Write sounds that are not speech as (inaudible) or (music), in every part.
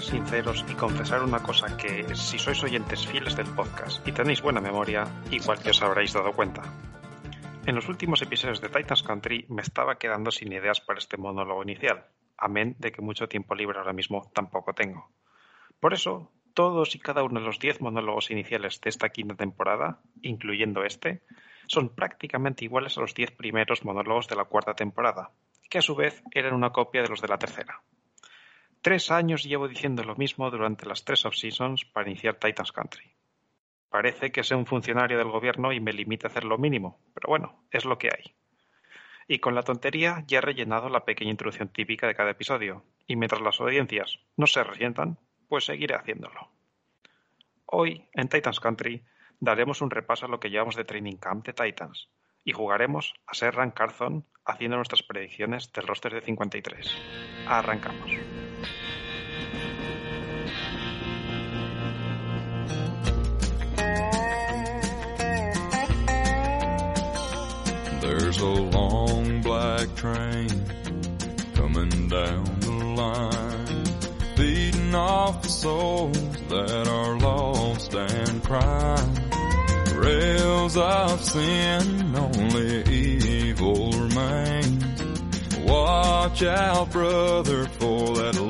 Sinceros y confesar una cosa que, si sois oyentes fieles del podcast y tenéis buena memoria, igual que os habréis dado cuenta. En los últimos episodios de Titans Country me estaba quedando sin ideas para este monólogo inicial, amén de que mucho tiempo libre ahora mismo tampoco tengo. Por eso, todos y cada uno de los diez monólogos iniciales de esta quinta temporada, incluyendo este, son prácticamente iguales a los diez primeros monólogos de la cuarta temporada, que a su vez eran una copia de los de la tercera. Tres años llevo diciendo lo mismo durante las tres off-seasons para iniciar Titans Country. Parece que soy un funcionario del gobierno y me limita a hacer lo mínimo, pero bueno, es lo que hay. Y con la tontería ya he rellenado la pequeña introducción típica de cada episodio, y mientras las audiencias no se resientan, pues seguiré haciéndolo. Hoy, en Titans Country, daremos un repaso a lo que llevamos de Training Camp de Titans y jugaremos a Serran Carthon haciendo nuestras predicciones del roster de 53. Arrancamos. There's a long black train coming down the line, beating off the souls that are lost and crying. Rails of sin, only evil remains. Watch out, brother, for that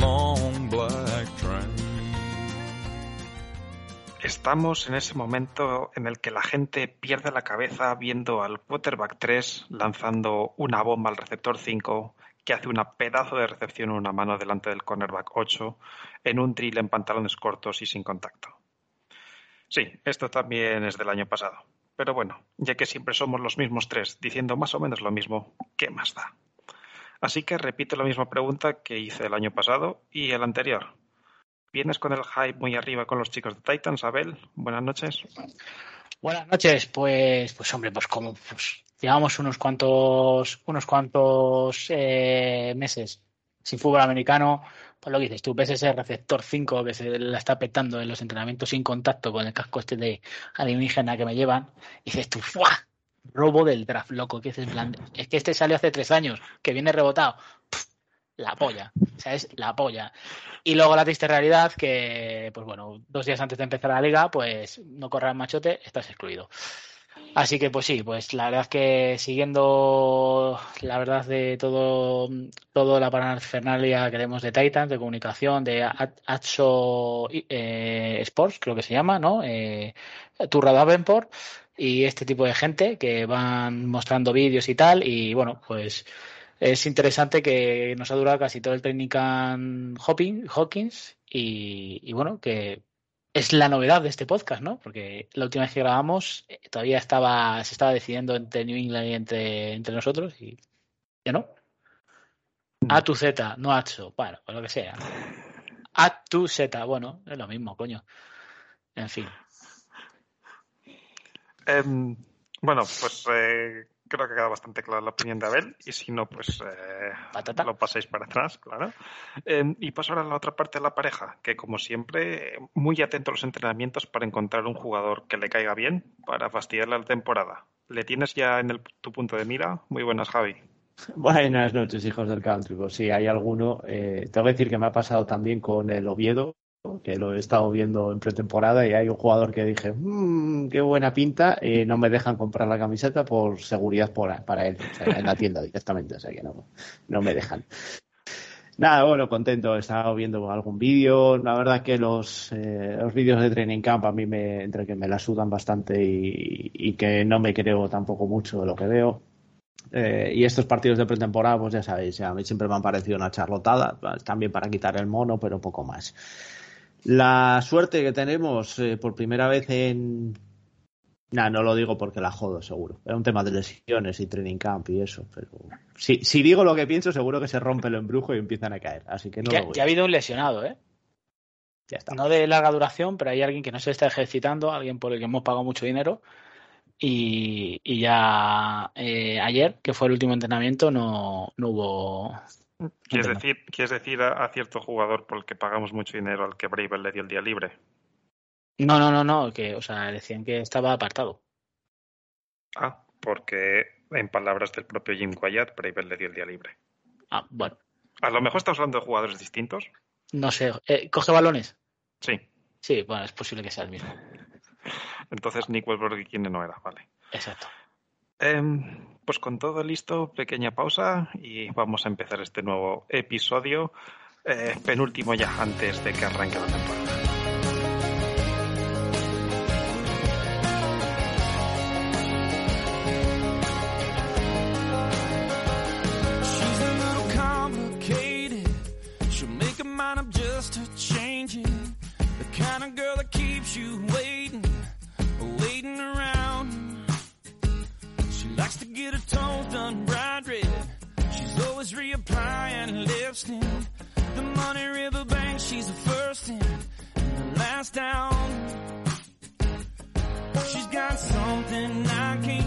Estamos en ese momento en el que la gente pierde la cabeza viendo al quarterback 3 lanzando una bomba al receptor 5 que hace una pedazo de recepción en una mano delante del cornerback 8 en un drill en pantalones cortos y sin contacto. Sí, esto también es del año pasado. Pero bueno, ya que siempre somos los mismos tres diciendo más o menos lo mismo, ¿qué más da? Así que repito la misma pregunta que hice el año pasado y el anterior. ¿Vienes con el hype muy arriba con los chicos de Titans, Abel? Buenas noches. Buenas noches, pues, pues hombre, pues como pues, llevamos unos cuantos, unos cuantos eh, meses sin fútbol americano, pues lo que dices tú, ves ese receptor 5 que se la está petando en los entrenamientos sin contacto con el casco este de alienígena que me llevan, dices tú, ¡fuah! Robo del draft, loco, que es en plan, es que este salió hace tres años, que viene rebotado. La polla, o sea, es la polla. Y luego la triste realidad que, pues bueno, dos días antes de empezar la liga, pues no correr el machote, estás excluido. Así que pues sí, pues la verdad que siguiendo la verdad de todo, todo la parafernalia que tenemos de Titans, de comunicación, de Atso eh, Sports, creo que se llama, ¿no? Eh, Turra Davenport y este tipo de gente que van mostrando vídeos y tal. Y bueno, pues es interesante que nos ha durado casi todo el camp Hawkins y, y bueno, que es la novedad de este podcast, ¿no? Porque la última vez que grabamos eh, todavía estaba, se estaba decidiendo entre New England y entre, entre nosotros y ya no. A tu Z, no Acho, bueno, o lo que sea. A tu Z, bueno, es lo mismo, coño. En fin. Em, bueno, pues eh, creo que queda bastante clara la opinión de Abel y si no, pues eh, lo pasáis para atrás, claro. Eh, y paso ahora a la otra parte de la pareja, que como siempre, muy atento a los entrenamientos para encontrar un jugador que le caiga bien para fastidiarle la temporada. ¿Le tienes ya en el, tu punto de mira? Muy buenas, Javi. Buenas noches, hijos del country. Pues sí, hay alguno. Eh, tengo que decir que me ha pasado también con el Oviedo, que lo he estado viendo en pretemporada y hay un jugador que dije, mmm, qué buena pinta, y no me dejan comprar la camiseta por seguridad por, para él, en la tienda directamente, o sea que no, no me dejan. Nada, bueno, contento, he estado viendo algún vídeo, la verdad que los, eh, los vídeos de Training Camp a mí me, entre que me la sudan bastante y, y que no me creo tampoco mucho de lo que veo. Eh, y estos partidos de pretemporada, pues ya sabéis, a mí siempre me han parecido una charlotada, también para quitar el mono, pero poco más. La suerte que tenemos eh, por primera vez en. Nah, no lo digo porque la jodo, seguro. Era un tema de lesiones y training camp y eso, pero. Si, si digo lo que pienso, seguro que se rompe el embrujo y empiezan a caer. Así que no ya, lo voy. ya ha habido un lesionado, ¿eh? Ya está. No de larga duración, pero hay alguien que no se está ejercitando, alguien por el que hemos pagado mucho dinero. Y, y ya eh, ayer, que fue el último entrenamiento, no, no hubo. ¿Quieres decir, ¿quieres decir a, a cierto jugador por el que pagamos mucho dinero al que Bravel le dio el día libre? No, no, no, no, que, o sea, decían que estaba apartado. Ah, porque en palabras del propio Jim Wyatt, Bravel le dio el día libre. Ah, bueno. A lo mejor estamos hablando de jugadores distintos. No sé, eh, ¿coge balones? Sí. Sí, bueno, es posible que sea el mismo. (laughs) Entonces Nick Westbrook quien no era, vale. Exacto. Em, pues con todo listo, pequeña pausa y vamos a empezar este nuevo episodio, eh, penúltimo ya antes de que arranque la temporada. Down. She's got something I can't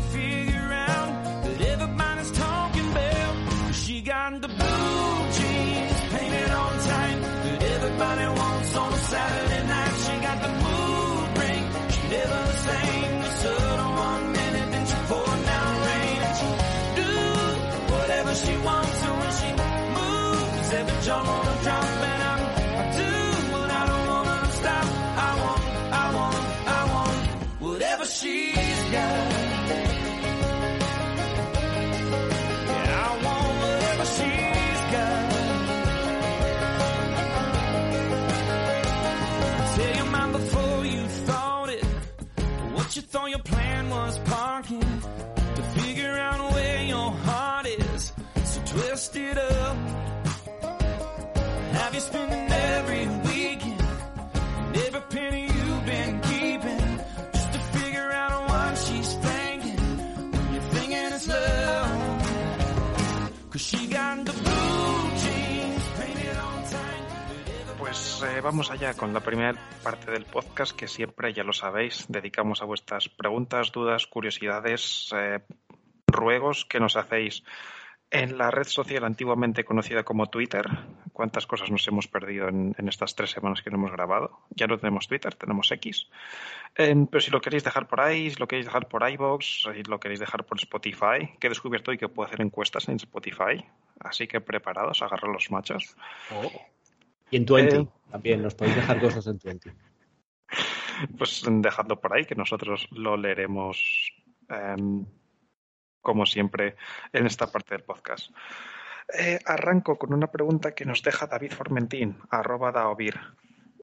Pues eh, vamos allá con la primera parte del podcast que siempre, ya lo sabéis, dedicamos a vuestras preguntas, dudas, curiosidades, eh, ruegos que nos hacéis en la red social antiguamente conocida como Twitter. ¿Cuántas cosas nos hemos perdido en, en estas tres semanas que no hemos grabado? Ya no tenemos Twitter, tenemos X. Eh, pero si lo queréis dejar por ahí, si lo queréis dejar por si lo queréis dejar por Spotify, que he descubierto hoy que puedo hacer encuestas en Spotify. Así que preparados, agarrar los machos. Y en 20 Eh. también, nos podéis dejar cosas en 20. (laughs) Pues dejadlo por ahí, que nosotros lo leeremos em, como siempre en esta parte del podcast. Eh, arranco con una pregunta que nos deja David Formentín, arroba daovir,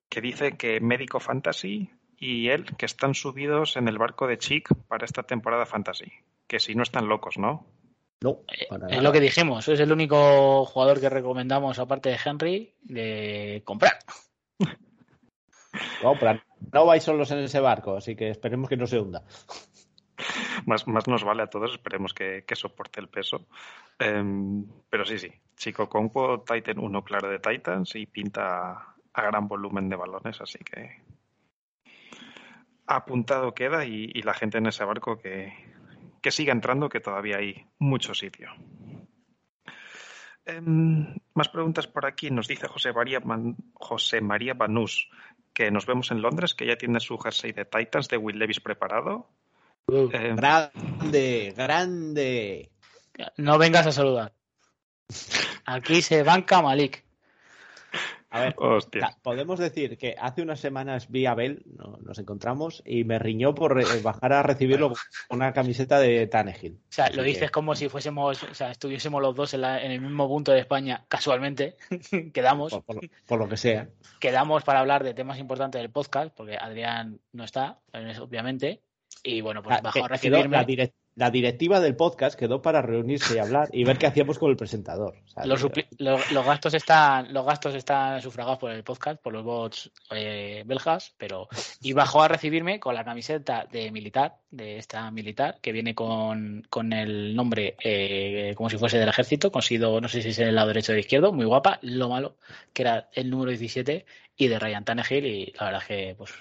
que dice que Médico Fantasy y él que están subidos en el barco de Chic para esta temporada Fantasy. Que si no están locos, ¿no? No, para Es nada. lo que dijimos, es el único jugador que recomendamos, aparte de Henry, de comprar. No, pero no vais solos en ese barco, así que esperemos que no se hunda. (laughs) Más, más nos vale a todos, esperemos que, que soporte el peso. Em, pero sí, sí, Chico Conquo, Titan 1 claro de Titans y pinta a gran volumen de balones, así que apuntado queda y, y la gente en ese barco que, que siga entrando, que todavía hay mucho sitio. Em, más preguntas por aquí. Nos dice José María, Man- José María Banús que nos vemos en Londres, que ya tiene su jersey de Titans de Will Levis preparado. Em, Grande, grande. No vengas a saludar. Aquí se banca Malik. A ver, hostia. podemos decir que hace unas semanas vi a Bell, no- nos encontramos, y me riñó por eh, bajar a recibirlo con una camiseta de Tannehill. O sea, Así lo que, dices como si fuésemos, o sea, estuviésemos los dos en, la- en el mismo punto de España, casualmente. (laughs) quedamos, Por, por lo- por lo que sea. quedamos para hablar de temas importantes del podcast, porque Adrián no está, obviamente. Y bueno, pues La, bajó a recibirme. la, direc- la directiva del podcast quedó para reunirse y hablar y ver qué hacíamos con el presentador. Los, lo- gastos están los gastos están sufragados por el podcast por los bots eh, belgas pero y bajó a recibirme con la camiseta de militar de esta militar que viene con, con el nombre eh, como si fuese del ejército consigo no sé si es en el lado derecho o izquierdo muy guapa lo malo que era el número 17 y de Ryan Tannehill y la verdad es que pues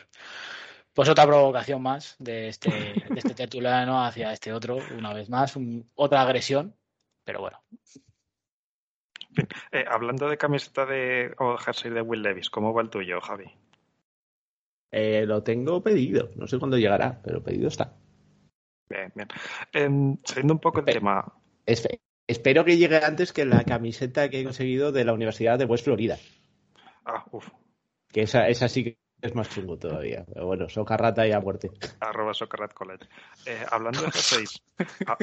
pues otra provocación más de este de este tertuliano hacia este otro una vez más un- otra agresión pero bueno Eh, hablando de camiseta de o jersey de Will Levis, ¿cómo va el tuyo, Javi? Eh, lo tengo pedido. No sé cuándo llegará, pero pedido está. Bien, bien. Em, saliendo un poco Eh, tema, Espe- espero que llegue antes que la camiseta que he conseguido de la Universidad de West Florida. Ah, uff. Que esa, esa sí que es más chungo todavía. Pero bueno, socarrata y a muerte. Arroba College. Eh, hablando de jerseys, ha-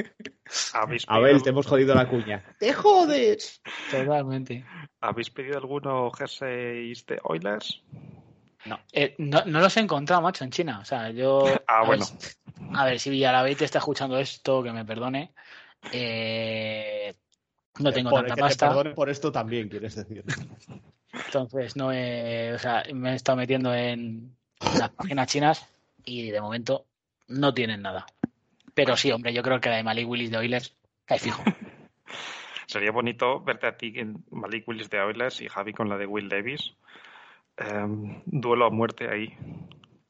¿habéis, (laughs) Abel, te hemos jodido la cuña. (laughs) ¡Te jodes! Totalmente. ¿habéis pedido alguno jerseys de Oilers? No, eh, no, no los he encontrado, macho, en China. O sea, yo. Ah, a bueno. Ver, a ver, si Villalabeit te está escuchando esto, que me perdone. Eh, no tengo Por- tanta que te pasta. perdone por esto también, quieres decir. (laughs) Entonces, no he, o sea, me he estado metiendo en las páginas chinas y de momento no tienen nada. Pero sí, hombre, yo creo que la de Malik Willis de Oilers cae fijo. (laughs) Sería bonito verte a ti en Malik Willis de Oilers y Javi con la de Will Davis. Em, duelo a muerte ahí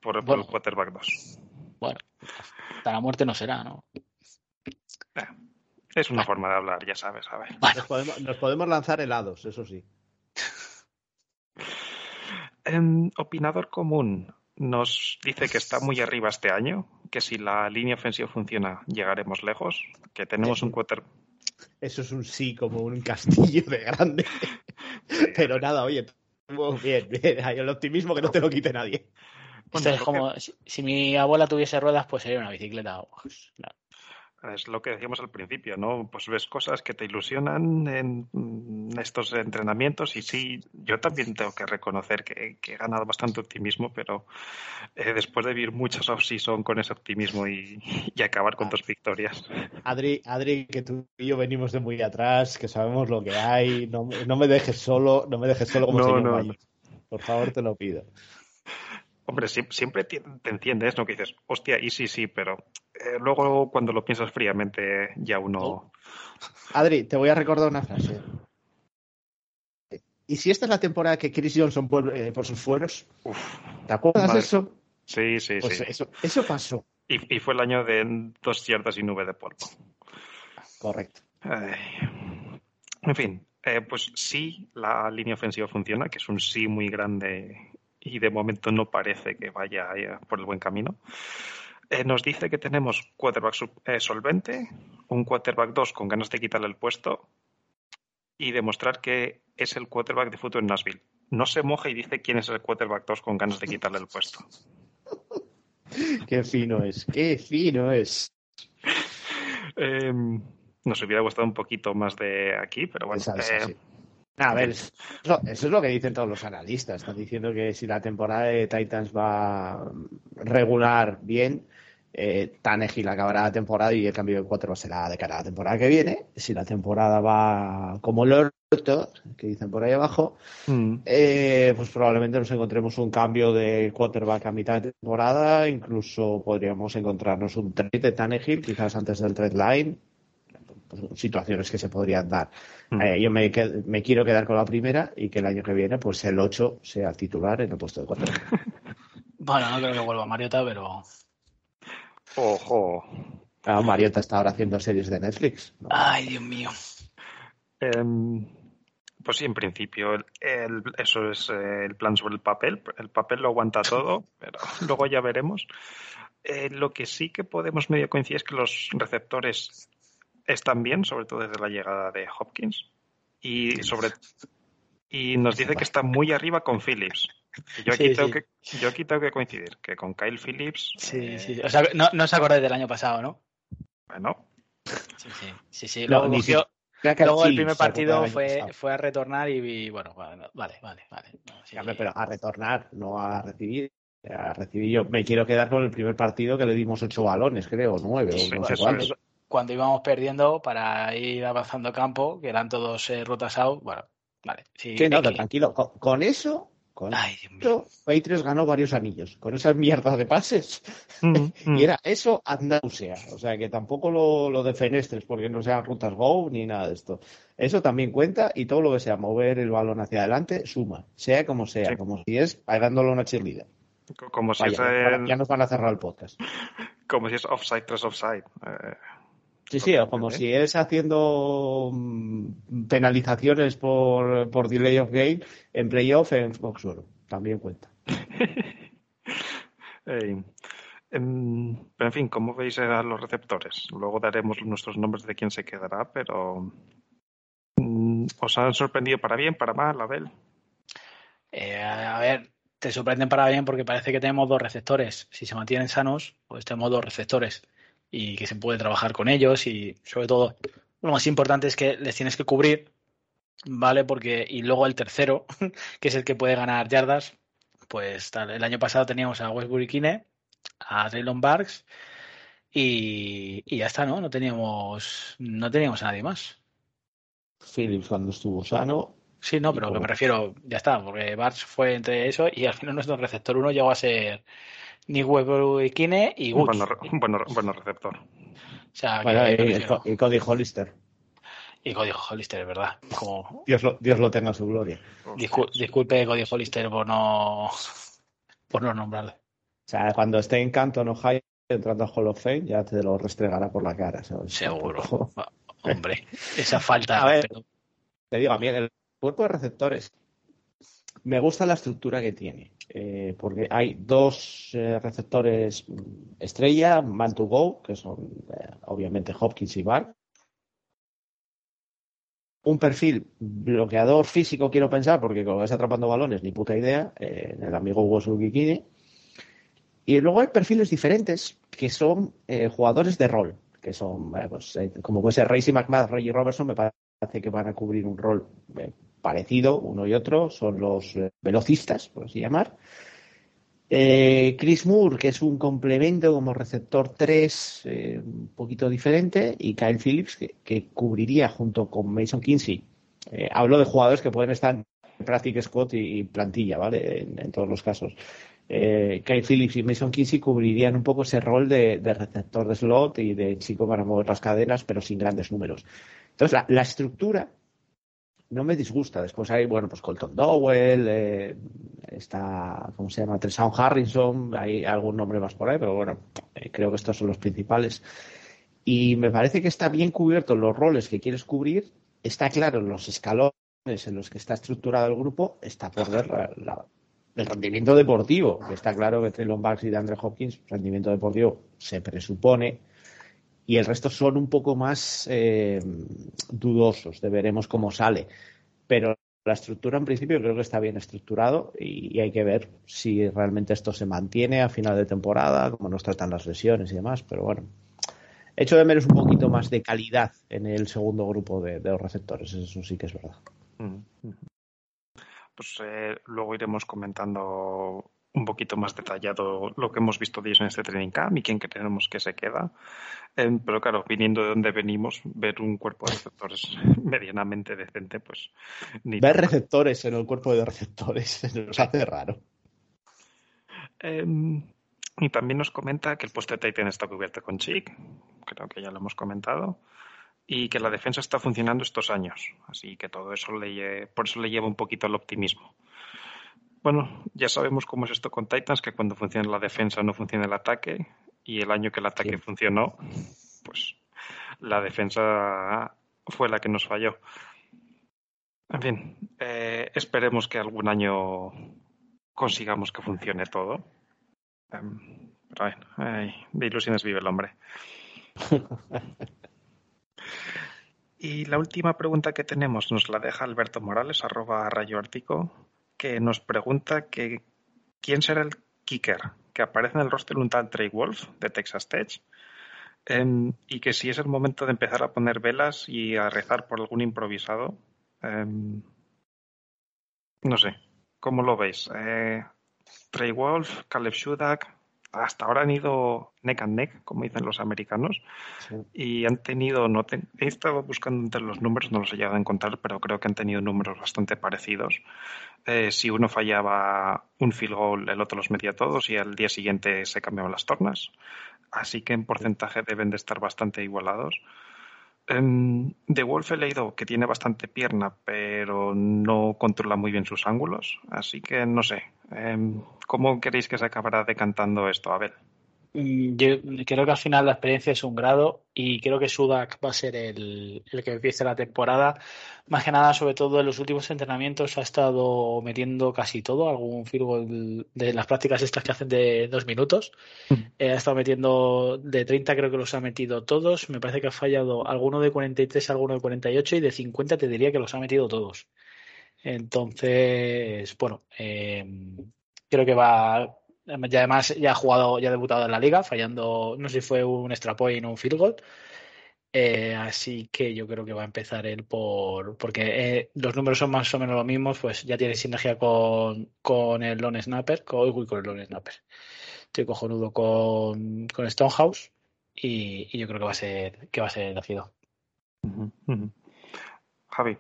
por, por Bueno. el quarterback 2. Bueno, hasta la muerte no será, ¿no? Es una forma de hablar, ya sabes, a ver. Nos podemos, nos podemos lanzar helados, eso sí. Em, opinador común nos dice que está muy arriba este año, que si la línea ofensiva funciona llegaremos lejos, que tenemos un quarter... Eso es un sí como un castillo de grande. (laughs) Pero nada, oye, bien, bien. Hay el optimismo que no te lo quite nadie. Esto Bueno, es lo como si, si mi abuela tuviese ruedas, pues sería una bicicleta. Pues, claro. Es lo que decíamos al principio, ¿no? Pues ves cosas que te ilusionan en mm, estos entrenamientos y sí, yo también tengo que reconocer que, que he ganado bastante optimismo, pero eh, después de vivir muchas off-season con ese optimismo y, y acabar con dos victorias. Adri, Adri, que tú y yo venimos de muy atrás, que sabemos lo que hay. No, no me dejes solo, no me dejes solo como No, señor no. Por favor, te lo pido. Hombre, sie- siempre te, entiendes, ¿no? Que dices, hostia, y sí, sí, pero eh, luego cuando lo piensas fríamente ya uno... Adri, te voy a recordar una frase. ¿Y si esta es la temporada que Chris Johnson vuelve eh, por sus fueros? Uf, ¿Te acuerdas Madre. de eso? sí, sí, Pues sí. eso, eso pasó. Y, y fue el año de dos yardas y nube de polvo. Correcto. Ay. En fin, eh, pues sí, la línea ofensiva funciona, que es un sí muy grande y de momento no parece que vaya por el buen camino. Eh, nos dice que tenemos quarterback sub- eh, solvente, un quarterback 2 con ganas de quitarle el puesto y demostrar que es el quarterback de futuro en Nashville. No se moja y dice quién es el quarterback 2 con ganas de quitarle el puesto. (laughs) Qué fino es, qué fino es. Eh, nos hubiera gustado un poquito más de aquí, pero bueno. Eh, sí. A ver, eso, es lo que dicen todos los analistas. Están diciendo que si la temporada de Titans va regular bien, eh, Tannehill acabará la temporada y el cambio de cuatro será de cara a la temporada que viene. Si la temporada va como el orto, que dicen por ahí abajo, mm, eh, pues probablemente nos encontremos un cambio de quarterback a mitad de temporada. Incluso podríamos encontrarnos un trade de Tannehill, quizás antes del trade line. Pues, situaciones que se podrían dar. Mm. Eh, yo me, qued- me quiero quedar con la primera y que el año que viene, pues el 8 sea titular en el puesto de cuatro. (laughs) Bueno, no creo que vuelva Mariota, pero. Ojo. Ah, Mariota está ahora haciendo series de Netflix. ¿no? Ay, Dios mío. Em, pues sí, en principio, el- el- eso es eh, el plan sobre el papel. El papel lo aguanta todo, (laughs) pero luego ya veremos. Eh, lo que sí que podemos medio coincidir es que los receptores están bien, sobre todo desde la llegada de Hopkins. Y sobre y nos dice que está muy arriba con Phillips. Y Yo aquí, Sí, tengo sí. Que, yo aquí tengo que coincidir, que con Kyle Phillips, Sí, eh, sí. O sea, no, no os acordáis del año pasado, ¿no? bueno, Sí, sí. Sí, sí. Luego, ni cogió- Creo que luego el primer partido fue, fue a retornar y, y, bueno, vale, vale, vale. vale. No, sí. Hombre, pero a retornar, no a recibir. A recibir yo me quiero quedar con el primer partido que le dimos ocho balones, creo, nueve Sí, o no sé cuántos. es. Cuando íbamos perdiendo para ir avanzando campo, que eran todos eh, rutas out, bueno, vale. Sí, X. tranquilo. Con, con eso, con Ay, eso, Patriots ganó varios anillos. Con esas mierdas de pases. Mm, (laughs) mm. Y era eso Andalucía. O sea, que tampoco lo, lo defenestres porque no sean rutas go ni nada de esto. Eso también cuenta y todo lo que sea mover el balón hacia adelante suma. Sea como sea, Sí. como si es pagándolo una cheerleader. como si Vaya, es el- ya nos van a cerrar el podcast. (laughs) como si es offside tras offside. Eh, Sí, sí, como si es haciendo mm, penalizaciones por, por delay of game en playoff en Foxborough. También cuenta. (laughs) em, pero en fin, ¿cómo veis a los receptores? Luego daremos nuestros nombres de quién se quedará, pero mm, ¿os han sorprendido para bien, para mal, Abel? Eh, a ver, te sorprenden para bien porque parece que tenemos dos receptores. Si se mantienen sanos, pues tenemos dos receptores y que se puede trabajar con ellos y sobre todo lo más importante es que les tienes que cubrir, ¿vale? Porque y luego el tercero, (laughs) que es el que puede ganar yardas, pues el año pasado teníamos a Westbury Kine, a Traylon Barks y, y ya está, ¿no? No teníamos no teníamos a nadie más. Phillips cuando estuvo sano. Sí, no, Y pero que como- me refiero, ya está, porque Barks fue entre eso y al final nuestro receptor uno llegó a ser Nick Westbury Kine y Woods. un bueno, bueno receptor. O sea, Bueno, que y, y Cody Hollister. y Cody Hollister, es verdad. Como, Dios lo, Dios lo tenga en su gloria. discul- disculpe Cody Hollister por no por no nombrarle. O sea, cuando esté en Canton, Ohio, entrando a Hall of Fame, ya te lo restregará por la cara. ¿sabes? Seguro. (laughs) Hombre, esa falta. A ver. pero- Te digo, a mí el cuerpo de receptores me gusta la estructura que tiene, eh, porque hay dos eh, receptores mm, estrella, man to go, que son eh, obviamente Hopkins y Barr. Un perfil bloqueador físico, quiero pensar, porque como ves atrapando balones, ni puta idea, el amigo Wosulgikini. Y luego hay perfiles diferentes que son jugadores de rol, que son, pues, como puede ser Racy McMahon, Reggie Robertson, me parece que van a cubrir un rol parecido, uno y otro, son los eh, velocistas, por así llamar. Eh, Chris Moore, que es un complemento como receptor 3, eh, un poquito diferente, y Kyle Phillips, que, cubriría junto con Mason Kinsey. Hablo de jugadores que pueden estar en practice squad y, plantilla, ¿vale? En, todos los casos. Kyle Phillips y Mason Kinsey cubrirían un poco ese rol de, receptor de slot y de chico para mover las cadenas, pero sin grandes números. Entonces, la estructura no me disgusta. Después hay, bueno, pues Colton Dowell, eh, está, ¿cómo se llama? Tresaun Harrison, hay algún nombre más por ahí, pero bueno, eh, creo que estos son los principales. Y me parece que está bien cubierto los roles que quieres cubrir, está claro en los escalones en los que está estructurado el grupo, está por ver la- el rendimiento deportivo, está claro que Traylon Bucks y de Andre Hopkins, rendimiento deportivo se presupone, y el resto son un poco más eh, dudosos, de veremos cómo sale. Pero la estructura en principio creo que está bien estructurado y, hay que ver si realmente esto se mantiene a final de temporada, cómo nos tratan las lesiones y demás, pero bueno. Echo de menos un poquito más de calidad en el segundo grupo de, los receptores, eso sí que es verdad. Mm, Pues eh, luego iremos comentando un poquito más detallado lo que hemos visto de ellos en este training camp y quién creemos que se queda. Em, pero claro, viniendo de donde venimos, ver un cuerpo de receptores (laughs) medianamente decente, pues ni Ver receptores en el cuerpo de receptores (laughs) se nos hace raro. Em, y también nos comenta que el puesto de Titan está cubierto con Chick, creo que ya lo hemos comentado, y que la defensa está funcionando estos años, así que todo eso le, por eso le lleva un poquito al optimismo. Bueno, ya sabemos cómo es esto con Titans, que cuando funciona la defensa no funciona el ataque, y el año que el ataque Sí. funcionó, pues la defensa fue la que nos falló. En fin, eh, esperemos que algún año consigamos que funcione todo. Em, pero bueno, ay, de ilusiones vive el hombre. (laughs) Y la última pregunta que tenemos nos la deja Alberto Morales, arroba rayo ártico, que nos pregunta que quién será el kicker que aparece en el roster un tal Trey Wolf de Texas Tech em, y que si es el momento de empezar a poner velas y a rezar por algún improvisado. em, no sé, ¿cómo lo veis? Eh, Trey Wolf, Caleb Shudak, hasta ahora han ido neck and neck, como dicen los americanos, y han tenido, no te- he estado buscando entre los números, no los he llegado a encontrar, pero creo que han tenido números bastante parecidos. Eh, si uno fallaba un field goal, el otro los metía todos y al día siguiente se cambiaban las tornas. Así que en porcentaje deben de estar bastante igualados. Em, de Wolf he leído que tiene bastante pierna, pero no controla muy bien sus ángulos. Así que no sé. Em, ¿Cómo queréis que se acabará decantando esto, Abel? Mm, Yo creo que al final la experiencia es un grado y creo que Sudak va a ser el, el que empiece la temporada. Más que nada, sobre todo en los últimos entrenamientos, ha estado metiendo casi todo, algún goal de las prácticas estas que hacen de dos minutos. Eh, ha estado metiendo de 30, creo que los ha metido todos. Me parece que ha fallado alguno de 43, alguno de 48 y de 50 te diría que los ha metido todos. Entonces, bueno, eh, creo que va. Y además ya ha jugado, ya ha debutado en la liga, fallando, no sé si fue un extra point o un field goal. Eh, así que yo creo que va a empezar él por. Porque eh, los números son más o menos los mismos, pues ya tiene sinergia con, con el Lone Snapper. Con, uy, con el Lone Snapper. Estoy cojonudo con, con Stonehouse. Y, yo creo que va a ser, que va a ser elegido. Javi.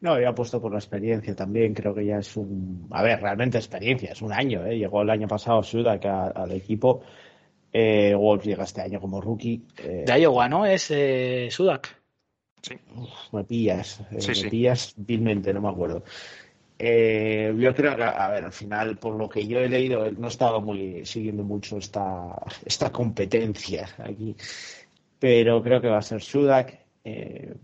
No, había puesto por la experiencia también. Creo que ya es un. A ver, realmente experiencia, es un año. ¿eh? Llegó el año pasado Sudak al equipo. Eh, Wolf llega este año como rookie. Eh, De Iowa, ¿no? Es eh, Sudak. Sí. uf, me pillas, eh, Sí, me sí. pillas vilmente, no me acuerdo. Eh, yo creo que, a ver, al final, por lo que yo he leído, no he estado muy siguiendo mucho esta, esta competencia aquí, pero creo que va a ser Sudak, eh,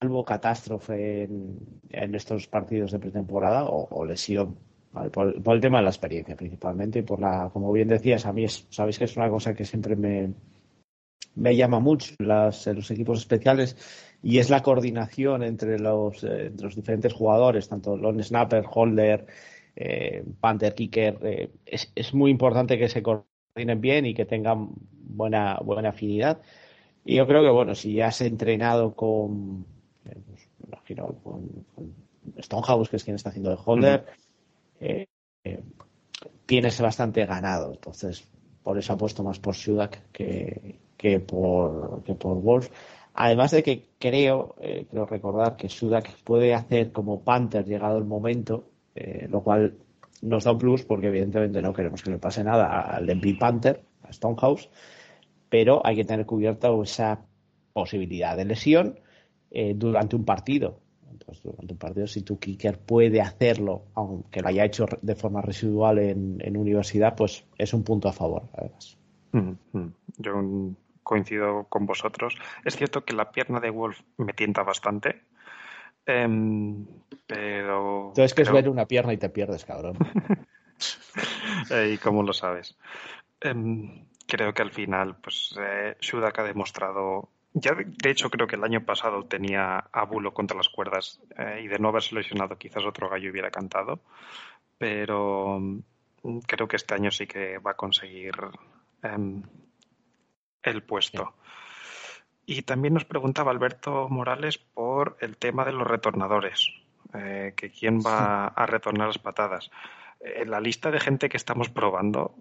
salvo catástrofe en, en estos partidos de pretemporada o, lesión, por, por el tema de la experiencia principalmente y por la, como bien decías, a mí es, sabéis que es una cosa que siempre me, me llama mucho las, los equipos especiales y es la coordinación entre los, eh, diferentes jugadores, tanto long snapper, holder, eh, panther, kicker. eh, es, es muy importante que se coordinen bien y que tengan buena, buena afinidad. Y yo creo que, bueno, si has entrenado con, imagino, con, con Stonehouse, que es quien está haciendo de holder, eh, eh, tienes bastante ganado. Entonces, por eso apuesto más por Sudak que, que por, que por Wolf. Además de que creo, eh, creo recordar que Sudak puede hacer como Panther llegado el momento, lo cual nos da un plus porque evidentemente no queremos que le pase nada al MVP Panther, a Stonehouse, pero hay que tener cubierta esa posibilidad de lesión eh, durante un partido. Entonces, durante un partido, si tu kicker puede hacerlo, aunque lo haya hecho de forma residual en, en universidad, pues es un punto a favor, además. Ujú, ujú. Yo mm, coincido con vosotros. Es cierto que la pierna de Wolf me tienta bastante. em, pero. Entonces, que es ver una pierna y te pierdes, cabrón. (laughs) Eh, ¿Y cómo lo sabes? Em, creo que al final, pues, eh, Shudak ha demostrado. Ya, de, hecho, creo que el año pasado tenía a Bulo contra las cuerdas eh, y de no haberse lesionado, quizás otro gallo hubiera cantado. Pero mm, creo que este año sí que va a conseguir em, el puesto. Y también nos preguntaba Alberto Morales por el tema de los retornadores, eh, que quién va a retornar las patadas. Eh, la lista de gente que estamos probando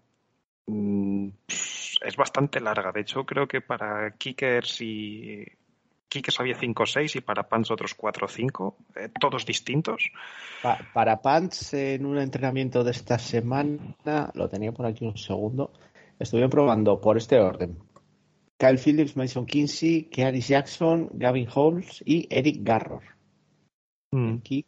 mm, es bastante larga. De hecho, creo que para kickers y kickers había 5 o 6 y para pants otros 4 o 5, eh, todos distintos. Pa- para Pants, en un entrenamiento de esta semana, lo tenía por aquí un segundo, estuvieron probando por este orden. Kyle Phillips, Mason Kinsey, Kearis Jackson, Gavin Holmes y Eric Garror. Mm. Aquí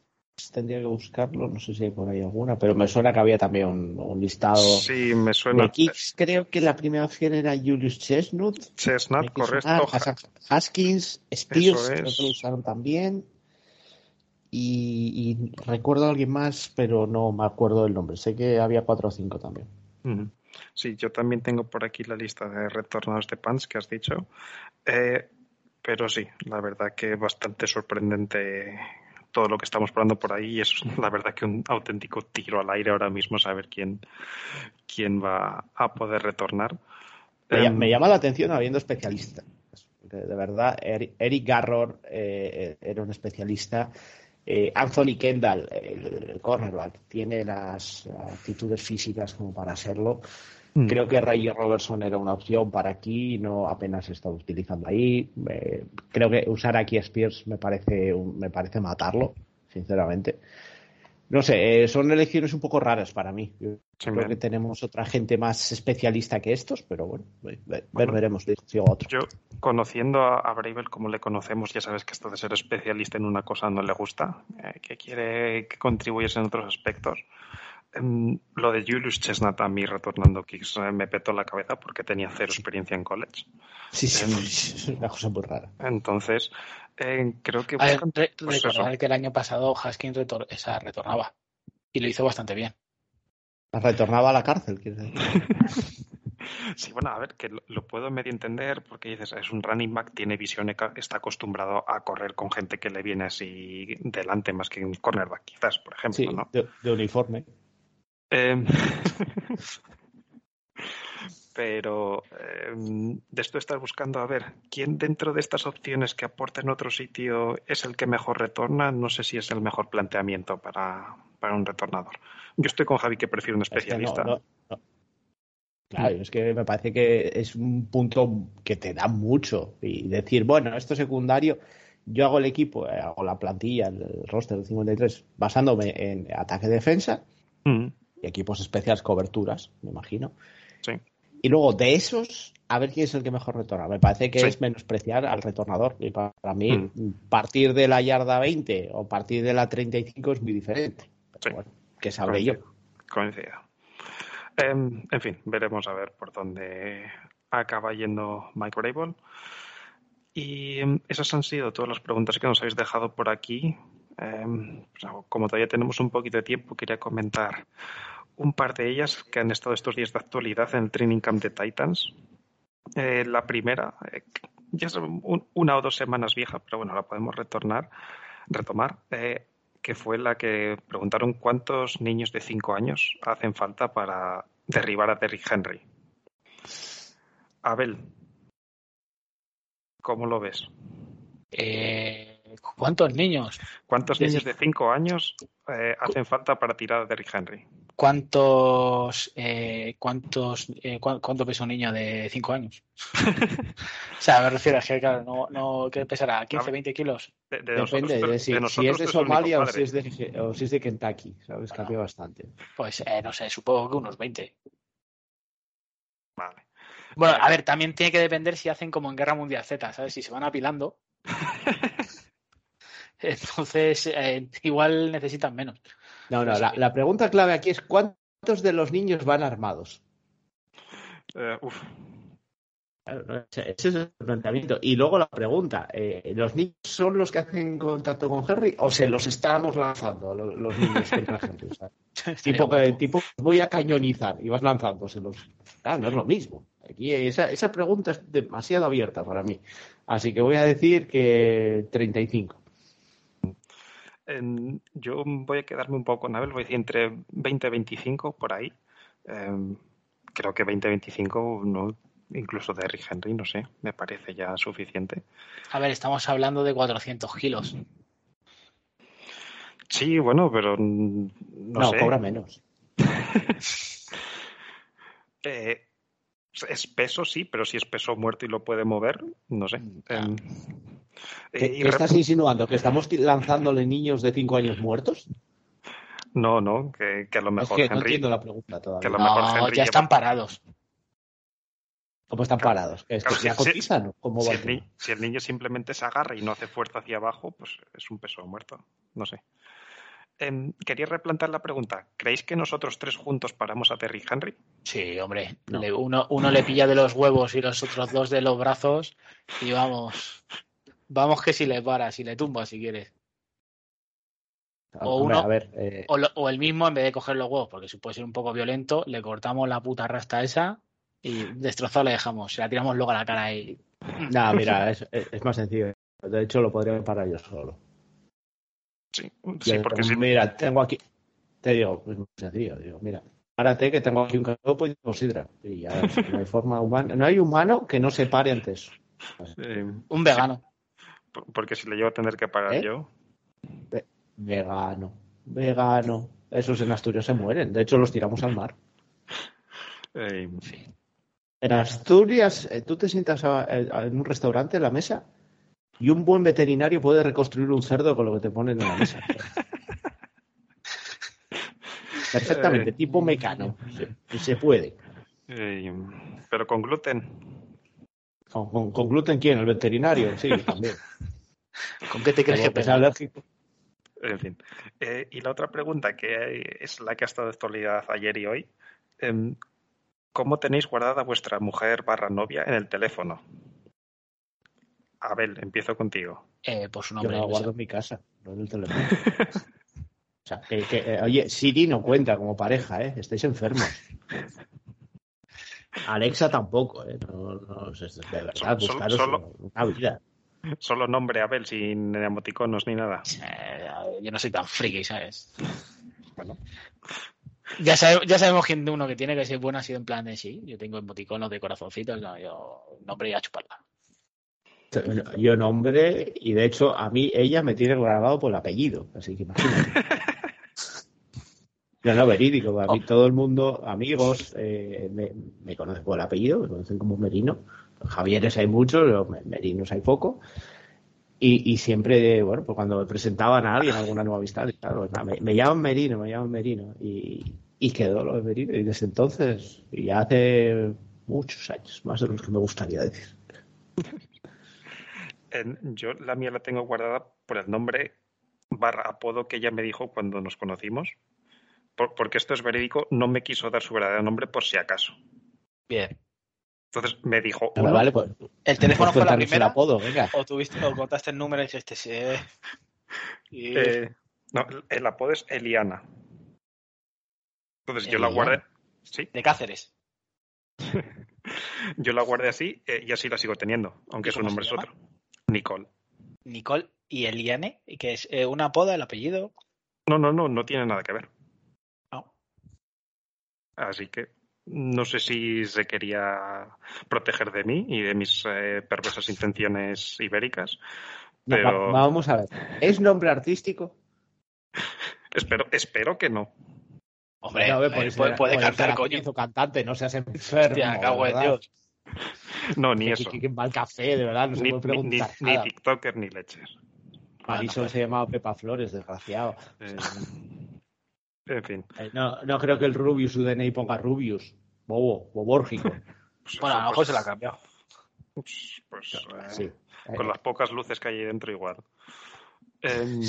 tendría que buscarlo, no sé si hay por ahí alguna, pero me suena que había también un, un listado Sí, me suena. de kicks. Creo que la primera opción era Julius Chestnut, Chestnut, correcto. Haskins, Spears, creo es. que lo usaron también. Y, y recuerdo a alguien más, pero no me acuerdo del nombre. Sé que había cuatro o cinco también. Sí, yo también tengo por aquí la lista de retornados de pants que has dicho. Eh, pero sí, la verdad que bastante sorprendente todo lo que estamos probando por ahí y es la verdad que un auténtico tiro al aire ahora mismo saber quién, quién va a poder retornar. Me, Em, me llama la atención habiendo especialistas. Porque de verdad, Eri- Eric Garror eh, era un especialista. Eh, Anthony Kendall, el, el cornerback, tiene las actitudes físicas como para serlo. Mm, Creo que Ray Robertson era una opción para aquí no apenas se está utilizando ahí. Eh, creo que usar aquí a Spears me parece, me parece matarlo, sinceramente. No sé, eh, son elecciones un poco raras para mí. Yo Sí, creo que tenemos otra gente más especialista que estos, pero bueno, ve- ve- Bueno. veremos. Sigo otro. Yo, conociendo a, a Bravel como le conocemos, ya sabes que esto de ser especialista en una cosa no le gusta, eh, que quiere que contribuyes en otros aspectos. Em, lo de Julius Chestnut a mí retornando kicks eh, me petó la cabeza porque tenía cero experiencia en college. Sí, sí, Em, (laughs) es una cosa muy rara. Entonces, eh, creo que ver, buscan- re- pues recordar eso. que el año pasado Haskins retor- esa retornaba y lo hizo bastante bien. Retornaba a la cárcel, quiero decir. (laughs) Sí, bueno, a ver, que lo, lo puedo medio entender porque dices, es un running back, tiene visión, está acostumbrado a correr con gente que le viene así delante más que un cornerback, quizás, por ejemplo, Sí, ¿no? de, de uniforme. Eh, (laughs) pero eh, de esto estás buscando a ver quién dentro de estas opciones que aporta en otro sitio es el que mejor retorna. No sé si es el mejor planteamiento para, para un retornador. Yo estoy con Javi que prefiero un Es que no, especialista. no, no. Claro, es que me parece que es un punto que te da mucho. Y decir, bueno, esto secundario, yo hago el equipo, eh, hago la plantilla, el roster del 53, basándome en ataque-defensa Mm, y equipos especiales, coberturas, me imagino. sí. Y luego de esos, a ver quién es el que mejor retorna. Me parece que Sí. es menospreciar al retornador. Y para, mí, Mm. partir de la yarda 20 o partir de la 35 es muy diferente. Pero Sí. bueno, que sabré yo. Coincido. Em, en fin, veremos a ver por dónde acaba yendo Mike Vrabel. Y em, esas han sido todas las preguntas que nos habéis dejado por aquí. Em, pues, como todavía tenemos un poquito de tiempo, quería comentar un par de ellas que han estado estos días de actualidad en el training camp de Titans. Eh, la primera, eh, ya es un- una o dos semanas vieja, pero bueno, la podemos retornar, retomar, eh, que fue la que preguntaron cuántos niños de 5 años hacen falta para derribar a Derrick Henry. Abel, ¿cómo lo ves? Eh, ¿Cuántos niños? ¿Cuántos niños de 5 años eh, hacen falta para tirar a Derrick Henry? ¿Cuántos, eh, cuántos, eh, cuánto pesa un niño de 5 años? (laughs) o sea, me refiero a que, claro, no, no, ¿qué pesará? ¿15, 20 kilos? De, de Depende nosotros, de si, de si nosotros es de Somalia o si es de, o si es de Kentucky, ¿sabes? Cambia bastante. Pues, eh, no sé, supongo que unos 20. Vale. Bueno, a ver, también tiene que depender si hacen como en Guerra Mundial Z, ¿sabes? Si se van apilando. (laughs) (laughs) Entonces, eh, igual necesitan menos. No, no, la, pregunta clave aquí es ¿cuántos de los niños van armados? Eh, uf, Claro, ¿no? Ese es el planteamiento. Y luego la pregunta, eh, ¿los niños son los que hacen contacto con Henry o se los estamos lanzando lo- los, niños contra Henry? O sea, (laughs) tipo, que, tipo, voy a cañonizar y vas lanzándoselos. Claro, no es lo mismo. Aquí esa, esa pregunta es demasiado abierta para mí. Así que voy a decir que 35. Yo voy a quedarme un poco con Abel, voy a decir entre 20 y 25 por ahí. Eh, creo que 20-25, no, incluso de Derrick Henry, no sé, me parece ya suficiente. A ver, estamos hablando de 400 kilos. Sí, bueno, pero no, No, sé. cobra menos. (laughs) Eh, es peso, sí, pero si es peso muerto y lo puede mover, no sé. Eh, ¿Qué, y qué re- estás insinuando? ¿Que estamos lanzándole niños de 5 años muertos? No, no, que, que a lo Es mejor que no Henry. entiendo la pregunta que a todavía. lo mejor No, Henry ya lleva- están parados. ¿Cómo están parados? ¿Es que Claro, ya sí. cotizan? ¿Cómo Si va el, si el niño simplemente se agarra y no hace fuerza hacia abajo, pues es un peso muerto. No sé. Em, quería replantear la pregunta. ¿Creéis que nosotros tres juntos paramos a Terry Henry? Sí, hombre. No. Le- uno, uno le pilla de los huevos y los otros dos de los brazos y vamos. Vamos que si le para, si le tumba si quieres. o Hombre, uno- A ver, eh, O, lo- o el mismo, en vez de coger los huevos, porque si puede ser un poco violento, le cortamos la puta rasta esa y destrozado le dejamos. Se la tiramos luego a la cara y. nada, mira, es más sencillo. De hecho, lo podría parar yo solo. Sí, sí porque como, sí. Mira, tengo aquí. Te digo, es muy sencillo. Digo, mira, párate que tengo aquí un cacopo y tengo sidra. Y ya, (laughs) no hay forma humana. No hay humano que no se pare ante eso. Eh, Un vegano. por- porque si le llevo a tener que parar ¿Eh? yo. Vegano, vegano. Esos en Asturias se mueren. De hecho, los tiramos al mar. eh, En Asturias, eh, tú te sientas a- a- en un restaurante en la mesa y un buen veterinario puede reconstruir un cerdo con lo que te ponen en la mesa. (laughs) Perfectamente, Eh. tipo mecano. Se, se puede. eh, pero con gluten. ¿Con, con- con gluten quién? ¿El veterinario? Sí, también. (laughs) ¿Con qué te crees que que es pega? alérgico. En fin. Eh, y la otra pregunta, que es la que ha estado de actualidad ayer y hoy. em, ¿Cómo tenéis guardada vuestra mujer barra novia en el teléfono? Abel, empiezo contigo. Eh, pues un Yo hombre. me la o guardo sea, en mi casa, no en el teléfono. (laughs) O sea, que, que, eh, oye, Siri no cuenta como pareja, ¿eh? Estáis enfermos. (laughs) Alexa tampoco, ¿eh? No, no, es de verdad, Solo- buscaros solo- una vida. Solo nombre Abel sin emoticonos ni nada. Eh, yo no soy tan friki, ¿sabes? Bueno. Ya, sabe- ya sabemos quién de uno que tiene que ser bueno ha sido en plan de sí. Yo tengo emoticonos de corazoncitos, no, yo nombre y a chuparla. Yo nombre, y de hecho a mí ella me tiene grabado por el apellido, así que imagínate. (laughs) No, no, verídico. A mí todo el mundo, amigos, eh, me, me conocen por el apellido, me conocen como Merino. Javieres hay muchos, Merinos hay poco. Y, y siempre, bueno, pues cuando me presentaban a alguien, alguna nueva amistad, claro, me, me llaman Merino, me llaman Merino. Y, y quedó lo de Merino. Y desde entonces, y ya hace muchos años, más de los que me gustaría decir. (laughs) En- yo la mía la tengo guardada por el nombre barra apodo que ella me dijo cuando nos conocimos. Por- porque esto es verídico, no me quiso dar su verdadero nombre por si acaso. Bien. Entonces me dijo Vale, uno, vale, pues, ¿El teléfono fue la primera? apodo, venga. ¿O tuviste o contaste el número y dijiste sí? eh? Y- eh, no, el apodo es Eliana. Entonces yo la guardé, sí, De Cáceres. (laughs) yo la guardé así eh, y así la sigo teniendo, aunque ¿Y su nombre es llama? otro. Nicole. Nicole y Eliane, que es eh, una apoda, el apellido. No, no, no, no tiene nada que ver. No. Así que no sé si se quería proteger de mí y de mis eh, perversas intenciones ibéricas, No, pero va- vamos a ver. ¿Es nombre artístico? (laughs) espero, espero que no. Hombre, No, eh, puede, puede, ser- puede puede cantar, ser coño. cantante, no seas enfermo. Hostia, cago en. Dios. (laughs) No, ni eso. que- que va al café, de verdad, no se Ni, puede. TikToker ni leches. Marisol se llamaba Pepa Flores, desgraciado. Eh, en fin. (laughs) Eh, No, no creo que el Rubius su DNI ponga Rubius. Bobo, bobórgico. (laughs) Pues, Bueno, a lo mejor pues- se la ha cambiado. Pues, pues, eh, Sí. con las pocas luces que hay ahí dentro igual. Em,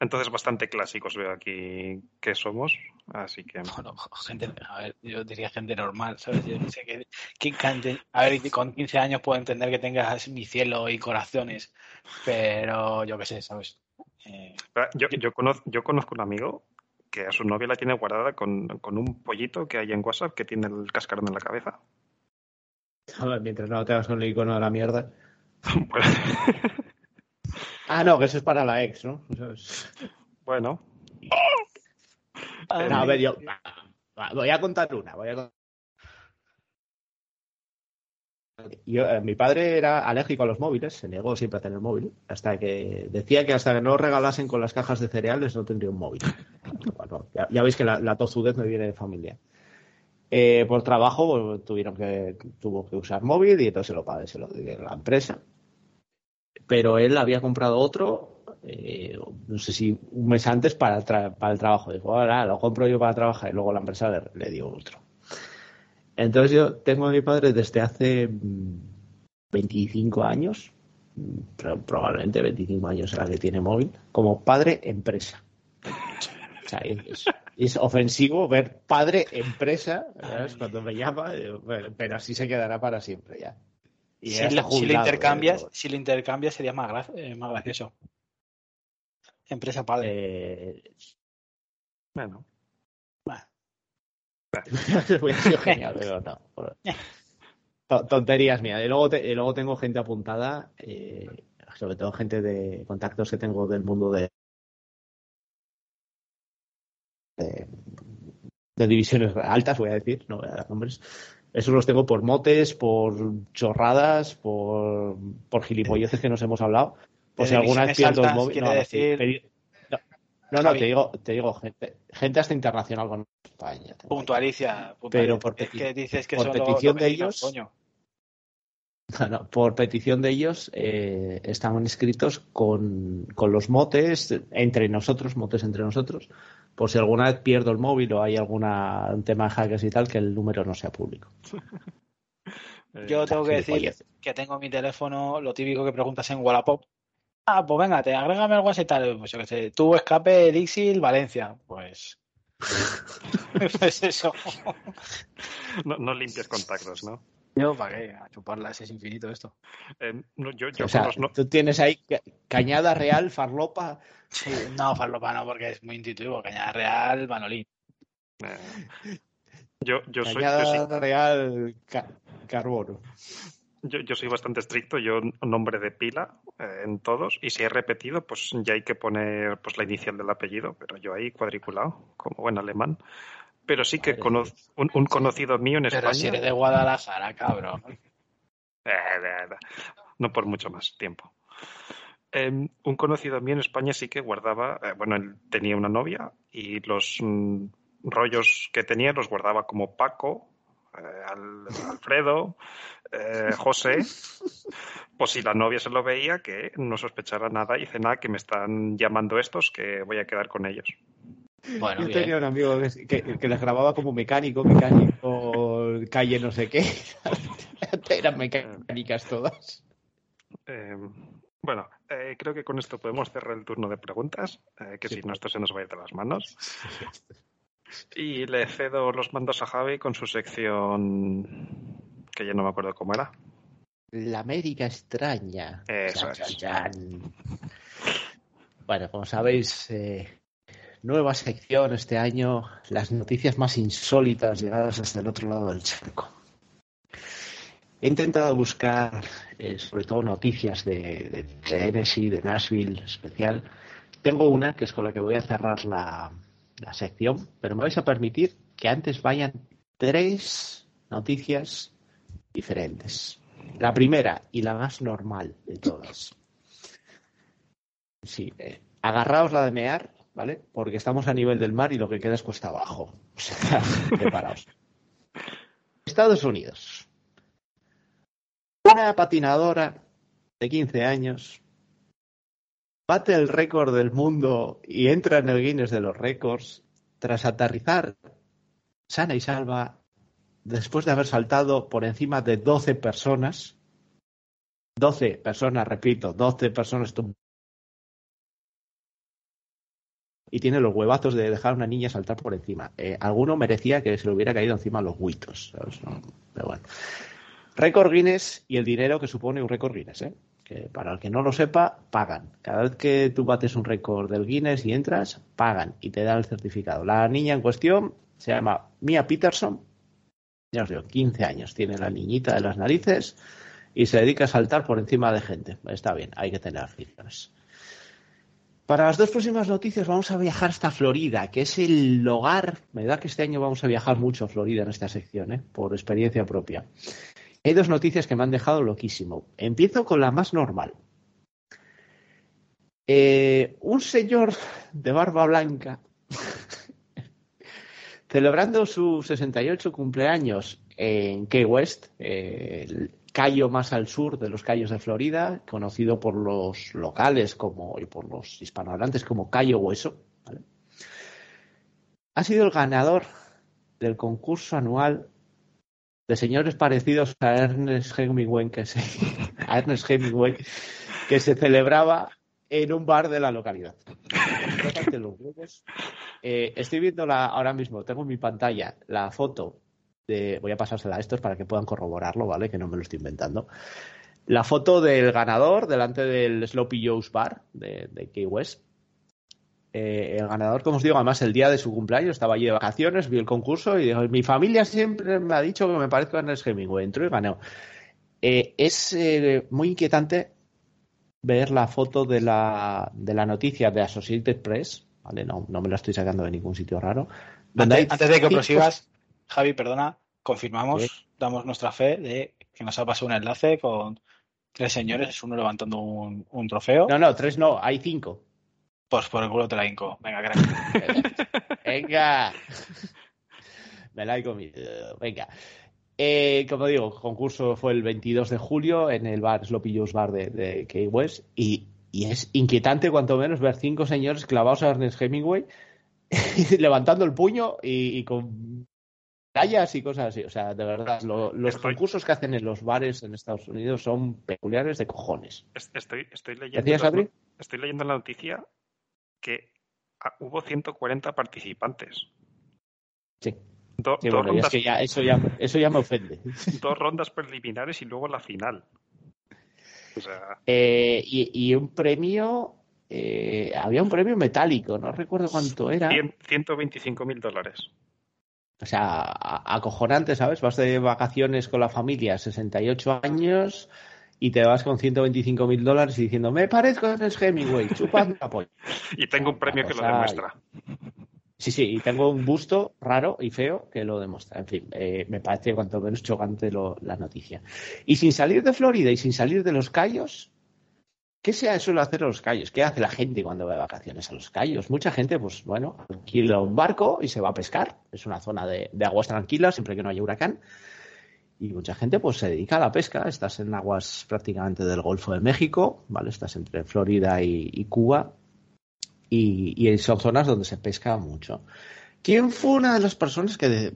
entonces bastante clásicos veo aquí que somos, así que (laughs) Bueno, gente, a ver, yo diría gente normal, ¿sabes? Yo no sé que, que cante- a ver, con 15 años puedo entender que tengas mi cielo y corazones, pero yo qué sé, ¿sabes? Eh, Ah, Yo, yo, conozco, yo conozco un amigo que a su novia la tiene guardada con, con un pollito que hay en WhatsApp que tiene el cascarón en la cabeza. A ver, Mientras no te hagas con el icono de la mierda. (laughs) Pues, Ah, no, que eso es para la ex, ¿no? Eso es- (laughs) bueno, No, a ver, yo. va, Voy a contar una. Voy a con- Yo, eh, mi padre era alérgico a los móviles, se negó siempre a tener móvil, hasta que decía que hasta que no regalasen con las cajas de cereales no tendría un móvil. Bueno, ya, ya veis que la, la tozudez me viene de familia. Eh, por trabajo pues, tuvieron que tuvo que usar móvil y entonces lo pagué, se lo di a la empresa. Pero él había comprado otro, eh, no sé si un mes antes para el, tra- para el trabajo. Dijo, ahora lo compro yo para trabajar y luego la empresa le, le dio otro. Entonces yo tengo a mi padre desde hace mm, 25 años, mm, pro- probablemente 25 años era que tiene móvil, como padre empresa. O sea, es, es ofensivo ver padre empresa ¿sabes? cuando me llama, eh, pero así se quedará para siempre ya. Y si, lo, si lo jubilado, intercambias, ¿eh? si lo intercambias sería más, gra- eh, más gracioso. Empresa padre. Eh, bueno. Hubiera (laughs) sido genial, pero no. To- Tonterías mías. Y luego, te- y luego tengo gente apuntada, eh, sobre todo gente de contactos que tengo del mundo de, de, de divisiones altas, voy a decir, no voy a dar nombres. Esos los tengo por motes, por chorradas, por, por gilipolleces que nos hemos hablado. Por De si alguna vez pierdo el móvil. No, no, decir- pedi- no, no, no, Javi. te digo, te digo gente, gente hasta internacional con España. Puntualicia, puntualicia. Pero por es peti- que dices que por son los- petición los de ellos- coño. No, no, por petición de ellos eh, estaban escritos con, con los motes entre nosotros, motes entre nosotros, por si alguna vez pierdo el móvil o hay alguna un tema de hackers y tal, que el número no sea público. (laughs) eh, Yo tengo que decir que tengo en mi teléfono lo típico que preguntas en Wallapop. Ah, pues venga, te agrégame al WhatsApp y tal. Pues yo qué sé, tú escape Dixil Valencia. Pues. (laughs) pues eso. (laughs) no, no limpias contactos, ¿no? Yo, ¿para qué? A chuparlas, es infinito esto. Eh, no, yo yo o sea, con los no- tú tienes ahí ca- Cañada Real, Farlopa. Sí, no, farlopa no, porque es muy intuitivo. Cañada Real, Manolín. eh, Yo, yo soy, yo, sí- Cañada real ca- carbono. Yo- yo soy bastante estricto, yo nombre de pila eh, en todos, y si he repetido, pues ya hay que poner pues la inicial del apellido, pero yo ahí cuadriculado, como buen alemán. Pero sí que cono- un, un conocido mío en Pero si España. eres de Guadalajara, cabrón. (laughs) Eh, no por mucho más tiempo. Eh, un conocido mío en España sí que guardaba, eh, bueno, él tenía una novia y los mm, rollos que tenía los guardaba como Paco, Al- Alfredo, eh, (laughs) José, pues si la novia se lo veía, que no sospechara nada y dice nada, que me están llamando estos, que voy a quedar con ellos. Bueno, Yo bien. tenía un amigo que, que, que les grababa como mecánico, mecánico, calle no sé qué. (laughs) Eran mecánicas todas. Eh, bueno, eh, creo que con esto podemos cerrar el turno de preguntas, eh, que Sí. si no esto se nos va a ir de las manos. Y le cedo los mandos a Javi con su sección que ya no me acuerdo cómo era. La América extraña. Eso es. Bueno, como sabéis, eh, nueva sección este año, las noticias más insólitas llegadas hasta el otro lado del charco. He intentado buscar, eh, sobre todo, noticias de, de Tennessee, de Nashville especial. Tengo una que es con la que voy a cerrar la, la sección, pero me vais a permitir que antes vayan tres noticias diferentes. La primera y la más normal de todas. Sí, eh, agarraos la de mear, ¿vale? Porque estamos a nivel del mar y lo que queda es cuesta abajo. O sea, (laughs) preparaos. Estados Unidos. Una patinadora de 15 años bate el récord del mundo y entra en el Guinness de los récords tras aterrizar sana y salva después de haber saltado por encima de 12 personas. 12 personas, repito, 12 personas. Y tiene los huevazos de dejar a una niña saltar por encima. Eh, alguno merecía que se le hubiera caído encima los huitos. Pero bueno. Récord Guinness y el dinero que supone un récord Guinness. ¿eh? Que para el que no lo sepa, pagan. Cada vez que tú bates un récord del Guinness y entras, pagan y te dan el certificado. La niña en cuestión se llama Mia Peterson, ya os digo, 15 años tiene la niñita de las narices y se dedica a saltar por encima de gente. Está bien, hay que tener aficiones. Para las dos próximas noticias vamos a viajar hasta Florida, que es el hogar. Me da que este año vamos a viajar mucho a Florida en esta sección, ¿eh? por experiencia propia. Hay dos noticias que me han dejado loquísimo. Empiezo con la más normal. Eh, un señor de barba blanca (laughs) celebrando su 68 cumpleaños en Key West, el callo más al sur de los cayos de Florida, conocido por los locales como y por los hispanohablantes como Cayo Hueso. ¿vale? Ha sido el ganador del concurso anual de señores parecidos a Ernest Hemingway que se, (laughs) que se celebraba en un bar de la localidad. Eh, estoy viendo la, ahora mismo, tengo en mi pantalla la foto de. Voy a pasársela a estos para que puedan corroborarlo, ¿vale? Que no me lo estoy inventando. La foto del ganador delante del Sloppy Joe's Bar de Key West. Eh, el ganador, como os digo, además el día de su cumpleaños estaba allí de vacaciones, vi el concurso y dijo: Mi familia siempre me ha dicho que me parezco a Ernest Hemingway. Entró y ganó. Eh, es eh, muy inquietante ver la foto de la, de la noticia de Associated Press, ¿vale? No, no me la estoy sacando de ningún sitio raro. donde Antes, antes de que prosigas, Javi, perdona, confirmamos, damos nuestra fe de que nos ha pasado un enlace con tres señores, uno levantando un, un trofeo. No, no, tres no, hay cinco. Pues por el culo te la hinco. Venga, crack. (laughs) Venga. Me la he comido. Venga. Eh, como digo, el concurso fue el 22 de julio en el bar Sloppy Joe's Bar de, de Key West y, y es inquietante cuanto menos ver cinco señores clavados a Ernest Hemingway (laughs) levantando el puño y, y con tallas y cosas así. O sea, de verdad, lo- los Estoy- concursos que hacen en los bares en Estados Unidos son peculiares de cojones. Es- Estoy, estoy leyendo. Estoy leyendo la noticia que ah, hubo 140 participantes. Sí. Do- Sí, dos, bueno, es rondas, que ya, eso, ya, eso ya me ofende. (laughs) dos rondas preliminares y luego la final. O sea, Eh, y, y un premio, eh, había un premio metálico, no recuerdo cuánto era. 100 125 mil dólares. O sea, acojonante, ¿sabes? Vas de vacaciones con la familia, 68 años, y te vas con 125 mil dólares y diciendo, me parezco a Ernest Hemingway, chupadme la polla. (laughs) Y tengo un premio que lo demuestra. Sí, sí, y tengo un busto raro y feo que lo demuestra. En fin, eh, me parece cuanto menos chocante lo- la noticia. Y sin salir de Florida y sin salir de los Cayos, ¿qué se suele hacer a los Cayos? ¿Qué hace la gente cuando va de vacaciones a los Cayos? Mucha gente, pues bueno, alquila un barco y se va a pescar. Es una zona de, de aguas tranquilas, siempre que no haya huracán. Y mucha gente pues se dedica a la pesca. Estás en aguas prácticamente del Golfo de México, ¿vale? Estás entre Florida y, Cuba. Y, son zonas donde se pesca mucho. ¿Quién fue una de las personas que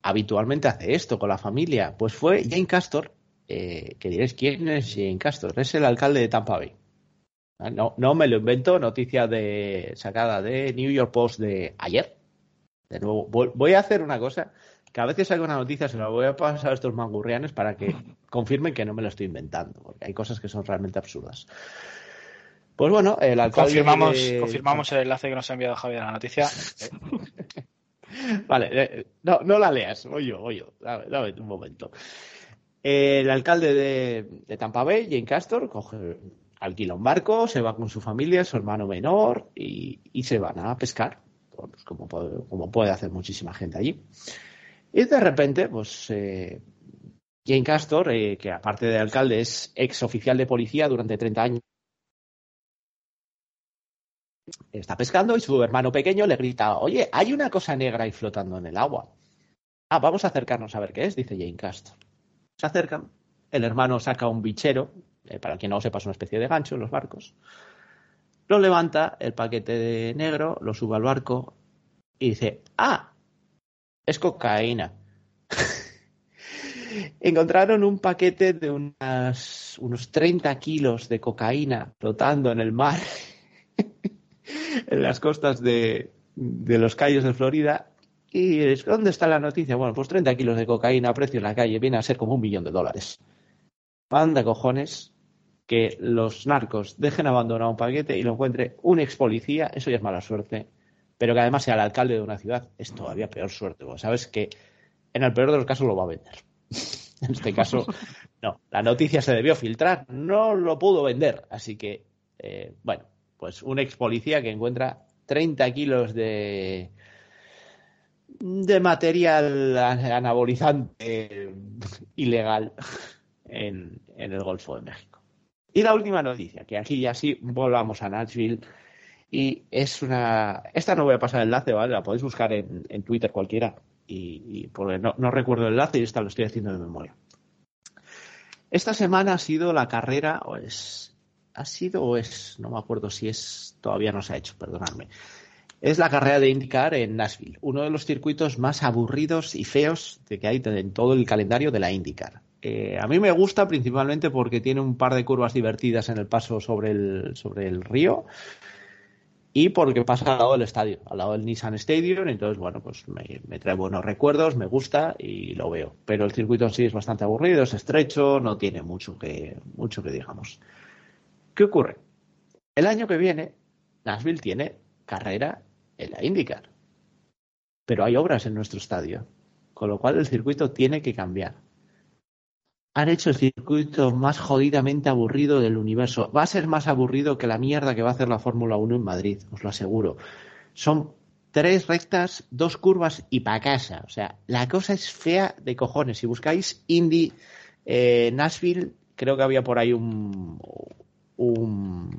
habitualmente hace esto con la familia? Pues fue Jane Castor, eh, que diréis, ¿quién es Jane Castor? Es el alcalde de Tampa Bay. Ah, No, no me lo invento, noticia de, sacada de New York Post de ayer. De nuevo, voy a hacer una cosa, que a veces hago una noticia, se la voy a pasar a estos mangurrianes para que (laughs) confirmen que no me lo estoy inventando, porque hay cosas que son realmente absurdas. Pues bueno, el alcalde Confirmamos, de- confirmamos el enlace que nos ha enviado Javier a la noticia. (laughs) Vale, eh, no, no la leas, voy yo, voy yo. Dame, dame un momento. El alcalde de, de Tampa Bay, Jane Castor, coge, alquila un barco, se va con su familia, su hermano menor, y, y se van a pescar, pues como, puede, como puede hacer muchísima gente allí. Y de repente, pues eh, Jane Castor, eh, que aparte de alcalde es ex oficial de policía durante 30 años, está pescando y su hermano pequeño le grita, oye, hay una cosa negra ahí flotando en el agua. Ah, vamos a acercarnos a ver qué es, dice Jane Castor. Se acercan, el hermano saca un bichero, eh, para quien no lo sepa es una especie de gancho en los barcos, lo levanta, el paquete de negro, lo sube al barco y dice, ah, es cocaína. (laughs) Encontraron un paquete de unos 30 kilos de cocaína flotando en el mar (laughs) en las costas de, los Cayos de Florida. ¿Y dónde está la noticia? Bueno, pues 30 kilos de cocaína a precio en la calle viene a ser como un millón de dólares. Manda cojones que los narcos dejen abandonado un paquete y lo encuentre un ex policía, eso ya es mala suerte, pero que además sea el alcalde de una ciudad, es todavía peor suerte. porque sabes que en el peor de los casos lo va a vender. (laughs) en este caso, no. La noticia se debió filtrar, no lo pudo vender. Así que, eh, bueno, pues un ex policía que encuentra 30 kilos de de material anabolizante ilegal en, en el Golfo de México. Y la última noticia, que aquí ya sí volvamos a Nashville. Y es una. Esta no voy a pasar el enlace, ¿vale? La podéis buscar en, en Twitter cualquiera. Y, y porque no, no recuerdo el enlace y esta lo estoy haciendo de memoria. Esta semana ha sido la carrera, o es. Ha sido o es. No me acuerdo si es. Todavía no se ha hecho, perdonadme. Es la carrera de IndyCar en Nashville, uno de los circuitos más aburridos y feos de que hay en todo el calendario de la IndyCar. Eh, a mí me gusta principalmente porque tiene un par de curvas divertidas en el paso sobre el, sobre el río y porque pasa al lado del estadio, al lado del Nissan Stadium. Entonces, bueno, pues me, trae buenos recuerdos, me gusta y lo veo. Pero el circuito en sí es bastante aburrido, es estrecho, no tiene mucho que, mucho que digamos. ¿Qué ocurre? El año que viene, Nashville tiene carrera en la IndyCar. Pero hay obras en nuestro estadio, con lo cual el circuito tiene que cambiar. Han hecho el circuito más jodidamente aburrido del universo. Va a ser más aburrido que la mierda que va a hacer la Fórmula 1 en Madrid, os lo aseguro. Son tres rectas, dos curvas y pa' casa. O sea, la cosa es fea de cojones. Si buscáis Indy eh, Nashville, creo que había por ahí un, un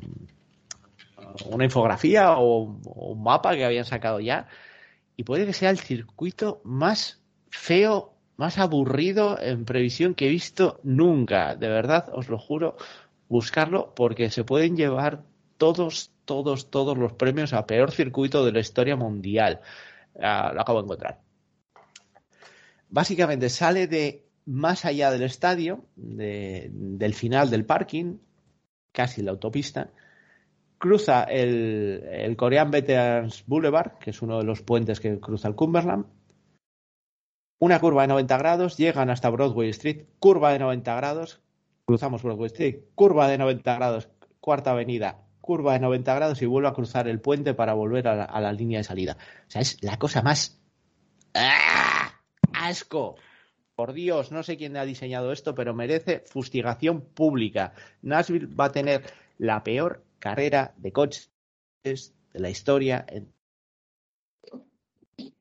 una infografía o, o un mapa que habían sacado ya y puede que sea el circuito más feo, más aburrido en previsión que he visto nunca. De verdad, os lo juro, buscarlo porque se pueden llevar todos, todos, todos los premios a peor circuito de la historia mundial. Ah, lo acabo de encontrar. Básicamente sale de más allá del estadio, de- del final del parking, casi la autopista, cruza el, el Korean Veterans Boulevard, que es uno de los puentes que cruza el Cumberland, una curva de 90 grados, llegan hasta Broadway Street, curva de 90 grados, cruzamos Broadway Street, curva de 90 grados, cuarta avenida, curva de 90 grados y vuelve a cruzar el puente para volver a la, a la línea de salida. O sea, es la cosa más... ¡Ah! asco. Por Dios, no sé quién ha diseñado esto, pero merece fustigación pública. Nashville va a tener la peor carrera de coches de la historia.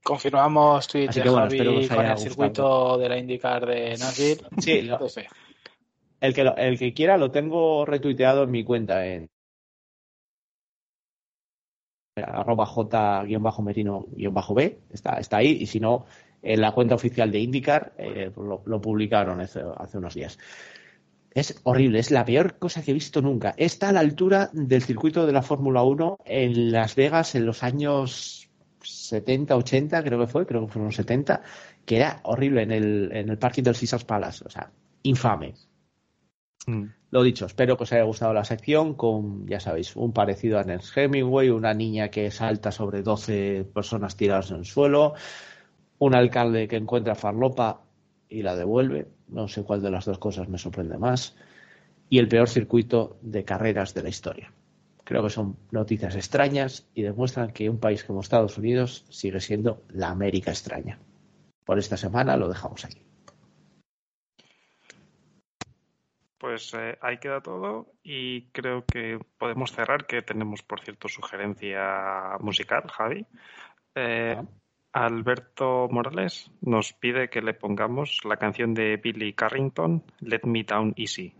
Confirmamos tweet Así de que bueno, Javi con el circuito de la IndyCar de Nashville. Sí, (laughs) lo- el que, lo- el que quiera lo tengo retuiteado en mi cuenta en arroba j-merino-b, está, está ahí, y si no, en la cuenta oficial de IndyCar eh, lo, lo publicaron hace, hace unos días. Es horrible, es la peor cosa que he visto nunca. Está a la altura del circuito de la Fórmula 1 en Las Vegas en los años 70, 80, creo que fue, creo que fueron los 70, que era horrible en el, en el parking del Caesars Palace, o sea, infame. Mm. Lo dicho, espero que os haya gustado la sección con, ya sabéis, un parecido a Ernest Hemingway, una niña que salta sobre 12 personas tiradas en el suelo, un alcalde que encuentra farlopa y la devuelve, no sé cuál de las dos cosas me sorprende más, y el peor circuito de carreras de la historia. Creo que son noticias extrañas y demuestran que un país como Estados Unidos sigue siendo la América extraña. Por esta semana lo dejamos aquí. Pues eh, ahí queda todo y creo que podemos cerrar, que tenemos, por cierto, sugerencia musical, Javi. Eh, Ah. Alberto Morales nos pide que le pongamos la canción de Billy Carrington, Let Me Down Easy.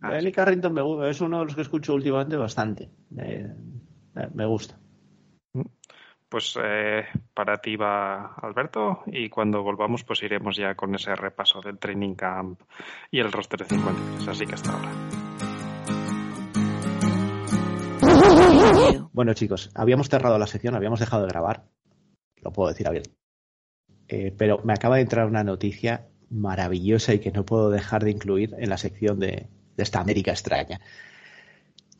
Ah, Eli Carrington me es uno de los que escucho últimamente bastante. Me, gusta. Pues eh, para ti va Alberto y cuando volvamos pues iremos ya con ese repaso del training camp y el roster de 53. Así que hasta ahora. Bueno, chicos, habíamos cerrado la sección, habíamos dejado de grabar. Lo puedo decir abierto. Eh, pero me acaba de entrar una noticia maravillosa y que no puedo dejar de incluir en la sección de, de esta América extraña.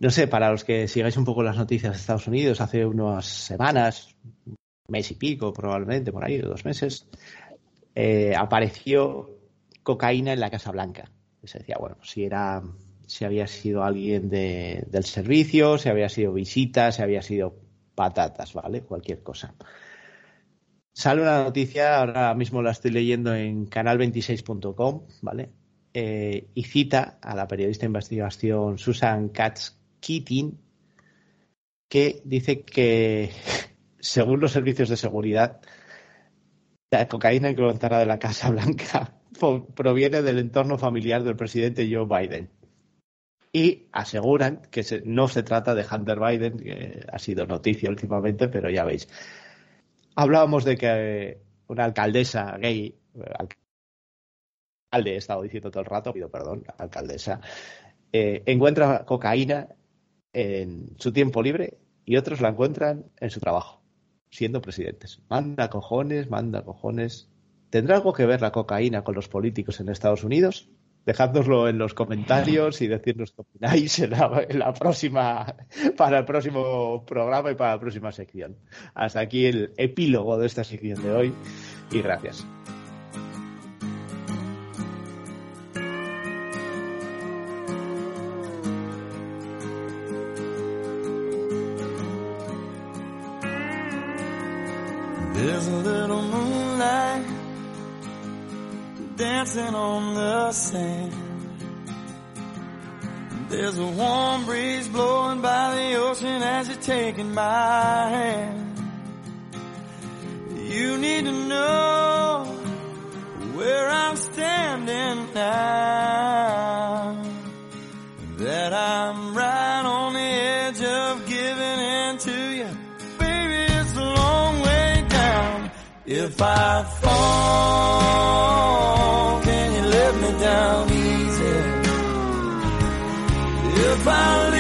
No sé, para los que sigáis un poco las noticias de Estados Unidos, hace unas semanas, mes y pico probablemente, por ahí, dos meses, eh, apareció cocaína en la Casa Blanca. Y se decía, bueno, pues si era, si había sido alguien de- del servicio, si había sido visita, si había sido patatas, ¿vale? Cualquier cosa. Sale una noticia, ahora mismo la estoy leyendo en canal26.com, ¿vale? Eh, y cita a la periodista de investigación Susan Katz Keating, que dice que, (laughs) según los servicios de seguridad, la cocaína encontrada de la Casa Blanca (laughs) proviene del entorno familiar del presidente Joe Biden. Y aseguran que se- no se trata de Hunter Biden, que ha sido noticia últimamente, pero ya veis. Hablábamos de que una alcaldesa gay, alcalde, he estado diciendo todo el rato, pido perdón, alcaldesa, eh, encuentra cocaína en su tiempo libre y otros la encuentran en su trabajo, siendo presidentes. Manda cojones, manda cojones. ¿Tendrá algo que ver la cocaína con los políticos en Estados Unidos? Dejádnoslo en los comentarios y decirnos qué opináis en la, en la próxima, para el próximo programa y para la próxima sección. Hasta aquí el epílogo de esta sección de hoy y gracias. Dancing on the sand. There's a warm breeze blowing by the ocean as you're taking my hand. You need to know where I'm standing now. That I'm right If I fall, can you let me down easy? If I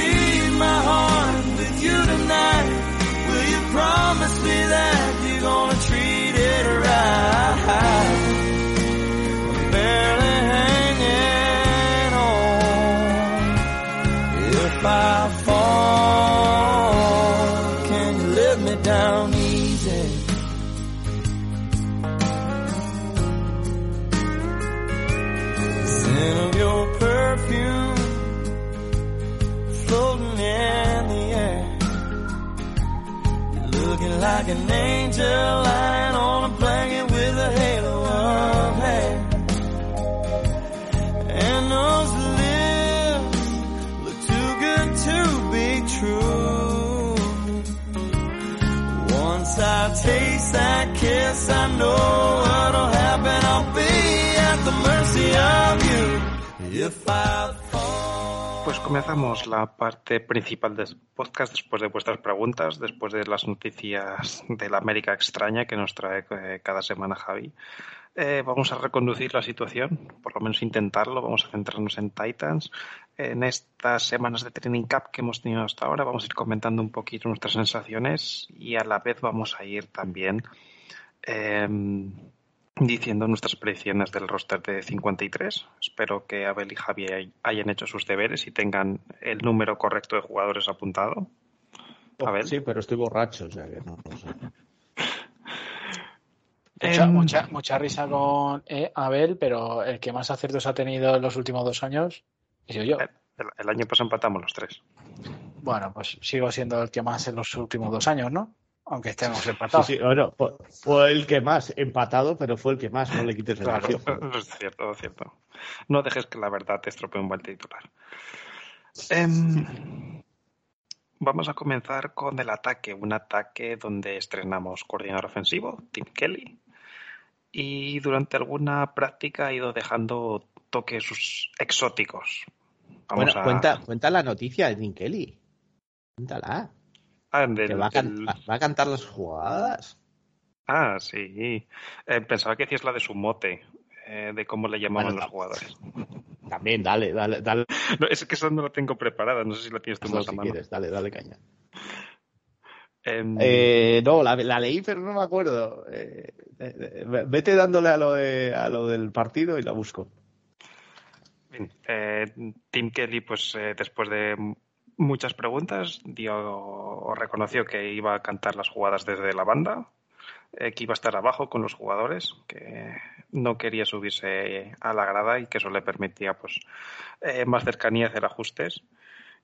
like an angel lying on a blanket with a halo of hair. And those lips look too good to be true. Once I taste that kiss, I know what'll happen. I'll be at the mercy of you if I Pues comenzamos la parte principal del podcast después de vuestras preguntas, después de las noticias de la América extraña que nos trae eh, cada semana Javi. Eh, vamos a reconducir la situación, por lo menos intentarlo. Vamos a centrarnos en Titans. En estas semanas de Training Cup que hemos tenido hasta ahora, vamos a ir comentando un poquito nuestras sensaciones y a la vez vamos a ir también eh, diciendo nuestras predicciones del roster de 53. Espero que Abel y Javi hayan hecho sus deberes y tengan el número correcto de jugadores apuntado. Abel. Sí, pero estoy borracho, o sea que no, no sé. Mucha, Em, mucha, mucha risa con eh, Abel, pero el que más aciertos ha tenido en los últimos dos años he sido yo. El, el año pasado empatamos los tres. Bueno, pues sigo siendo el que más en los últimos dos años, ¿no? Aunque estemos empatados. sí, bueno, fue, el que más, empatado, pero fue el que más, no le quites el Claro. (laughs) Es cierto, es cierto. No dejes que la verdad te estropee un buen titular. Em, vamos a comenzar con el ataque. Un ataque donde estrenamos coordinador ofensivo, Tim Kelly. Y durante alguna práctica ha ido dejando toques exóticos. Vamos Bueno, a. cuenta, cuenta la noticia de Tim Kelly. Cuéntala. Ah, del- Que va, a can- del- va a cantar las jugadas. ah, sí. Eh, pensaba que decías la de su mote, eh, de cómo le llamaban Bueno, los jugadores. También, dale, dale, dale. (laughs) No, es que esa no la tengo preparada, no sé si la tienes tú más a si mano. quieres, dale, dale caña. Em, Eh, no, la, la leí, pero no me acuerdo. Eh, eh, eh, vete dándole a lo, de, a lo del partido y la busco. Bien, Tim Kelly, pues después de muchas preguntas, dio reconoció que iba a cantar las jugadas desde la banda, eh, que iba a estar abajo con los jugadores, que no quería subirse a la grada y que eso le permitía pues eh, más cercanía hacer ajustes.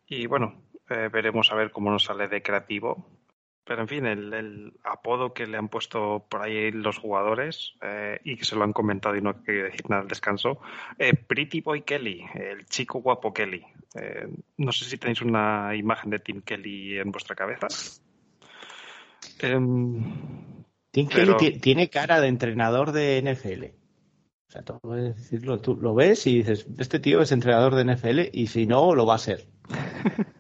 Y bueno, eh, veremos a ver cómo nos sale de creativo. Pero en fin, el, el apodo que le han puesto por ahí los jugadores eh, y que se lo han comentado y no quiero decir nada al descanso, eh, Pretty Boy Kelly, el chico guapo Kelly. Eh, no sé si tenéis una imagen de Tim Kelly en vuestra cabeza. Em, Tim Pero- Kelly ti- tiene cara de entrenador de NFL. O sea, que decirlo, tú lo ves y dices, este tío es entrenador de NFL y si no, lo va a ser. (laughs)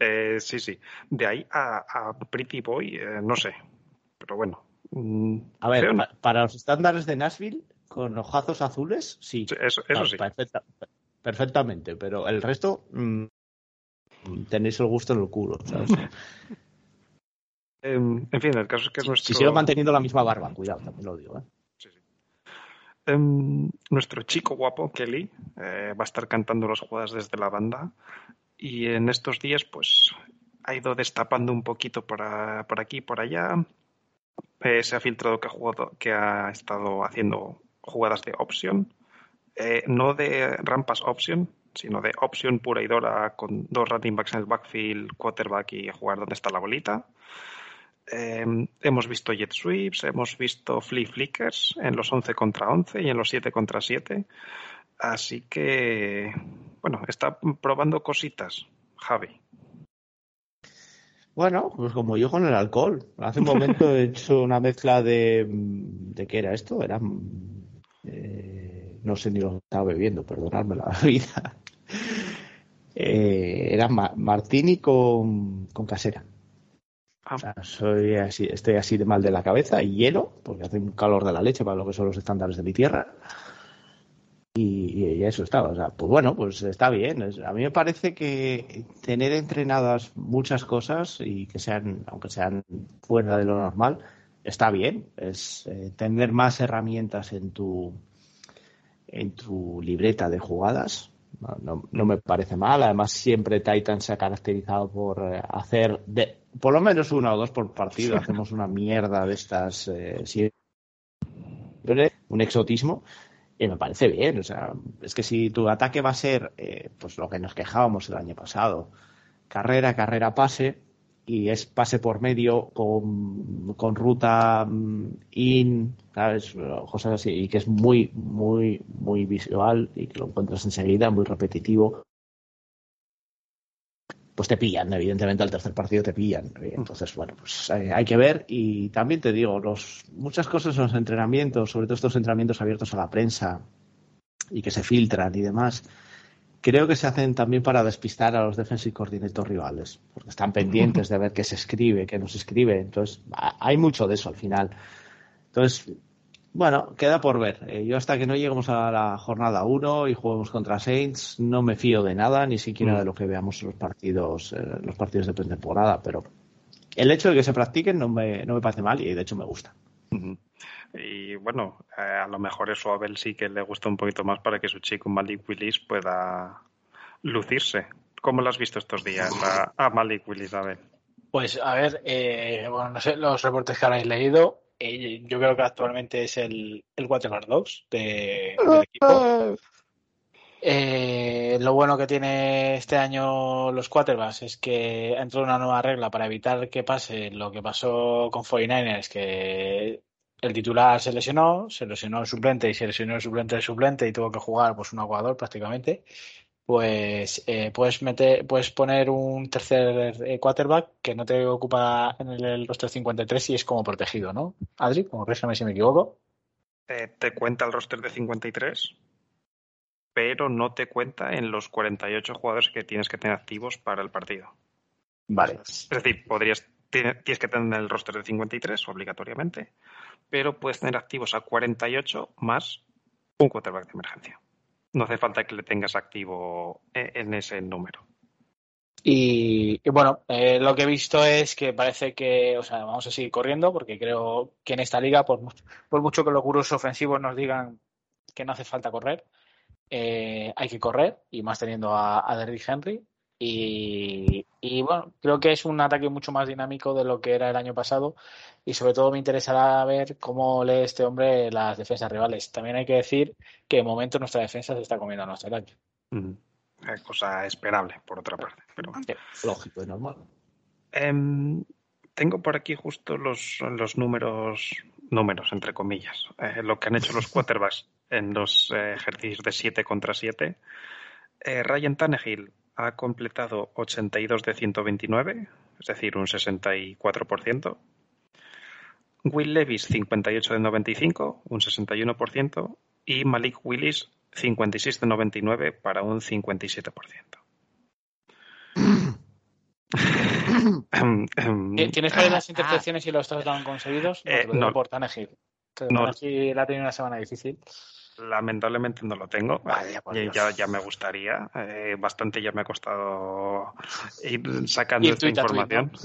eh, sí, sí. De ahí a, a Pretty Boy, eh, no sé. Pero bueno. mm, A ver, no. pa- para los estándares de Nashville, con ojazos azules, sí. Sí, Eso, eso sí. perfecta- perfectamente, pero el resto mm, tenéis el gusto en el culo, ¿sabes? (laughs) Em, en fin, el caso es que es nuestro... Si sigo manteniendo la misma barba, cuidado, también lo digo. ¿eh? Sí, sí. Em, nuestro chico guapo, Kelly, eh, va a estar cantando las jugadas desde la banda y en estos días pues ha ido destapando un poquito por, a- por aquí y por allá. Eh, se ha filtrado que ha, jugado, que ha estado haciendo jugadas de option, eh, no de rampas option, sino de option pura y dura con dos running backs en el backfield, quarterback y jugar donde está la bolita. Eh, hemos visto jet sweeps, hemos visto flea flickers en los 11 contra 11 y en los 7 contra 7. Así que, bueno, está probando cositas, Javi. Bueno, pues como yo con el alcohol. Hace un momento he hecho una mezcla de... ¿De qué era esto? Era... eh, no sé ni lo que estaba bebiendo, perdonadme la vida. Eh, era ma- martini con, con casera. Ah, O sea, soy así, estoy así de mal de la cabeza y hielo, porque hace un calor de la leche para lo que son los estándares de mi tierra. Y, y eso estaba. O sea, pues bueno, pues está bien. A mí me parece que tener entrenadas muchas cosas y que sean, aunque sean fuera de lo normal, está bien. Es eh, tener más herramientas en tu en tu libreta de jugadas. No, no- no me parece mal. Además, siempre Titan se ha caracterizado por eh, hacer de, por lo menos una o dos por partido. Hacemos una mierda de estas eh, siempre. Un exotismo. Y me parece bien. O sea, es que si tu ataque va a ser eh, pues lo que nos quejábamos el año pasado, carrera, carrera, pase, y es pase por medio con, con ruta mm, in, ¿sabes? Cosas así, y que es muy, muy, muy visual y que lo encuentras enseguida, muy repetitivo. Pues te pillan, evidentemente al tercer partido te pillan. Entonces, bueno, pues eh, hay que ver y también te digo, los, muchas cosas en los entrenamientos, sobre todo estos entrenamientos abiertos a la prensa y que se filtran y demás, creo que se hacen también para despistar a los defensive coordinators rivales, porque están pendientes (laughs) de ver qué se escribe, qué no se escribe. Entonces, hay mucho de eso al final. Entonces, bueno, queda por ver. Eh, yo hasta que no lleguemos a la jornada 1 y juguemos contra Saints, no me fío de nada, ni siquiera de lo que veamos en los partidos, eh, los partidos de pretemporada, pero el hecho de que se practiquen no me, no me parece mal y de hecho me gusta. Y bueno, eh, a lo mejor eso a Abel sí que le gusta un poquito más para que su chico Malik Willis pueda lucirse. ¿Cómo lo has visto estos días a, a Malik Willis, Abel? Pues a ver, bueno, no sé, los reportes que habéis leído, eh, yo creo que actualmente es el, el quarterback 2 de, del equipo. (laughs) Eh, lo bueno que tiene este año los quarterbacks es que entrado una nueva regla para evitar que pase lo que pasó con 49ers, que el titular se lesionó, se lesionó el suplente y se lesionó el suplente del suplente y tuvo que jugar pues un jugador prácticamente pues eh, puedes meter, puedes poner un tercer eh, quarterback que no te ocupa en el, el roster 53 y es como protegido, ¿no? Adri, como corrígeme si me equivoco. Eh, te cuenta el roster de 53, pero no te cuenta en los 48 jugadores que tienes que tener activos para el partido. Vale. Es decir, podrías tienes que tener el roster de 53 obligatoriamente, pero puedes tener activos a 48 más un quarterback de emergencia no hace falta que le tengas activo e, en ese número. Y, bueno, eh, lo que he visto es que parece que, o sea, vamos a seguir corriendo porque creo que en esta liga, por, por mucho que los gurús ofensivos nos digan que no hace falta correr, eh, hay que correr y más teniendo a, a Derrick Henry. Y, y, bueno, creo que es un ataque mucho más dinámico de lo que era el año pasado y sobre todo me interesará ver cómo lee este hombre las defensas rivales. También hay que decir que de momento nuestra defensa se está comiendo a nuestro ataque. Mm. Cosa esperable, por otra parte. Pero... Lógico y normal. Eh, tengo por aquí justo los, los números, números entre comillas, eh, lo que han hecho los (laughs) quarterbacks en los eh, ejercicios de 7 contra 7. Eh, Ryan Tannehill ha completado 82 de 129, es decir, un 64%. Will Levis 58 de 95, un 61%, y Malik Willis 56 de 99 para un 57%. ¿Tienes para las intercepciones y los touchdowns conseguidos? No, Eh, no. por Tannehill. No. Tannehill ha tenido una semana difícil. Lamentablemente no lo tengo. Vaya, ya, ya me gustaría. Eh, bastante ya me ha costado ir sacando (laughs) esta información. (laughs)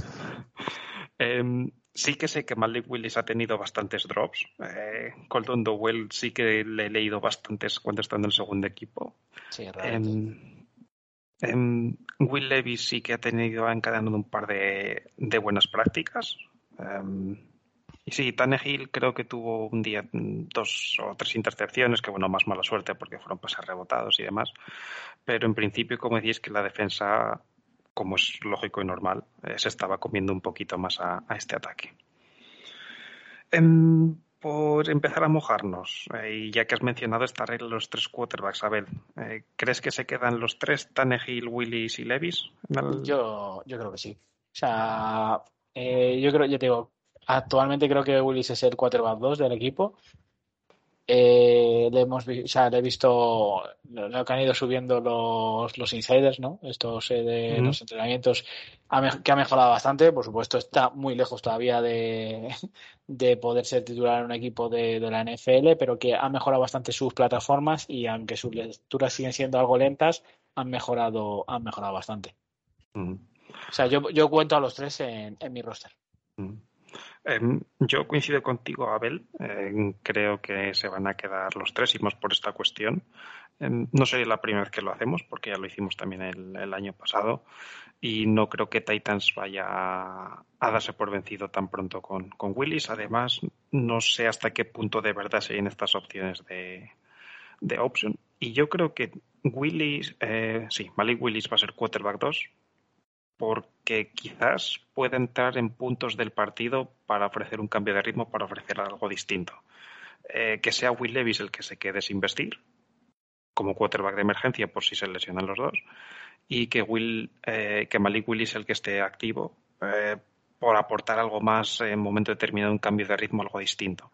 Em, sí que sé que Malik Willis ha tenido bastantes drops. Eh, Colton Dowell sí que le he leído bastantes cuando está en el segundo equipo. Sí. Em, em, Will Levis sí que ha tenido ha encadenado un par de, de buenas prácticas. Y sí, Tannehill creo que tuvo un día mm, dos o tres intercepciones, que bueno, más mala suerte porque fueron pases rebotados y demás. Pero en principio, como decís, que la defensa, como es lógico y normal, eh, se estaba comiendo un poquito más a, este ataque. Em, por empezar a mojarnos, eh, y ya que has mencionado esta regla de los tres quarterbacks, Abel, eh, ¿crees que se quedan los tres, Tannehill, Willis y Levis? Yo, yo creo que sí. O sea, yo creo, yo te digo, actualmente creo que Willis es el quarterback 2 del equipo. Eh, le hemos o sea, le he visto lo, que han ido subiendo los, los insiders, ¿no? Estos eh, de los entrenamientos, ha que ha mejorado bastante. Por supuesto, está muy lejos todavía de, (laughs) de poder ser titular en un equipo de, de la NFL, pero que ha mejorado bastante sus plataformas y aunque sus lecturas siguen siendo algo lentas, han mejorado, han mejorado bastante. O sea, yo, yo cuento a los tres en, en mi roster. Yo coincido contigo, Abel. Em, creo que se van a quedar los tres y por esta cuestión. Em, no sería la primera vez que lo hacemos, porque ya lo hicimos también el, año pasado. Y no creo que Titans vaya a, darse por vencido tan pronto con, con Willis. Además, no sé hasta qué punto de verdad se estas opciones de, de option. Y yo creo que Willis, eh, sí, Malik Willis va a ser quarterback 2, porque quizás puede entrar en puntos del partido para ofrecer un cambio de ritmo, para ofrecer algo distinto. Eh, que sea Will Levis el que se quede sin vestir, como quarterback de emergencia por si se lesionan los dos y que Will eh, que Malik Willis el que esté activo eh, por aportar algo más en momento determinado, un cambio de ritmo, algo distinto.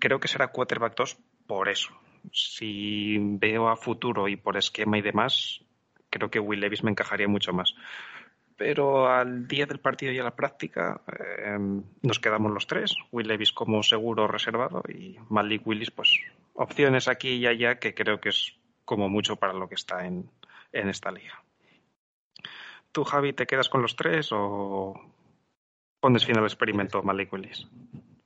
Creo que será quarterback 2 por eso. Si veo a futuro y por esquema y demás, creo que Will Levis me encajaría mucho más. Pero al día del partido y a la práctica eh, nos quedamos los tres. Will Levis como seguro reservado y Malik Willis, pues opciones aquí y allá que creo que es como mucho para lo que está en, en esta liga. ¿Tú, Javi, te quedas con los tres o pones fin al experimento Malik Willis?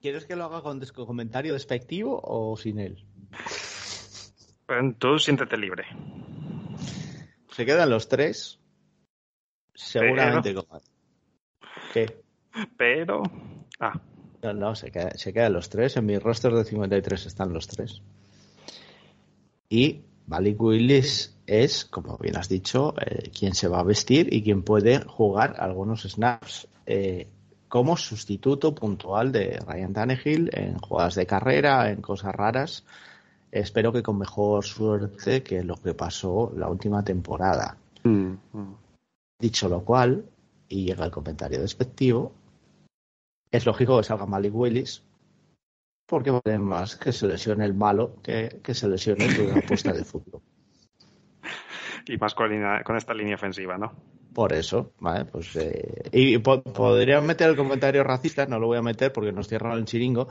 ¿Quieres que lo haga con comentario despectivo o sin él? Tú siéntete libre. Se quedan los tres. Seguramente con. ¿Qué? Pero. Ah, No, no, se, queda- se quedan los tres. En mi roster de 53 están los tres. Y Malik Willis es, como bien has dicho, eh, quien se va a vestir y quien puede jugar algunos snaps eh, como sustituto puntual de Ryan Tannehill en jugadas de carrera, en cosas raras. Espero que con mejor suerte que lo que pasó la última temporada. Dicho lo cual, y llega el comentario despectivo, es lógico que salga Malik Willis, porque vale más que se lesione el malo que, que se lesione una apuesta de fútbol. (laughs) y más con, línea- con esta línea ofensiva, ¿no? Por eso, ¿vale? Pues, eh, y po- podría meter el comentario racista, no lo voy a meter porque nos cierran el chiringo,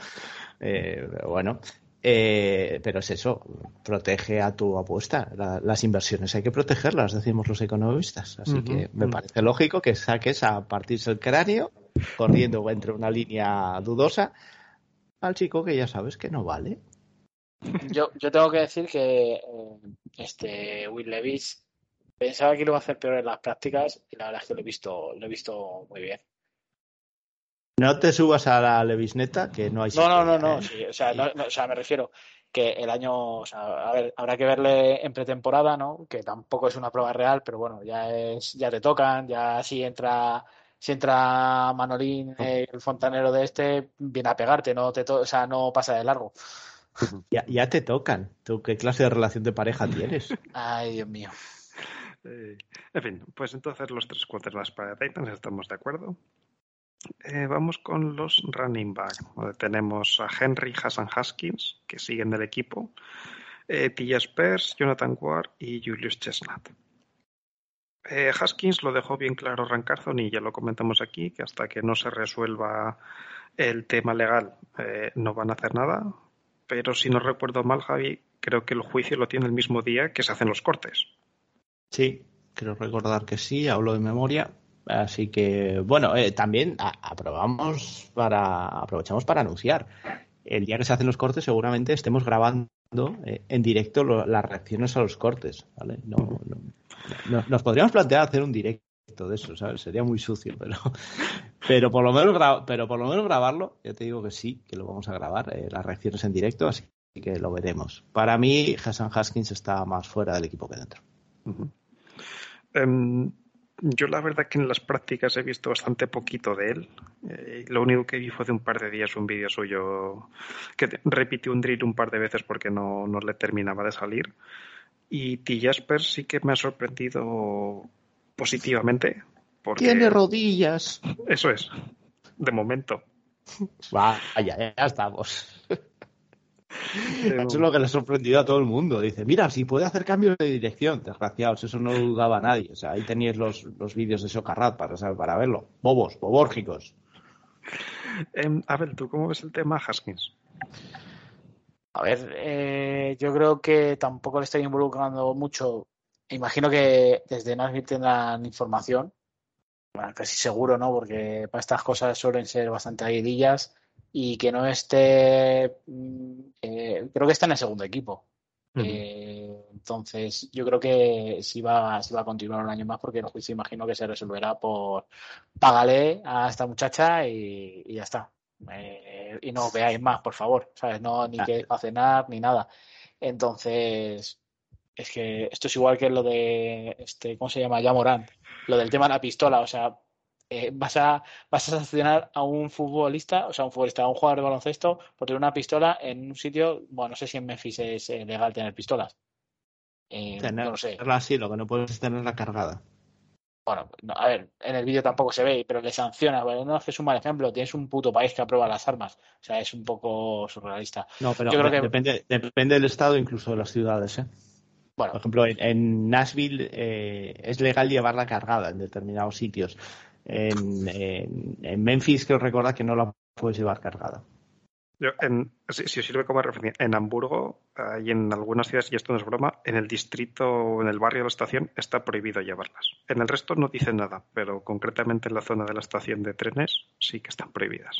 eh, pero bueno. Eh, pero es eso, protege a tu apuesta. La- las inversiones hay que protegerlas, decimos los economistas. Así que me parece lógico que saques a partirse el cráneo, corriendo entre una línea dudosa, al chico que ya sabes que no vale. Yo, yo tengo que decir que eh, este Will Levis pensaba que lo iba a hacer peor en las prácticas y la verdad es que lo he visto, lo he visto muy bien. No te subas a la levisneta, que no hay No, no, no, no, ¿eh? sí, o sea, no- no, o sea, me refiero que el año, o sea, a ver, habrá que verle en pretemporada, ¿no? Que tampoco es una prueba real, pero bueno, ya es, ya te tocan, ya si entra, si entra Manolín, eh, el fontanero de este, viene a pegarte, no te to- o sea, no pasa de largo. Ya, ya te tocan. ¿Tú qué clase de relación de pareja tienes? (laughs) Ay, Dios mío. Eh, en fin, pues entonces los tres quarterbacks para Titans estamos de acuerdo. Eh, vamos con los running back, tenemos a Henry Hassan Haskins, que siguen del equipo, eh, T.J. Jonathan Ward y Julius Chestnut. Eh, Haskins lo dejó bien claro Ran Carson y ya lo comentamos aquí, que hasta que no se resuelva el tema legal eh, no van a hacer nada. Pero si no recuerdo mal, Javi, creo que el juicio lo tiene el mismo día que se hacen los cortes. Sí, creo recordar que sí, hablo de memoria. Así que, bueno, eh, también aprobamos para, aprovechamos para anunciar. El día que se hacen los cortes, seguramente estemos grabando eh, en directo las reacciones a los cortes. ¿vale? No, no- no- nos podríamos plantear hacer un directo de eso, ¿sabes? Sería muy sucio, pero, pero, por, lo menos pero por lo menos grabarlo, ya te digo que sí, que lo vamos a grabar, eh, las reacciones en directo, así que lo veremos. Para mí, Hassan Haskins está más fuera del equipo que dentro. Em, yo la verdad que en las prácticas he visto bastante poquito de él. Eh, lo único que vi fue de un par de días un vídeo suyo que repitió un drill un par de veces porque no, no le terminaba de salir. Y T. Jasper sí que me ha sorprendido positivamente. Porque Tiene rodillas. Eso es, de momento. Vaya, ya estamos. Eso es lo que le ha sorprendido a todo el mundo. Dice, mira, si puede hacer cambios de dirección. Desgraciados, eso no dudaba nadie. O sea, ahí teníais los, los vídeos de Socarrat para, saber- para verlo. Bobos, bobórgicos. Em, a ver, ¿tú cómo ves el tema Haskins? A ver, eh, yo creo que tampoco le estoy involucrando mucho. Imagino que desde Nashville tendrán información. Bueno, casi seguro, ¿no? Porque para estas cosas suelen ser bastante aguilillas y que no esté. mm, eh, creo que está en el segundo equipo. Eh, entonces, yo creo que sí va, sí va a continuar un año más porque el juicio imagino que se resolverá por págale a esta muchacha y, y ya está. Eh, y no veáis más, por favor, ¿sabes? No, ni que a cenar ni nada. Entonces, es que esto es igual que lo de, este, ¿cómo se llama? Ya Morán, lo del tema de la pistola, o sea, eh, vas a, vas a sancionar a un futbolista, o sea, un futbolista, a un jugador de baloncesto por tener una pistola en un sitio, bueno, no sé si en Memphis es eh, legal tener pistolas. Eh, Tenerla no lo sé. así, lo que no puedes es tenerla cargada. Bueno, no, a ver, en el vídeo tampoco se ve, pero le sanciona. Bueno, no es un mal ejemplo. Tienes un puto país que aprueba las armas. O sea, es un poco surrealista. No, pero Yo creo de- que- depende, depende del estado, incluso de las ciudades. ¿eh? Bueno, Por ejemplo, en, en Nashville eh, es legal llevarla cargada en determinados sitios. En, en- en Memphis creo recordar que no la puedes llevar cargada. Yo, en, si, si os sirve como referencia, en Hamburgo eh, y en algunas ciudades, y esto no es broma, en el distrito o en el barrio de la estación está prohibido llevarlas. En el resto no dicen nada, pero concretamente en la zona de la estación de trenes sí que están prohibidas.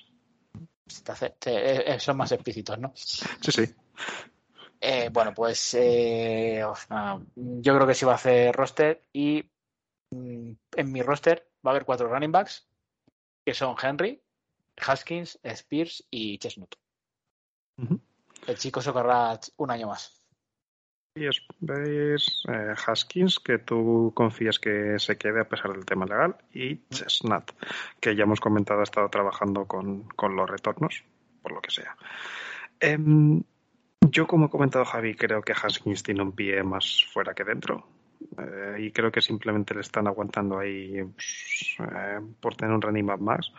te hace- te- eh, son más explícitos, ¿no? Sí, sí. Eh, bueno, pues eh, nada, yo creo que sí va a hacer roster y mm, en mi roster va a haber cuatro running backs que son Henry, Haskins, Spears y Chestnut. El chico se correrá un año más. Y es, veis eh, Haskins, que tú confías que se quede a pesar del tema legal, y Chestnut, que ya hemos comentado ha estado trabajando con, con los retornos, por lo que sea. Em, yo, como ha comentado Javi, creo que Haskins tiene un pie más fuera que dentro. Eh, y creo que simplemente le están aguantando ahí pues, eh, por tener un running más.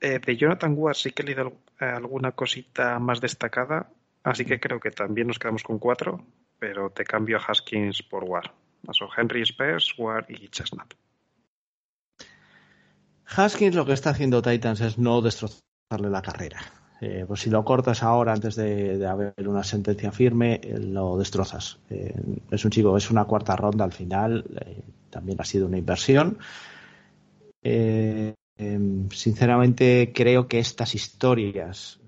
Eh, de Jonathan Ward sí que he leído alguna cosita más destacada, así que creo que también nos quedamos con cuatro, pero te cambio a Haskins por Ward. Son Henry Spears, Ward y Chestnut. Haskins lo que está haciendo Titans es no destrozarle la carrera. Eh, pues si lo cortas ahora antes de, haber una sentencia firme, eh, lo destrozas. Eh, es un chico, es una cuarta ronda al final, también ha sido una inversión. Em, sinceramente creo que estas historias,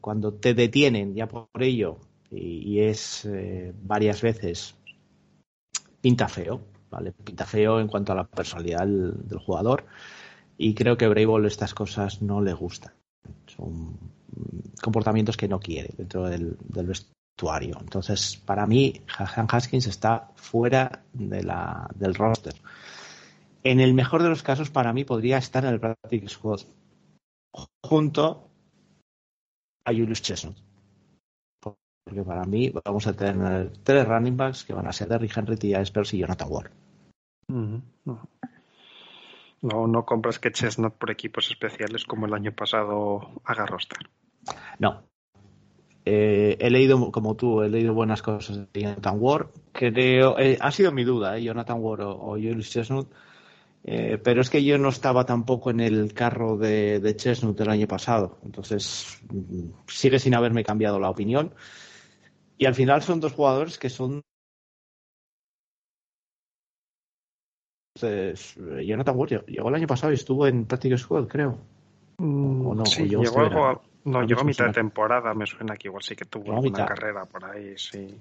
cuando te detienen ya por ello, y, es varias veces, pinta feo, ¿vale? Pinta feo en cuanto a la personalidad del, jugador y creo que Bravel estas cosas no le gustan. Son comportamientos que no quiere dentro del, del vestuario. Entonces, para mí, Hassan Haskins está fuera de la, del roster. En el mejor de los casos, para mí, podría estar en el Practice Squad junto a Julius Chestnut. Porque para mí vamos a tener tres running backs que van a ser Derrick Henry, Tia Espers y Jonathan Ward. No, no compras que Chestnut por equipos especiales como el año pasado haga roster. No. Eh, he leído, como tú, he leído buenas cosas de Jonathan Ward. Creo, eh, ha sido mi duda, eh, Jonathan Ward o, o Julius Chestnut. Pero es que yo no estaba tampoco en el carro de, de Chestnut el año pasado. Entonces, mm, sigue sin haberme cambiado la opinión. Y al final son dos jugadores que son. Entonces, Jonathan Ward llegó el año pasado y estuvo en Practice Squad, creo. O no, sí, o llegó a- no, llegó a mitad de temporada, me suena que igual sí que tuvo a mitad. carrera por ahí, sí.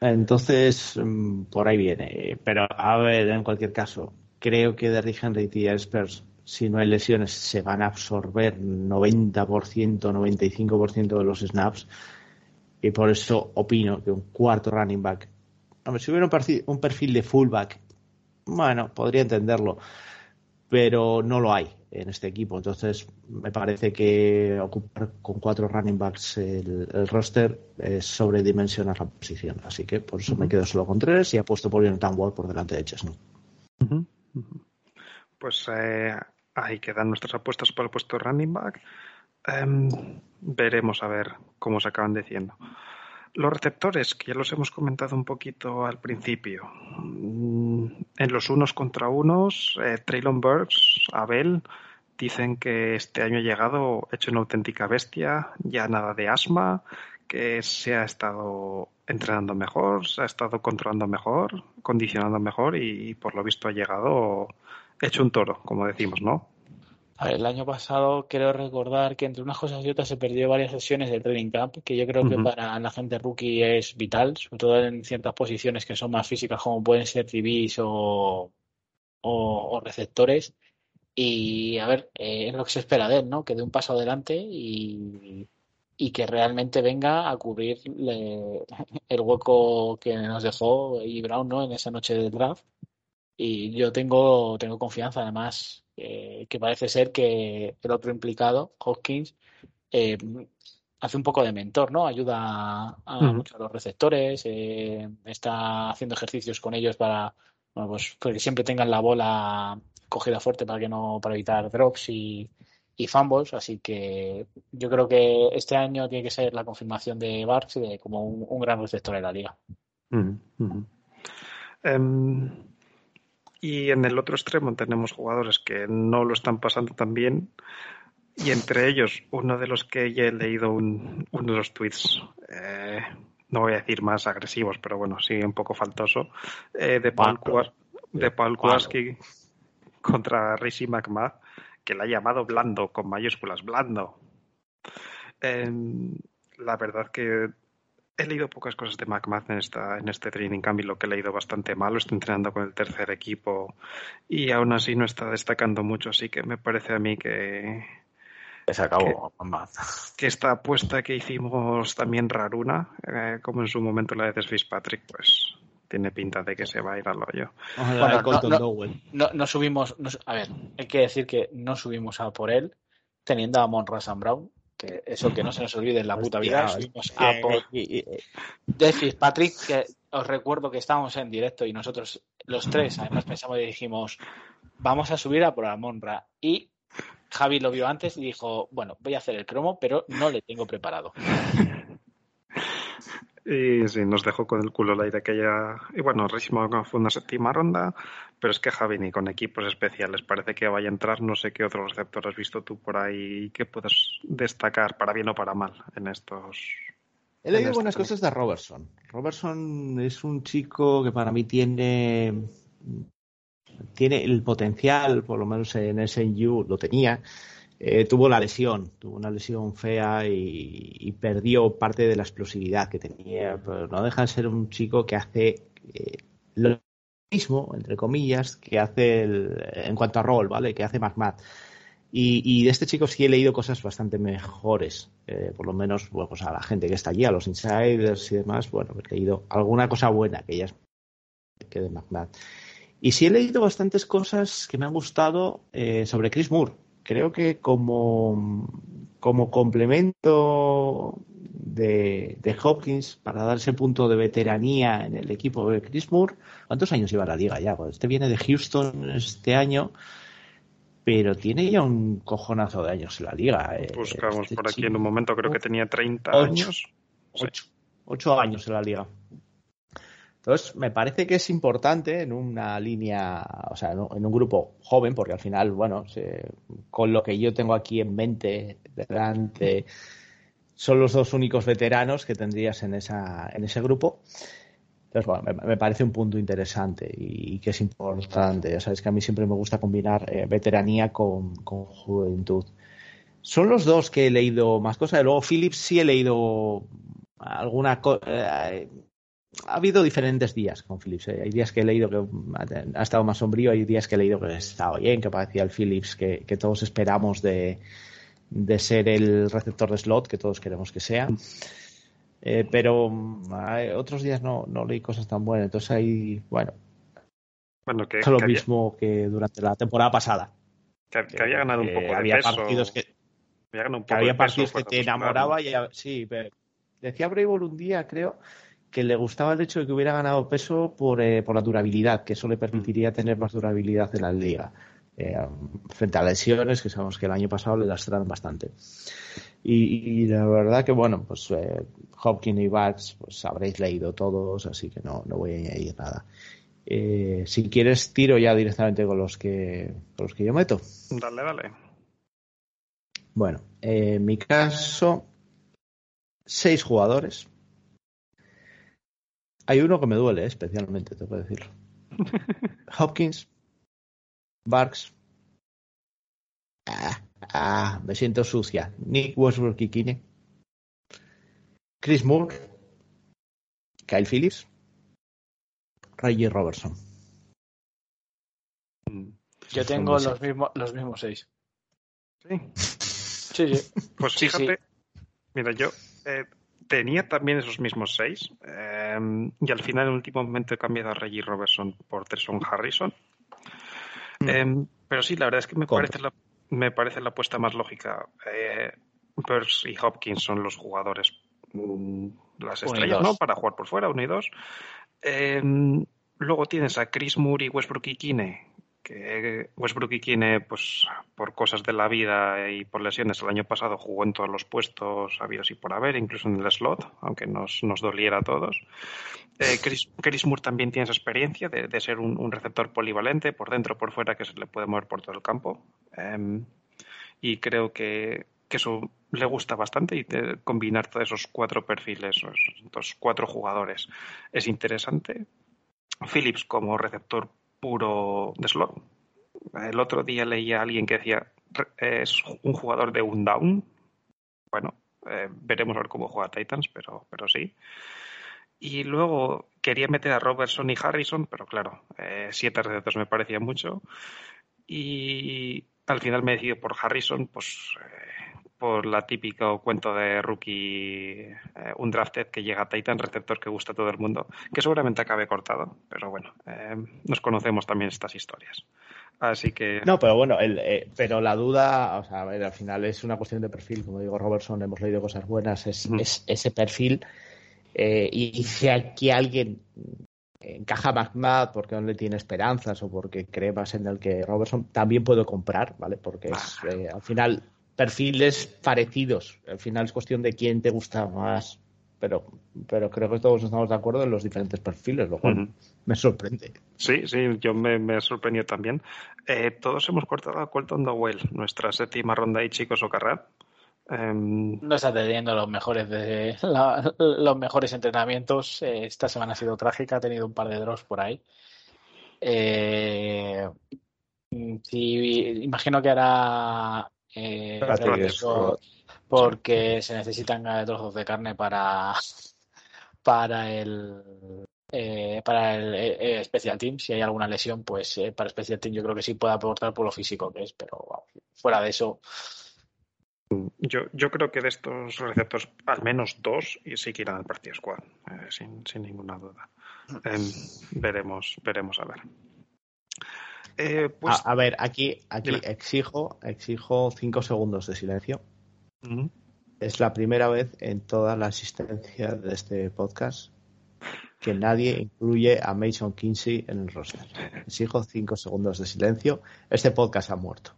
Entonces, mm, por ahí viene. Pero, a ver, en cualquier caso, creo que Derrick Henry y Spurs, si no hay lesiones, se van a absorber 90%, 95% de los snaps. Y por eso opino que un cuarto running back. Hombre, si hubiera un perfil, un perfil de fullback, bueno, podría entenderlo. Pero no lo hay en este equipo. Entonces, me parece que ocupar con cuatro running backs el, el roster es sobredimensionar la posición. Así que por eso me quedo solo con tres y apuesto por Jonathan Ward por delante de Chesnut. Pues eh, ahí quedan nuestras apuestas para el puesto de running back. Em, veremos a ver cómo se acaban diciendo. Los receptores, que ya los hemos comentado un poquito al principio. Mm, En los unos contra unos, eh, Traylon Burks, Abel, dicen que este año ha llegado hecho una auténtica bestia, ya nada de asma, que se ha estado entrenando mejor, se ha estado controlando mejor, condicionando mejor y, por lo visto ha llegado hecho un toro, como decimos, ¿no? El año pasado creo recordar que entre unas cosas y otras se perdió varias sesiones de training camp, que yo creo que para la gente rookie es vital, sobre todo en ciertas posiciones que son más físicas, como pueden ser DBs o, o, o receptores. Y a ver, eh, es lo que se espera de él, ¿no? Que dé un paso adelante y, y que realmente venga a cubrir le- (laughs) el hueco que nos dejó y Brown, ¿no? En esa noche del draft. Y yo tengo, tengo confianza, además, eh, que parece ser que el otro implicado, Hopkins, eh, hace un poco de mentor, ¿no? Ayuda a, muchos de los receptores, eh, está haciendo ejercicios con ellos para, bueno, pues, para que siempre tengan la bola cogida fuerte para que no, para evitar drops y, y fumbles, así que yo creo que este año tiene que ser la confirmación de Barks de como un, un gran receptor en la liga. Em, y en el otro extremo tenemos jugadores que no lo están pasando tan bien. Y entre ellos, uno de los que ya he leído un- uno de los tweets, eh, no voy a decir más agresivos, pero bueno, sí un poco faltoso, eh, de Paul. Kuas- de Paul contra Rishi McMahon, que le ha llamado blando, con mayúsculas, blando. Em, la verdad que he leído pocas cosas de McMahon en, esta, en este training camp y lo que he leído bastante malo. Está entrenando con el tercer equipo y aún así no está destacando mucho. Así que me parece a mí que, Que se acabó. mamá. que esta apuesta que hicimos también raruna, eh, como en su momento la de Fitzpatrick, pues tiene pinta de que se va a ir al hoyo. Bueno, no- no- Dowell. No, no subimos, a ver, hay que decir que no subimos a por él teniendo a Monra Brown, que eso que no se nos olvide en la puta vida, subimos a eh, Fitzpatrick, que os recuerdo que estábamos en directo y nosotros los tres además pensamos y dijimos, vamos a subir a por Monra. Y Javi lo vio antes y dijo, bueno, voy a hacer el cromo, pero no le tengo preparado. Y sí, nos dejó con el culo al aire aquella. Y bueno, Rishmo fue una séptima ronda, pero es que Javi ni con equipos especiales parece que vaya a entrar. No sé qué otro receptor has visto tú por ahí que puedas destacar, para bien o para mal, en estos. He leído en buenas este- cosas de Robertson. Robertson es un chico que para mí tiene tiene el potencial, por lo menos en SNU lo tenía. Eh, tuvo la lesión, tuvo una lesión fea y, perdió parte de la explosividad que tenía, pero no deja de ser un chico que hace eh, lo mismo, entre comillas, que hace el- en cuanto a rol, ¿vale? Que hace McMath. Y, de este chico sí he leído cosas bastante mejores, eh, por lo menos bueno, pues a la gente que está allí, a los insiders y demás, bueno, he leído alguna cosa buena que ya es que de McMath. Y sí he leído bastantes cosas que me han gustado eh, sobre Chris Moore. Creo que como, como complemento de, de Hopkins para dar ese punto de veteranía en el equipo de Chris Moore, ¿cuántos años lleva la liga ya? Pues este viene de Houston este año, pero tiene ya un cojonazo de años en la liga. eh. Buscamos Este por aquí chico- en un momento, creo que tenía 30 Ocho. años. Sí. ocho, ocho años en la liga. Entonces, me parece que es importante en una línea, o sea, en un, grupo joven, porque al final, bueno, se- con lo que yo tengo aquí en mente delante, son los dos únicos veteranos que tendrías en, esa, en ese grupo. Entonces, bueno, me, parece un punto interesante y, que es importante. Ya sabes que a mí siempre me gusta combinar eh, veteranía con, con juventud. Son los dos que he leído más cosas. Luego, Phillips sí he leído alguna cosa. Ha habido diferentes días con Phillips. ¿eh? Hay días que he leído que ha, estado más sombrío, hay días que he leído que ha estado bien, que parecía el Phillips que, que todos esperamos de, de, ser el receptor de slot, que todos queremos que sea. Eh, pero hay, otros días no, no, leí cosas tan buenas. Entonces ahí, bueno. Bueno, que, es lo que mismo había, que durante la temporada pasada. Que, que había ganado un poco de había peso. Partidos que, había, ganado un que poco había de partidos peso, que te enamoraba y sí, pero decía Brayball un día, creo, que le gustaba el hecho de que hubiera ganado peso por, eh, por la durabilidad, que eso le permitiría tener más durabilidad en la liga. Eh, frente a lesiones, que sabemos que el año pasado le lastraron bastante. Y, y la verdad que, bueno, pues eh, Hopkins y Bax, pues habréis leído todos, así que no, no voy a añadir nada. Eh, si quieres, tiro ya directamente con los que, con los que yo meto. Dale, dale. Bueno, eh, en mi caso, seis jugadores. Hay uno que me duele, especialmente, tengo que decirlo. (laughs) Hopkins, Barks. Ah, ah, me siento sucia. Nick Westbrook y Kine. Chris Moore. Kyle Phillips. Reggie Robertson. Yo tengo los mismos, los mismos seis. Sí. Sí, sí. (laughs) Pues sí, fíjate, sí. mira, yo eh, tenía también esos mismos seis eh, y al final en el último momento he cambiado a Reggie Robertson por Tresson Harrison. Mm. Eh, pero sí, la verdad es que me parece la, me parece la apuesta más lógica. Eh, y Hopkins son los jugadores, mm, las estrellas. ¿no? Para jugar por fuera, uno y dos. Eh, luego tienes a Chris Moore y Westbrook y Kine, que Westbrook y Kine, pues por cosas de la vida y por lesiones, el año pasado jugó en todos los puestos habidos y por haber, incluso en el slot, aunque nos, nos doliera a todos. Eh, Chris, Chris Moore también tiene esa experiencia de, de ser un, un receptor polivalente, por dentro, por fuera, que se le puede mover por todo el campo. Em, y creo que, que eso le gusta bastante y combinar todos esos cuatro perfiles, esos, esos cuatro jugadores, es interesante. Phillips como receptor puro de slot. El otro día leía a alguien que decía "Re- es un jugador de un down. Bueno, eh, veremos a ver cómo juega Titans, pero, pero sí. Y luego quería meter a Robertson y Harrison, pero claro, eh, siete receptores me parecía mucho. Y al final me he decidido por Harrison, pues eh, por la típico cuento de rookie, eh, un drafted que llega a Titan, receptor que gusta a todo el mundo, que seguramente acabe cortado, pero bueno, eh, nos conocemos también estas historias. Así que No, pero bueno, el, eh, pero la duda, o sea, a ver, al final es una cuestión de perfil. Como digo, Robertson, hemos leído cosas buenas, es, ese perfil. eh, y, y si aquí alguien encaja más McNabb porque no le tiene esperanzas o porque cree más en el que Robertson, también puedo comprar, ¿vale? Porque es, al final, perfiles parecidos. Al final es cuestión de quién te gusta más. Pero, pero creo que todos estamos de acuerdo en los diferentes perfiles, lo cual me sorprende. Sí, sí, yo me, me sorprendió también. Eh, todos hemos cortado a Colton Dowell, nuestra séptima ronda y chicos Ocarra. Em, No está teniendo los mejores de la- los mejores entrenamientos. Eh, esta semana ha sido trágica, ha tenido un par de drops por ahí. Eh, sí, imagino que hará eh, porque se necesitan eh, trozos de carne para (laughs) para el eh, para el eh, Special Team. Si hay alguna lesión, pues eh, para Special Team yo creo que sí puede aportar por lo físico que es, pero fuera de eso. yo, yo creo que de estos receptores, al menos dos, y sí que irán al partido squad, sin, sin ninguna duda. Em, veremos, veremos a ver. Eh, pues, a, a ver, aquí, aquí Dime. exijo, exijo cinco segundos de silencio. Es la primera vez en toda la asistencia de este podcast que nadie incluye a Mason Kinsey en el roster. Exijo cinco segundos de silencio. Este podcast ha muerto.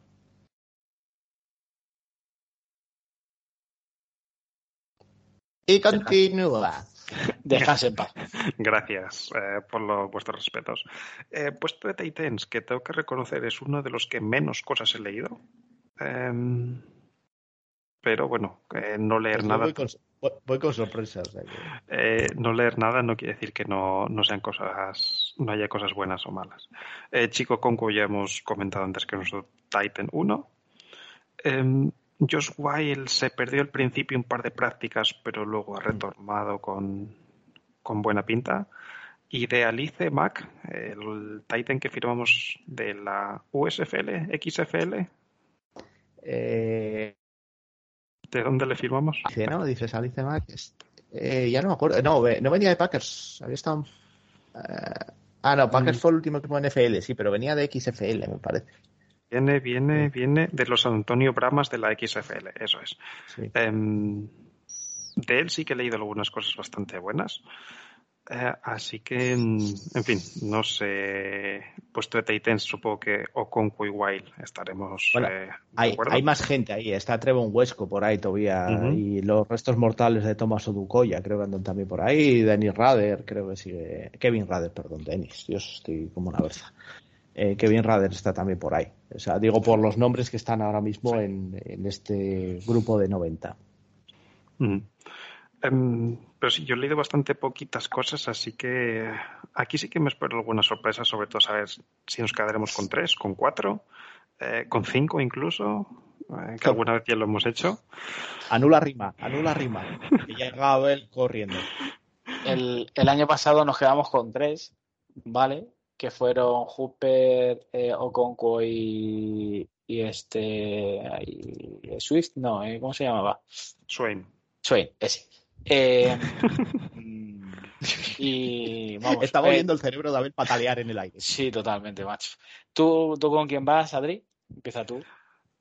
Y continúa. (laughs) Descanse en paz. Gracias eh, por lo- vuestros respetos. Eh, puesto de Titans, que tengo que reconocer es uno de los que menos cosas he leído. Em, pero bueno, eh, no leer Pues nada voy, con, voy- voy con sorpresas. o sea que- Eh, no leer nada no quiere decir que no, no sean cosas, no haya cosas buenas o malas. Eh, Chico Conco ya hemos comentado antes que nuestro Titan 1. Josh Wild se perdió al principio un par de prácticas, pero luego ha retornado con, con buena pinta. Y de Alice Mac, el Titan que firmamos de la USFL, XFL, Eh, ¿de dónde le firmamos? dice, ¿no? Dices Alice Mack. eh, ya no me acuerdo. No, no venía de Packers. Había estado. eh, ah, no, Packers Mm. fue el último equipo en NFL, sí, pero venía de XFL, me parece. Viene, viene, viene de los Antonio Bramas de la XFL, eso es. Sí. Em, de él sí que he leído algunas cosas bastante buenas. Eh, así que, en, fin, no sé. Puesto de Titans, supongo que Okonkwo y Wild estaremos. Bueno, eh, Hay, más gente ahí. Está Trevon Huesco por ahí todavía. Y los restos mortales de Thomas Odukoya, creo que andan también por ahí. Dennis Rader, creo que sigue. Kevin Rader, perdón, Dennis. Dios, estoy como una berza. Eh, Kevin Rader está también por ahí. O sea, digo por los nombres que están ahora mismo en, en este grupo de 90. Ujú. Em, pero sí, yo he leído bastante poquitas cosas, así que aquí sí que me espero alguna sorpresa, sobre todo saber si nos quedaremos con tres, con cuatro, eh, con cinco incluso, eh, que alguna vez ya lo hemos hecho. Anula rima, anula rima. Que llega Abel corriendo. El, el año pasado nos quedamos con tres, ¿vale? Que fueron Hooper, eh, Okonkwo y, y este y Swift, no, ¿eh? ¿cómo se llamaba? Swain. Swain, ese. Eh, (laughs) y vamos. Estaba eh, viendo el cerebro de Abel patalear en el aire. Sí, totalmente, macho. ¿Tú, ¿Tú con quién vas, Adri? Empieza tú.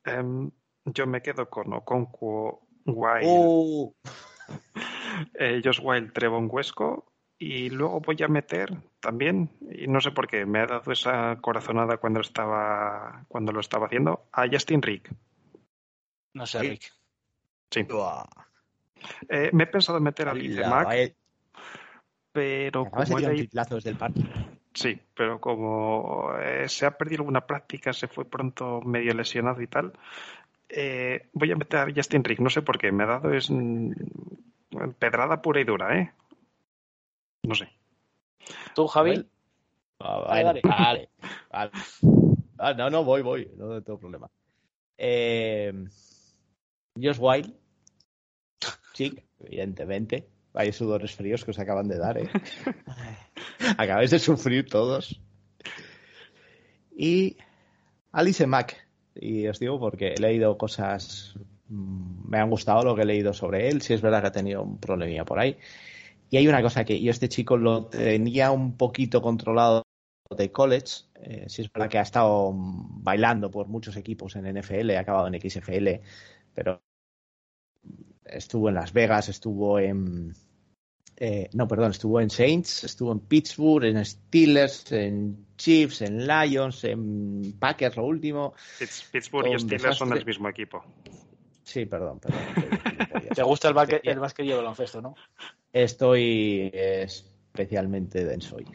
Em, yo me quedo con Okonkwo, Wild, Uh, (laughs) eh, Josh Wild, Trevon Huesco. Y luego voy a meter también, y no sé por qué, me ha dado esa corazonada cuando estaba cuando lo estaba haciendo, a Justin Rick. No sé, Sí. Rick. Sí. Eh, me he pensado en meter a Mack, eh, pero acabas de como he tirar un leído- triplazo desde el parque. Sí, pero como eh, se ha perdido alguna práctica, se fue pronto medio lesionado y tal, eh, voy a meter a Justin Rick. No sé por qué, me ha dado es mm, pedrada pura y dura, ¿eh? No sé. ¿Tú, Javi? Ah, Vale, vale, dale. vale, vale. Ah, no, no, voy, voy, no tengo problema. Eh, Josh Wild, chic, evidentemente. Vaya sudores fríos que os acaban de dar, ¿eh? (laughs) Acabáis de sufrir todos. Y Alice Mack. Y os digo porque he leído cosas, mm, me han gustado lo que he leído sobre él. Si es verdad que ha tenido un problemilla por ahí. Y hay una cosa que yo este chico lo tenía un poquito controlado de college. Eh, si es verdad que ha estado bailando por muchos equipos en NFL, ha acabado en XFL, pero estuvo en Las Vegas, estuvo en. eh, no, perdón, estuvo en Saints, estuvo en Pittsburgh, en Steelers, en Chiefs, en Lions, en Packers, lo último. Pitts- Pittsburgh y Steelers son del mismo equipo. Sí, perdón, perdón. (laughs) ¿Te gusta el básquet y el baloncesto, no? Estoy especialmente denso hoy.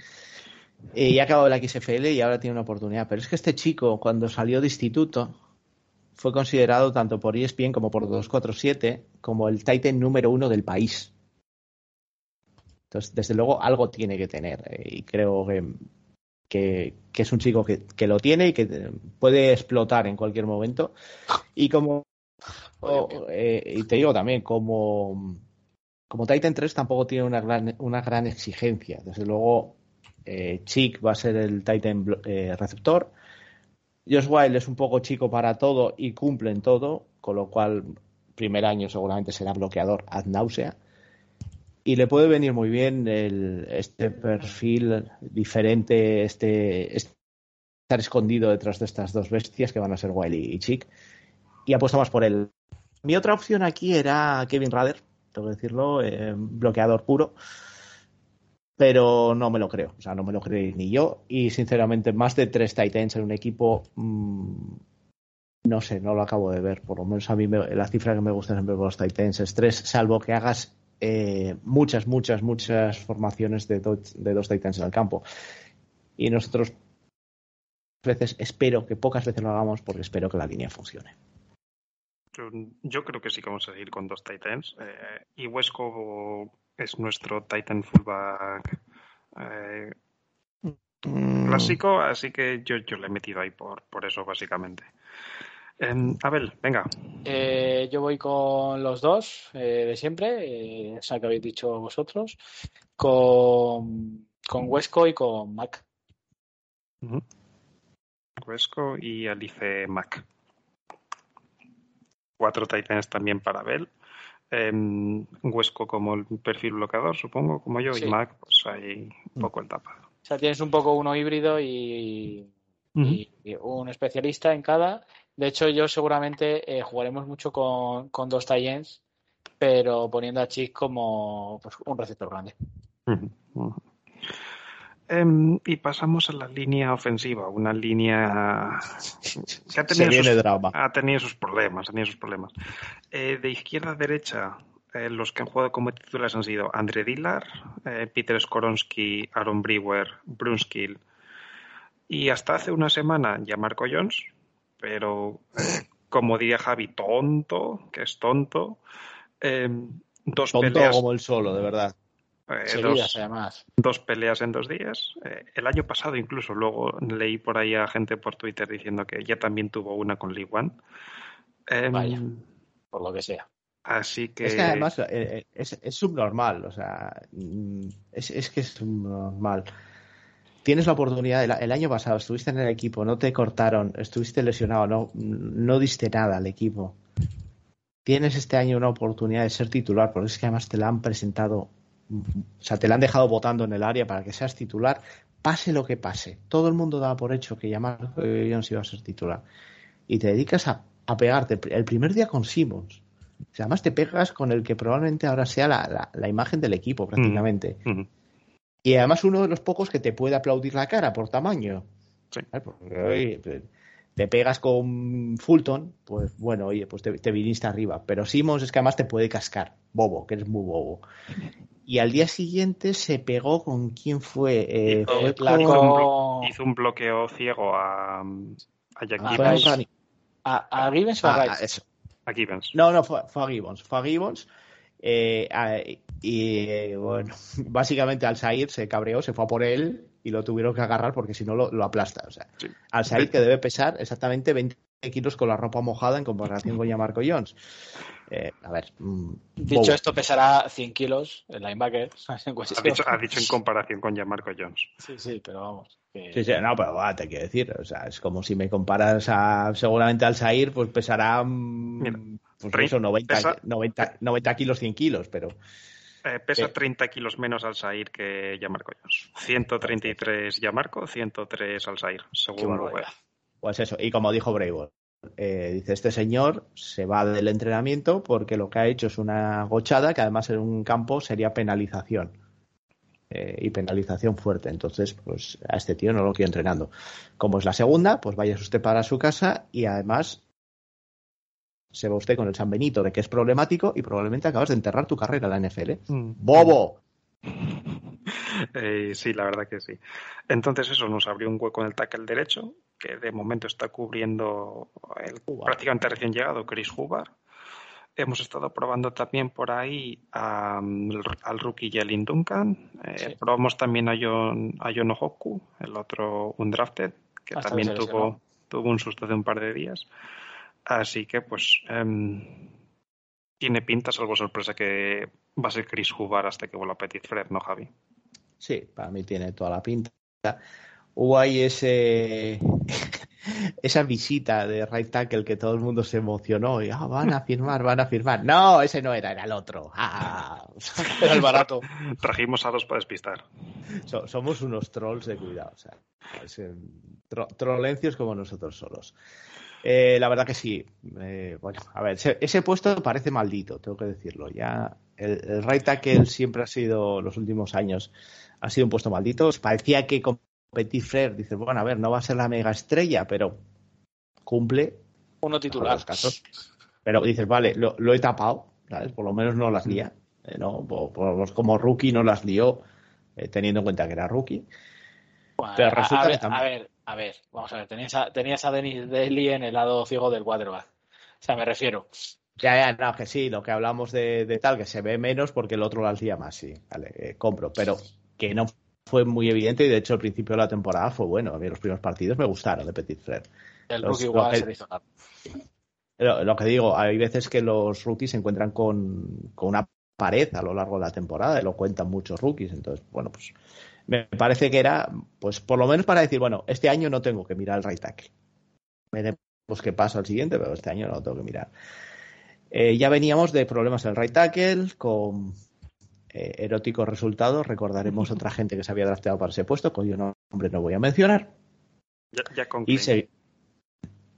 Y ha acabado la XFL y ahora tiene una oportunidad. Pero es que este chico, cuando salió de instituto, fue considerado tanto por ESPN como por 247 como el Titan número uno del país. Entonces, desde luego, algo tiene que tener. Y creo que, que, que es un chico que, que lo tiene y que puede explotar en cualquier momento. Y como. eh, y te digo también, como como Titan 3 tampoco tiene una gran, una gran exigencia. Desde luego, eh, Chick va a ser el Titan eh, receptor. Josh Wild es un poco chico para todo y cumple en todo, con lo cual, primer año seguramente será bloqueador ad náusea. Y le puede venir muy bien el, este perfil diferente, este, este- estar escondido detrás de estas dos bestias que van a ser Wild y, Chick. Y apostamos por él. Mi otra opción aquí era Kevin Rader, tengo que decirlo, eh, bloqueador puro. Pero no me lo creo, o sea, no me lo creéis ni yo. Y sinceramente, más de tres Titans en un equipo, mm, no sé, no lo acabo de ver. Por lo menos a mí me- la cifra que me gusta siempre por los Titans es tres, salvo que hagas eh, muchas, muchas, muchas formaciones de, do- de dos Titans en el campo. Y nosotros veces espero que pocas veces lo hagamos porque espero que la línea funcione. Yo, yo creo que sí que vamos a seguir con dos Titans. eh, y Huesco es nuestro Titan fullback eh, Mm. clásico, así que yo, yo le he metido ahí por, por eso, básicamente. Em, Abel, venga. Eh, yo voy con los dos eh, de siempre, eh, esa que habéis dicho vosotros, con, con Huesco y con Mac. Ujú. Huesco y Alice Mac. Cuatro Titans también para Abel. Em, Huesco como el perfil bloqueador, supongo, como yo, Sí. y Mac, pues ahí un poco el tapado. O sea, tienes un poco uno híbrido y, y- y un especialista en cada. De hecho, yo seguramente eh, jugaremos mucho con, con dos Titans, pero poniendo a Chick como pues, un receptor grande. Ujú. Em, y pasamos a la línea ofensiva, una línea (laughs) que ha tenido, sus, drama. ha tenido sus problemas, ha tenido sus problemas. Eh, de izquierda a derecha, eh, los que han jugado como titulares han sido Andre Dillard, eh, Peter Skoronsky, Aaron Brewer, Brunskill y hasta hace una semana ya Marco Jones, pero como diría Javi, tonto, que es tonto. Em, dos Tonto peleas, como el solo, de verdad. Eh, Seguidas, dos- además. dos peleas en dos días. Eh, el año pasado incluso, luego leí por ahí a gente por Twitter diciendo que ya también tuvo una con Lee One. Em, Vaya. Por lo que sea. Así que... Es que además eh, eh, es, es subnormal, o sea, mm, es, es que es subnormal. Tienes la oportunidad, el, el año pasado estuviste en el equipo, no te cortaron, estuviste lesionado, no, no diste nada al equipo. Tienes este año una oportunidad de ser titular, porque es que además te la han presentado, o sea, te la han dejado votando en el área para que seas titular, pase lo que pase. Todo el mundo daba por hecho que ya Marco Jones iba a ser titular. Y te dedicas a, a pegarte el primer día con Simmons. sea, además te pegas con el que probablemente ahora sea la, la- la imagen del equipo prácticamente. Y además uno de los pocos que te puede aplaudir la cara por tamaño. Porque, te pegas con Fulton, pues bueno, oye, pues te, te viniste arriba. Pero Simmons es que además te puede cascar, bobo, que eres muy bobo. Y al día siguiente se pegó con quién fue, Eh, Hizo- fue hizo, un hizo bloqueo ciego a, a Jack Ah, a Gibbons. Rice. Rani- ¿A, a Gibbons o a ah, ah, eso. A Gibbons. No, no, fue, fue a Gibbons. Fue a Gibbons. eh, a- y eh, bueno, (laughs) básicamente Al Said se cabreó, se fue a por él y lo tuvieron que agarrar porque si no lo, lo aplasta. O sea, Sí. Al Said que debe pesar exactamente 20 kilos con la ropa mojada en comparación con Yamarco Jones. Eh, a ver, mm, Dicho esto, pesará 100 kilos el linebacker. en Ha cuestión. dicho, ha dicho en comparación con Jamarco Jones. Sí, sí, pero vamos. que- Sí, sí, no, pero va, te quiero decir, o sea, es como si me comparas a, seguramente al Sair, pues pesará, mm, Mira, pues Rey eso, 90, pesa- 90, 90 kilos, 100 kilos, pero Eh, pesa Sí. 30 kilos menos Alzair que Yamarco Jones. 133 Yamarco, 103 Alzair, según. Google. Pues eso, y como dijo Brayball, eh, dice, este señor se va del entrenamiento porque lo que ha hecho es una gochada que además en un campo sería penalización. Eh, y penalización fuerte. Entonces, pues a este tío no lo quiero entrenando. Como es la segunda, pues vaya usted para su casa y además se va usted con el San Benito de que es problemático y probablemente acabas de enterrar tu carrera en la NFL. ¡Bobo! Eh, sí, la verdad que sí. Entonces eso nos abrió un hueco en el tackle derecho, que de momento está cubriendo el Hubbard. prácticamente recién llegado Chris Hubbard. Hemos estado probando también por ahí a, mm, al rookie Jalen Duncan. Eh, Sí. Probamos también a John, a John Ojoku, el otro undrafted, que Hasta también tuvo, tuvo un susto de un par de días. Así que pues em, tiene pinta, salvo sorpresa, que va a ser Chris Hubbard hasta que vuelva Petit Fred, ¿no, Javi? Sí, para mí tiene toda la pinta. Hubo ahí ese (laughs) esa visita de right tackle que todo el mundo se emocionó y ah, van a firmar, van a firmar. No, ese no era, era el otro. Ah. (laughs) Era el barato. Trajimos a dos para despistar. So- somos unos trolls de cuidado, o sea, es, tro- trolencios como nosotros solos. Eh, la verdad que sí. eh, bueno, a ver, ese, ese puesto parece maldito, tengo que decirlo. Ya el, el right tackle siempre ha sido, los últimos años, ha sido un puesto maldito. Parecía que con Petit Frere, dices, bueno, a ver, no va a ser la mega estrella, pero cumple Uno titular. los casos. Pero dices, vale, lo, lo he tapado, ¿sabes? Por lo menos no las lía. eh, ¿no? Por- como rookie no las lió, eh, teniendo en cuenta que era rookie. Bueno, Pero a- resulta a, que ver, también- a ver, a ver, vamos a ver, tenías a, tenías a Denis Daly en el lado ciego del quarterback. O sea, me refiero. Ya, ya, no, que sí, lo que hablamos de, de tal, que se ve menos porque el otro las lía más, sí, vale, eh, compro, pero que no fue muy evidente y de hecho al principio de la temporada fue bueno. A mí los primeros partidos me gustaron de Petit Frere. El Los- rookie lo igual que- se hizo. Lo, lo que digo, hay veces que los rookies se encuentran con, con una pared a lo largo de la temporada y lo cuentan muchos rookies. Entonces, bueno, pues me parece que era, pues por lo menos para decir, bueno, este año no tengo que mirar el right tackle. Veremos qué pasa al siguiente, pero este año no lo tengo que mirar. Eh, ya veníamos de problemas en el right tackle con eh, eróticos resultados. Recordaremos otra gente que se había drafteado para ese puesto, cuyo nombre no voy a mencionar. Ya, ya Y se...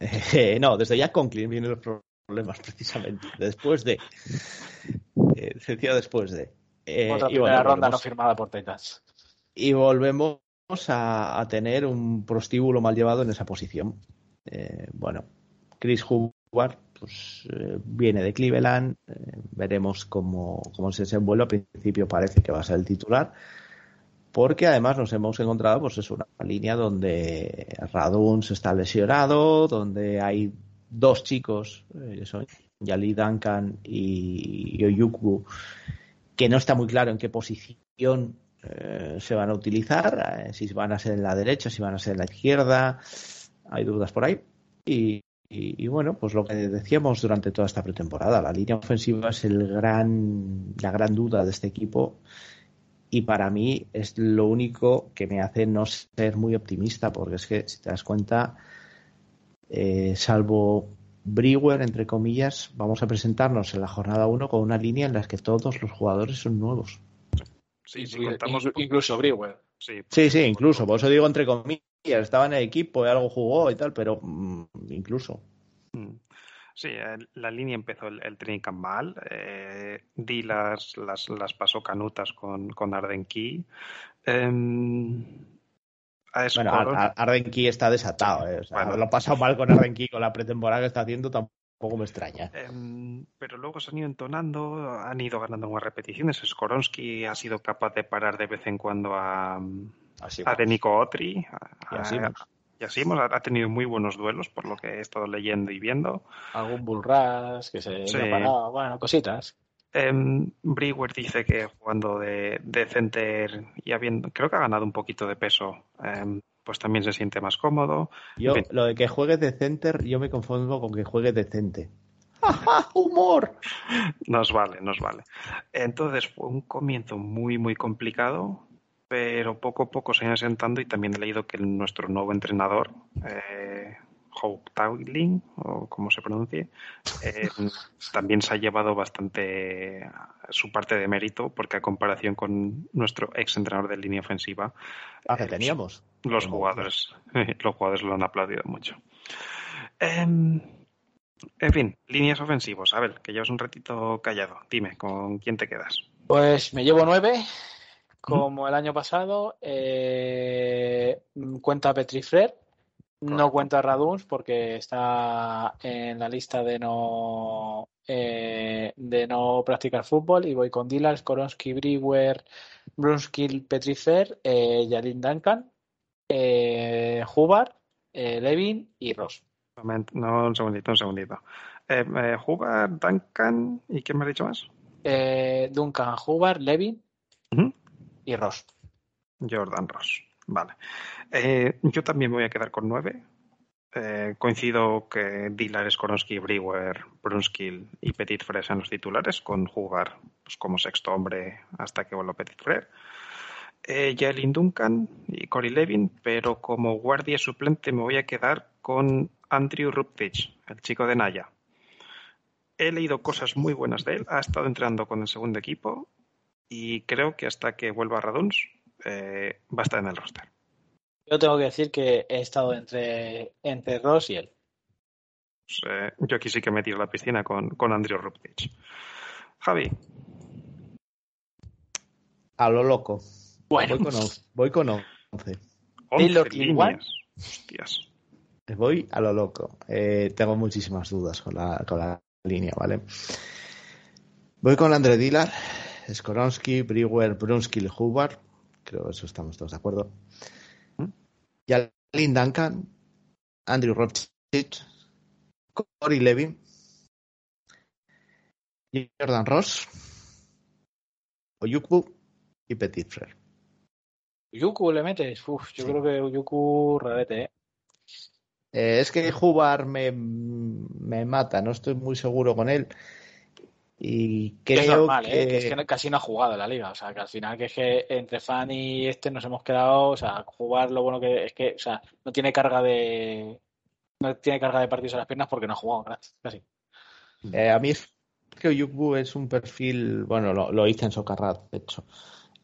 Eh, (laughs) no, desde Jack Conklin vienen los problemas, precisamente. Después de. Eh, decía después de. Eh, Otra y, primera bueno, ronda no firmada por Titans. y volvemos a, a tener un prostíbulo mal llevado en esa posición. Eh, bueno, Chris Hubbard pues, eh, viene de Cleveland. eh, veremos cómo, cómo se desenvuelve. Al principio parece que va a ser el titular porque además nos hemos encontrado pues es una línea donde Raduns está lesionado, donde hay dos chicos, eh, son Yali Duncan y Oyukwu, que no está muy claro en qué posición eh, se van a utilizar, si van a ser en la derecha, si van a ser en la izquierda, hay dudas por ahí. Y, y- y bueno, pues lo que decíamos durante toda esta pretemporada, la línea ofensiva es el gran, la gran duda de este equipo y para mí es lo único que me hace no ser muy optimista, porque es que, si te das cuenta, eh, salvo Brewer, entre comillas, vamos a presentarnos en la jornada 1 con una línea en la que todos los jugadores son nuevos. Sí, si Inclu- contamos. inclu- incluso Brewer. sí, Sí, sí, incluso, por eso digo entre comillas, estaba en el equipo y algo jugó y tal, pero mm, incluso. Mm. Sí, la línea empezó el, el training camp mal. Eh, Di las, las, las pasó canutas con, con Arden Key. A Bueno, Ar- Ar- Arden Key está desatado. eh, o sea, Bueno. Lo ha pasado mal con Arden Key, con la pretemporada que está haciendo, tampoco me extraña. Em, pero luego se han ido entonando, han ido ganando más repeticiones. Skoronsky ha sido capaz de parar de vez en cuando a, Así a Denico Otri. a- Y así, a- y así hemos- ha tenido muy buenos duelos, por lo que he estado leyendo y viendo. Algún bullrush que se Sí. ha parado. Bueno, cositas. Em, Brewer dice que jugando de, de center y habiendo, creo que ha ganado un poquito de peso, em, pues también se siente más cómodo. Yo, lo de que juegue de center, yo me confundo con que juegue decente. ¡Ja, ¡Humor! (laughs) Nos vale, nos vale. Entonces fue un comienzo muy, muy complicado, pero poco a poco se han sentando y también he leído que nuestro nuevo entrenador, eh, Hope Towling, o como se pronuncie, eh, (laughs) también se ha llevado bastante su parte de mérito, porque a comparación con nuestro ex entrenador de línea ofensiva, Ah, que eh, teníamos. los jugadores, (laughs) los jugadores lo han aplaudido mucho. Em, en fin, líneas ofensivos. A ver, que llevas un ratito callado. Dime, ¿con quién te quedas? Pues me llevo nueve, como el año pasado. Eh, cuenta Petrifrer, no cuenta Raduns porque está en la lista de no eh, de no practicar fútbol y voy con Dylan, Skoronsky, Brewer, Brunskill, Petrifer, eh, Jalin Duncan, eh, Hubbard, eh, Levin y Ross. No, un segundito, un segundito. Eh, eh, Hubbard, Duncan, ¿y quién me ha dicho más? Eh, Duncan, Hubbard, Levin. Y Ross. Jordan Ross. Vale. Eh, yo también me voy a quedar con nueve. Eh, coincido que Dillard, Skoronsky, Brewer, Brunskill y Petit Frere sean los titulares, con jugar pues, como sexto hombre hasta que vuelva Petit Frere. Eh, Duncan y Cory Levin, pero como guardia suplente me voy a quedar con Andrew Ruptich, el chico de Naya. He leído cosas muy buenas de él, ha estado entrenando con el segundo equipo y creo que hasta que vuelva Raduns eh, va a estar en el roster. Yo tengo que decir que he estado entre, entre Ross y él. Pues, eh, yo aquí sí que me tiro a la piscina con, con Andrew Ruptich. Javi, A lo loco. Bueno, Voy con, on- voy con 11. 11 Taylor Igual. líneas. Hostias. Voy a lo loco. Eh, tengo muchísimas dudas con la, con la línea, ¿vale? Voy con Andre Dillard, Skoronsky, Brewer, Brunskill, Hubbard. Creo que eso estamos todos de acuerdo. ¿Mm? Jalin Duncan, Andrew Ropchich, Cory Levin, Jordan Ross, Oyukbu y Petit Frere. Yuku le metes. Uf, yo Sí. creo que Yuku rarete, ¿eh? Eh, es que Hubbard me, me mata, no estoy muy seguro con él. Y creo es normal, que... ¿eh? Que es que casi no ha jugado en la liga. O sea, que al final que es que entre Fan y este nos hemos quedado. O sea, jugar lo bueno que es que, o sea, no tiene carga de. No tiene carga de partidos a las piernas porque no ha jugado, casi. Eh, a mí es que Oyukbu es un perfil, bueno, lo, lo hice en Socarrat, de hecho.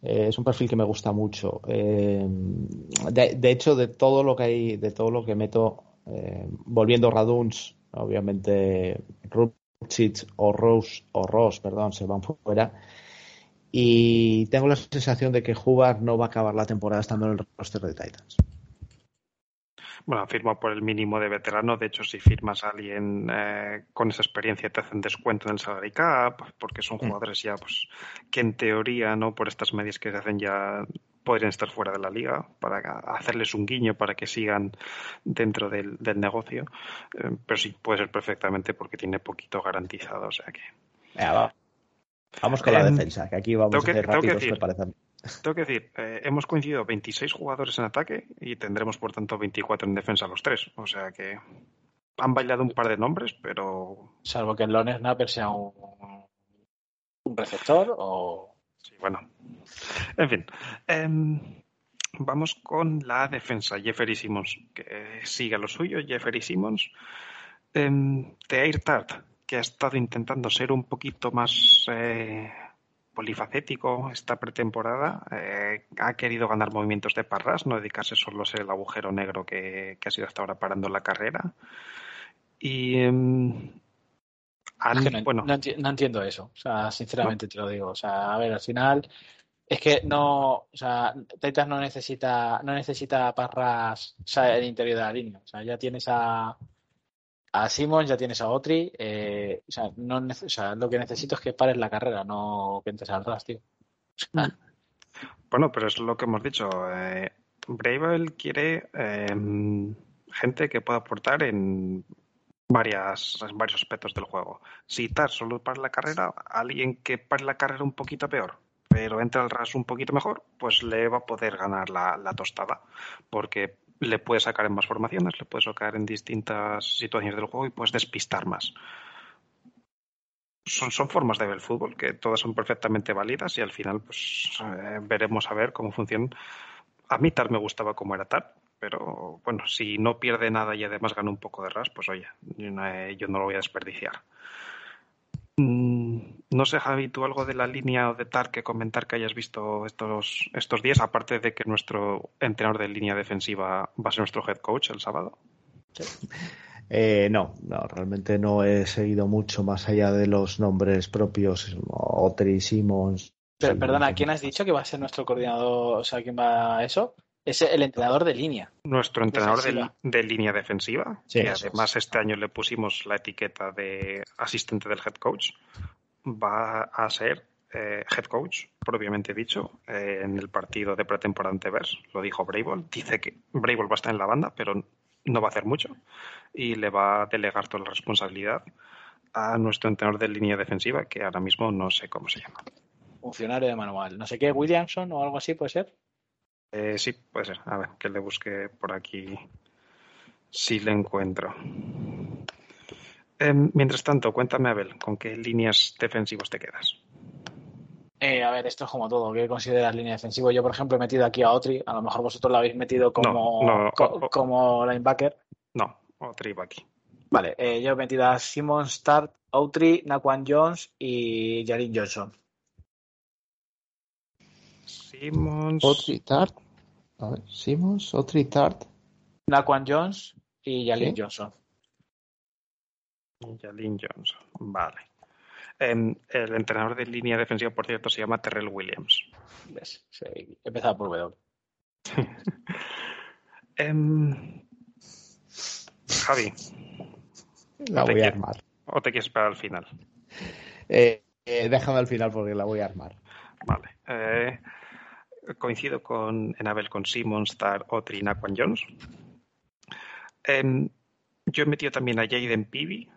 Eh, es un perfil que me gusta mucho. Eh, de, de hecho, de todo lo que hay, de todo lo que meto, volviendo Raduns, obviamente O Rose, o Ross, perdón, se van fuera. Y tengo la sensación de que Hubbard no va a acabar la temporada estando en el roster de Titans. Bueno, firma por el mínimo de veterano. De hecho, si firmas a alguien eh, con esa experiencia, te hacen descuento en el salary cap, porque son Mm. jugadores ya, pues, que en teoría, no por estas medias que se hacen ya podrían estar fuera de la liga, para hacerles un guiño para que sigan dentro del, del negocio. Eh, pero sí puede ser perfectamente porque tiene poquito garantizado. O sea que va. Vamos con la Em, defensa, que aquí vamos tengo a hacer tengo que rápidos, decir- me parece. Tengo que decir, eh, hemos coincidido 26 jugadores en ataque y tendremos por tanto 24 en defensa los tres. O sea que han bailado un par de nombres, pero Salvo que el Lone Snapper sea un, un receptor o. sí, bueno. En fin, em, vamos con la defensa. Jeffery Simmons, que sigue lo suyo. Jeffery Simmons. Em, Teair Tart, que ha estado intentando ser un poquito más eh, polifacético esta pretemporada. eh, ha querido ganar movimientos de parras, no dedicarse solo a ser el agujero negro que, que ha sido hasta ahora parando la carrera. Y em, Han- Es que no, bueno, no enti- no entiendo eso. O sea, sinceramente te lo digo. O sea, a ver, al final es que no, o sea, Titans no necesita, no necesita parras, o sea, el interior de la línea. O sea, ya tienes a a Simmons, ya tienes a Otri, eh, o sea, no o sea, lo que necesito es que pares la carrera, no que entres al ras, tío. (laughs) Bueno, pero es lo que hemos dicho. Eh, Bravel quiere eh, gente que pueda aportar en varias, varios aspectos del juego. Si Tar solo para la carrera, alguien que pare la carrera un poquito peor, pero entra al ras un poquito mejor, pues le va a poder ganar la, la tostada. Porque le puede sacar en más formaciones, le puede sacar en distintas situaciones del juego y puedes despistar más. Son, son formas de ver el fútbol que todas son perfectamente válidas y al final pues eh, veremos a ver cómo funcionan. A mí Tar me gustaba como era Tar, pero bueno, si no pierde nada y además gana un poco de ras, pues oye, yo no, eh, yo no lo voy a desperdiciar. Mm, No sé, Javi, tú algo de la línea o de Tar que comentar que hayas visto estos, estos días, aparte de que nuestro entrenador de línea defensiva va a ser nuestro head coach el sábado. Eh, no, no, realmente no he seguido mucho más allá de los nombres propios, Otri, Simmons. pero, perdona. ¿quién has dicho que va a ser nuestro coordinador? O sea, ¿quién va a eso? Es el entrenador de línea. Nuestro entrenador de, de línea defensiva, Sí, que eso además este año le pusimos la etiqueta de asistente del head coach, va a ser eh, head coach, propiamente dicho, eh, en el partido de pretemporada ante Bears. Lo dijo Bravel. Dice que Bravel va a estar en la banda, pero no va a hacer mucho y le va a delegar toda la responsabilidad a nuestro entrenador de línea defensiva, que ahora mismo no sé cómo se llama. Funcionario de manual. No sé qué, Williamson o algo así puede ser. Eh, sí, puede ser. A ver, que le busque por aquí si le encuentro. Em, mientras tanto, cuéntame, Abel, ¿con qué líneas defensivos te quedas? Eh, a ver, esto es como todo. ¿Qué consideras línea defensiva? Yo, por ejemplo, he metido aquí a Otri. A lo mejor vosotros lo habéis metido como, No, no, co- o- o- como linebacker. No, otro iba aquí. Vale, eh, yo he metido a Simon Start, Outry, Naquan Jones y Jarin Johnson. Simmons. Otri, Tart. A ver, Simmons, Otri, Tart. Naquan Jones y Jarin Sí. Johnson. Jalin Johnson. Vale. El entrenador de línea defensiva, por cierto, se llama Terrell Williams. ¿Ves? Sí, he empezado por W. (laughs) Em, Javi, La voy a armar. ¿o te quieres esperar al final? Eh, eh, déjame al final porque la voy a armar. Vale. Coincido con en Abel con Simmons, Tar, Otri y Naquan Jones. Em, yo he metido también a Jaden Peavy.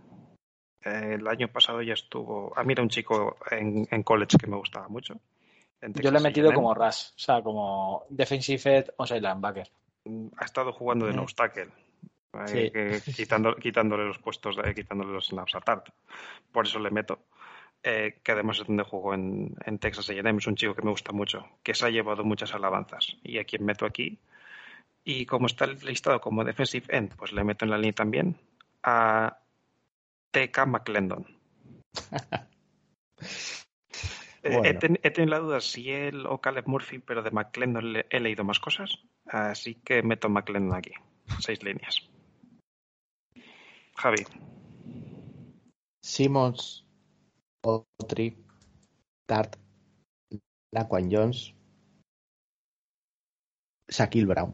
Eh, el año pasado ya estuvo. A mí era un chico en, en college que me gustaba mucho. Yo le he metido como RAS, o sea, como defensive end o sea, linebacker. Ha estado jugando de Mm. nose tackle. eh, Sí. que- quitando- quitándole los puestos, quitándole los snaps a Tart. Por eso le meto. Eh, que además es donde jugó en, en Texas A&M. Es un chico que me gusta mucho, que se ha llevado muchas alabanzas. Y a quien meto aquí. Y como está listado como defensive end, pues le meto en la línea también a TK McClendon. (laughs) Eh, He, Bueno. ten- he tenido la duda si él o Caleb Murphy, pero de McClendon le- he leído más cosas. Así que meto McClendon aquí. Seis líneas. Javi. Simmons, Otri, Tart, Naquan Jones, Shaquille Brown.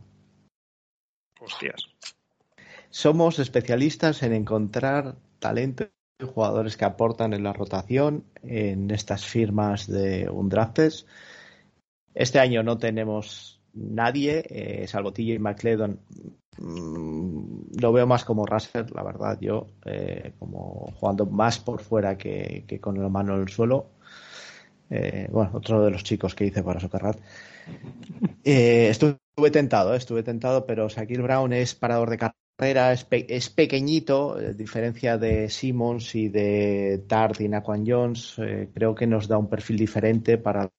Hostias. Somos especialistas en encontrar talento y jugadores que aportan en la rotación en estas firmas de Undrafted. Este año no tenemos nadie, eh, salvo TJ McClellan. Mm, lo veo más como Russell, la verdad, yo, eh, como jugando más por fuera que, que con la mano en el suelo. Eh, bueno, otro de los chicos que hice para Socarrat. Eh, estuve tentado, estuve tentado, pero Shaquille Brown es parador de carrera, es, pe- es pequeñito, a diferencia de Simmons y de Tart y Naquan Jones. creo que nos da un perfil diferente para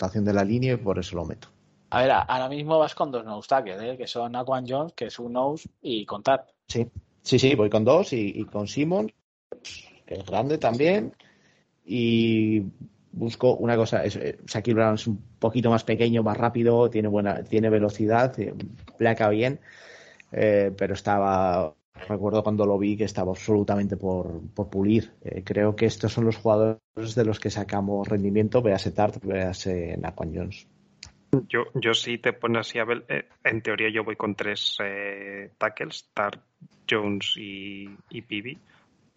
la de la línea y por eso lo meto. A ver, ahora mismo vas con dos nose tackles, ¿eh? que son Naquan Jones, que es un nose, y contar. Sí, sí, sí, voy con dos y, con Simmons, que es grande también. Y busco una cosa, es, eh, Shaquille Brown es un poquito más pequeño, más rápido, tiene buena, tiene velocidad, eh, placa bien, eh, pero estaba recuerdo cuando lo vi que estaba absolutamente por, por pulir. Creo que estos son los jugadores de los que sacamos rendimiento, véase Tart, véase Naquan Jones. Yo, yo sí te pones así a ver, eh, en teoría yo voy con tres eh, tackles, Tart, Jones y, y Pibi,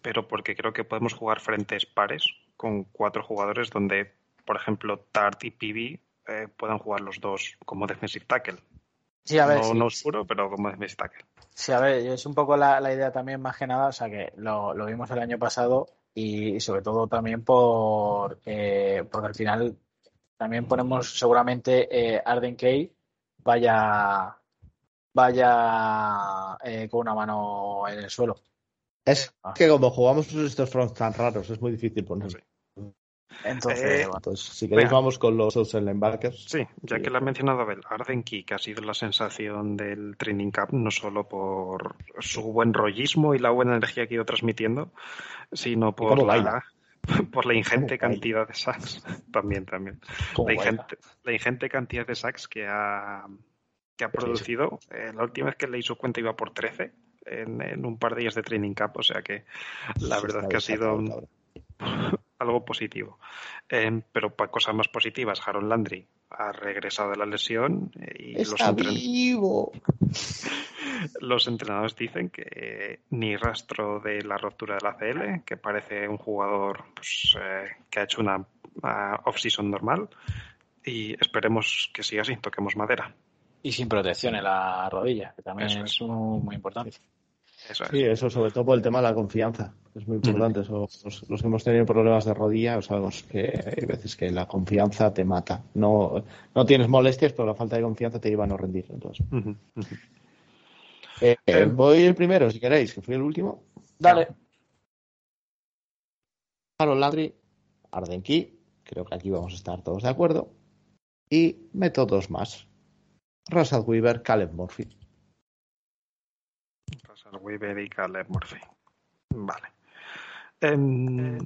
pero porque creo que podemos jugar frentes pares con cuatro jugadores donde, por ejemplo, Tart y Pibi eh, puedan jugar los dos como defensive tackle. Sí, a ver, no, sí, no oscuro, pero como defensive tackle. sí, a ver, es un poco la, la idea también más que nada, o sea que lo, lo vimos el año pasado y, sobre todo también por eh, porque al final también ponemos seguramente eh, Arden Key vaya vaya eh, con una mano en el suelo. Es Ah. que como jugamos estos fronts tan raros, es muy difícil ponerlo. Entonces, Eh, Entonces, si queréis, venga. vamos con los outside linebackers. Sí, ya que lo ha mencionado Abel, Arden Key, que ha sido la sensación del Training Camp, no solo por su buen rollismo y la buena energía que ha ido transmitiendo, sino por cómo la. (laughs) por la ingente (laughs) cantidad de sacks. también, también. La ingente, la ingente cantidad de sacks que ha, que ha producido. Eh, la última vez que le hizo cuenta iba por 13 en, en un par de días de Training Camp, o sea que la verdad que ha sido un- algo positivo. Eh, pero para cosas más positivas, Harold Landry ha regresado de la lesión eh, y los, Está entren- vivo. (laughs) los entrenadores dicen que ni rastro de la rotura de la ACL, que parece un jugador pues, eh, que ha hecho una uh, off-season normal y esperemos que siga así, toquemos madera. Y sin protección en la rodilla, que también Eso es, muy importante. Eso es. Sí, eso sobre todo por el tema de la confianza. Es muy importante. Eso, los, los que hemos tenido problemas de rodilla, sabemos que hay veces que la confianza te mata. No, no tienes molestias, pero la falta de confianza te lleva a no rendir. Entonces, eh, eh, Eh, voy el primero, si queréis, que fui el último. Dale. Harold Landry, Arden Key, creo que aquí vamos a estar todos de acuerdo. Y meto dos más. Russell Weaver, Caleb Murphy. Weaver y Caleb Murphy. Vale. Em,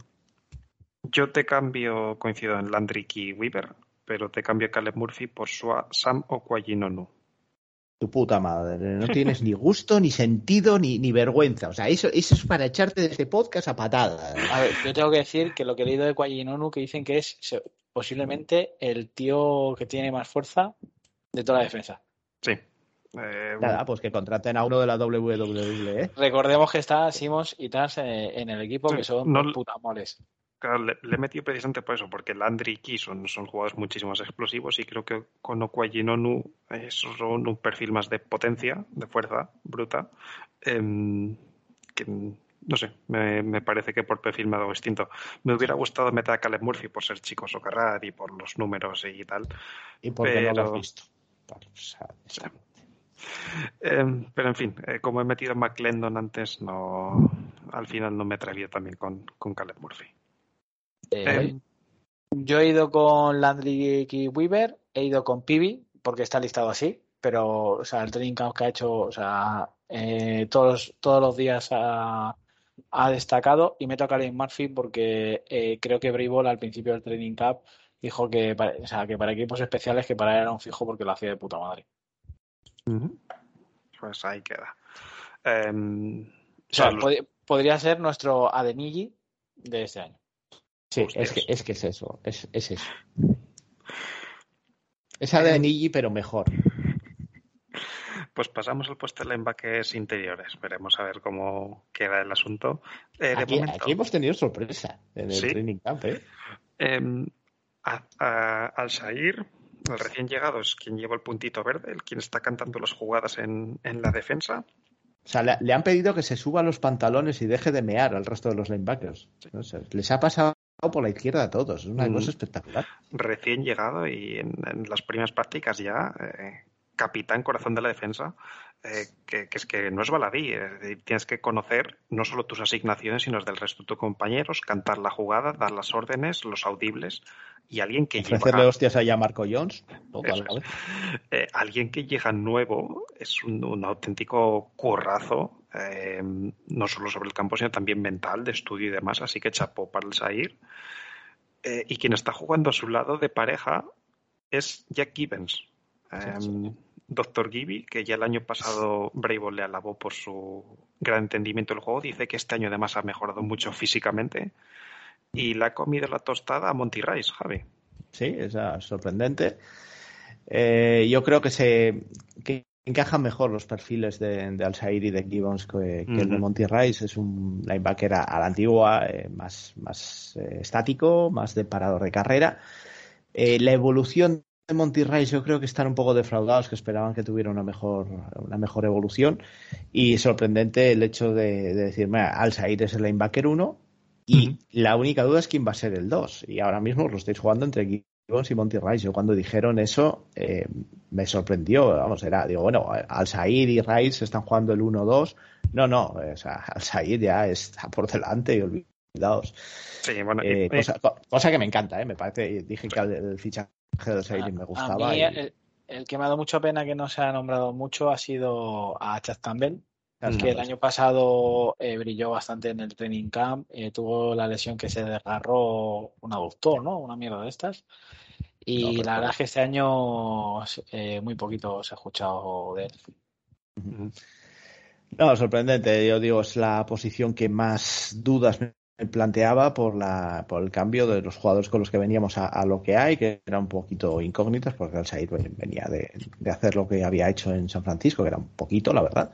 yo te cambio, coincido en Landry y Weaver, pero te cambio Caleb Murphy por Sua- Sam Okwayinonu. Tu puta madre, no tienes ni gusto, ni sentido, ni, ni vergüenza. O sea, eso, eso es para echarte de este podcast a patadas. A ver, yo tengo que decir que lo que he leído de Kwajinonu que dicen que es posiblemente el tío que tiene más fuerza de toda la defensa. Sí. Eh, Nada, pues que contraten a uno de la WWE. Recordemos que está Simons y Tans eh, en el equipo Sí, que son no- putamoles. Claro, le, le he metido precisamente por eso, porque Landry y Key son, son jugadores muchísimo más explosivos y creo que con Okwayinonu eh, son un perfil más de potencia, de fuerza bruta. em, que, no sé, me, me parece que por perfil me ha dado distinto. Me hubiera gustado meter a Caleb Murphy por ser chico socarrat y por los números y tal. Y porque no lo Pero- has visto. O sea, Em, pero en fin, eh, como he metido a McClendon antes, no, al final no me he atrevido también con, con Caleb Murphy. Eh, yo he ido con Landry y Weaver, he ido con Pibi, porque está listado así, pero o sea, el training camp que ha hecho, o sea, eh, todos, todos los días ha, ha destacado y meto a Caleb Murphy porque eh, creo que Brayboll al principio del training camp dijo que para, o sea, que para equipos especiales que para él era un fijo porque lo hacía de puta madre. Pues ahí queda. Em, O sea, son los- pod- podría ser nuestro Adeniji de este año. Sí, es que, es que es eso, es, es eso. Esa de Niji, pero mejor. Pues pasamos al puesto de linebackers interiores. Veremos a ver cómo queda el asunto. Eh, de Aquí, momento, aquí hemos tenido sorpresa en el Sí. training camp, ¿eh? em, a- a- al Shair, el recién llegado, es quien lleva el puntito verde, el quien está cantando las jugadas en, en la defensa. O sea, le, le han pedido que se suba los pantalones y deje de mear al resto de los linebackers. O sea, les ha pasado por la izquierda a todos. Es una Mm. cosa espectacular. Recién llegado y en, en las primeras prácticas ya, eh, capitán corazón de la defensa, eh, que, que es que no es baladí. decir, tienes que conocer no solo tus asignaciones, sino las del resto de tus compañeros, cantar la jugada, dar las órdenes, los audibles y alguien que Ofrecerle lleva, hostias allá a Marco Jones. vez. eh, alguien que llega nuevo es un, un auténtico currazo, eh, no solo sobre el campo, sino también mental, de estudio y demás. Así que chapó para el Sair. Eh, y quien está jugando a su lado de pareja es Jack Gibbons. Sí, Eh, sí. Doctor Gibby, que ya el año pasado Bravo le alabó por su gran entendimiento del juego, dice que este año además ha mejorado mucho físicamente y le ha comido la tostada a Monty Rice, Javi. Sí, es ah, sorprendente. Eh, yo creo que se que encajan mejor los perfiles de, de Alsair y de Gibbons que, que el de. Monty Rice. Es un linebacker a, a la antigua, eh, más, más eh, estático, más de parador de carrera. La evolución de Monty Rice yo creo que están un poco defraudados, que esperaban que tuviera una mejor, una mejor evolución. Y sorprendente el hecho de, de decir, mira, Alsair es el linebacker 1 y la única duda es quién va a ser el 2. Y ahora mismo lo estáis jugando entre Gibbons y Monty Rice. Yo cuando dijeron eso eh, me sorprendió. Vamos, era, digo, bueno, Alsair y Rice están jugando el 1-2. No, no, o sea, (laughs) Alsair ya está por delante y olvidaos. Sí, bueno, Eh, y- cosa, co- cosa que me encanta, ¿eh? me parece. Dije que el, el fichaje de Alsair me A gustaba. mí, y- el, el que me ha dado mucha pena que no se ha nombrado mucho ha sido a Chad Campbell, que el año pasado eh, brilló bastante en el training camp, eh, tuvo la lesión que se desgarró un aductor, ¿no? Una mierda de estas. Y No, pero- la verdad es que este año eh, muy poquito se ha escuchado de él. No, sorprendente. Yo digo, es la posición que más dudas me planteaba por, la, por el cambio de los jugadores con los que veníamos a, a lo que hay, que eran un poquito incógnitas, porque el Said venía de, de hacer lo que había hecho en San Francisco, que era un poquito, la verdad.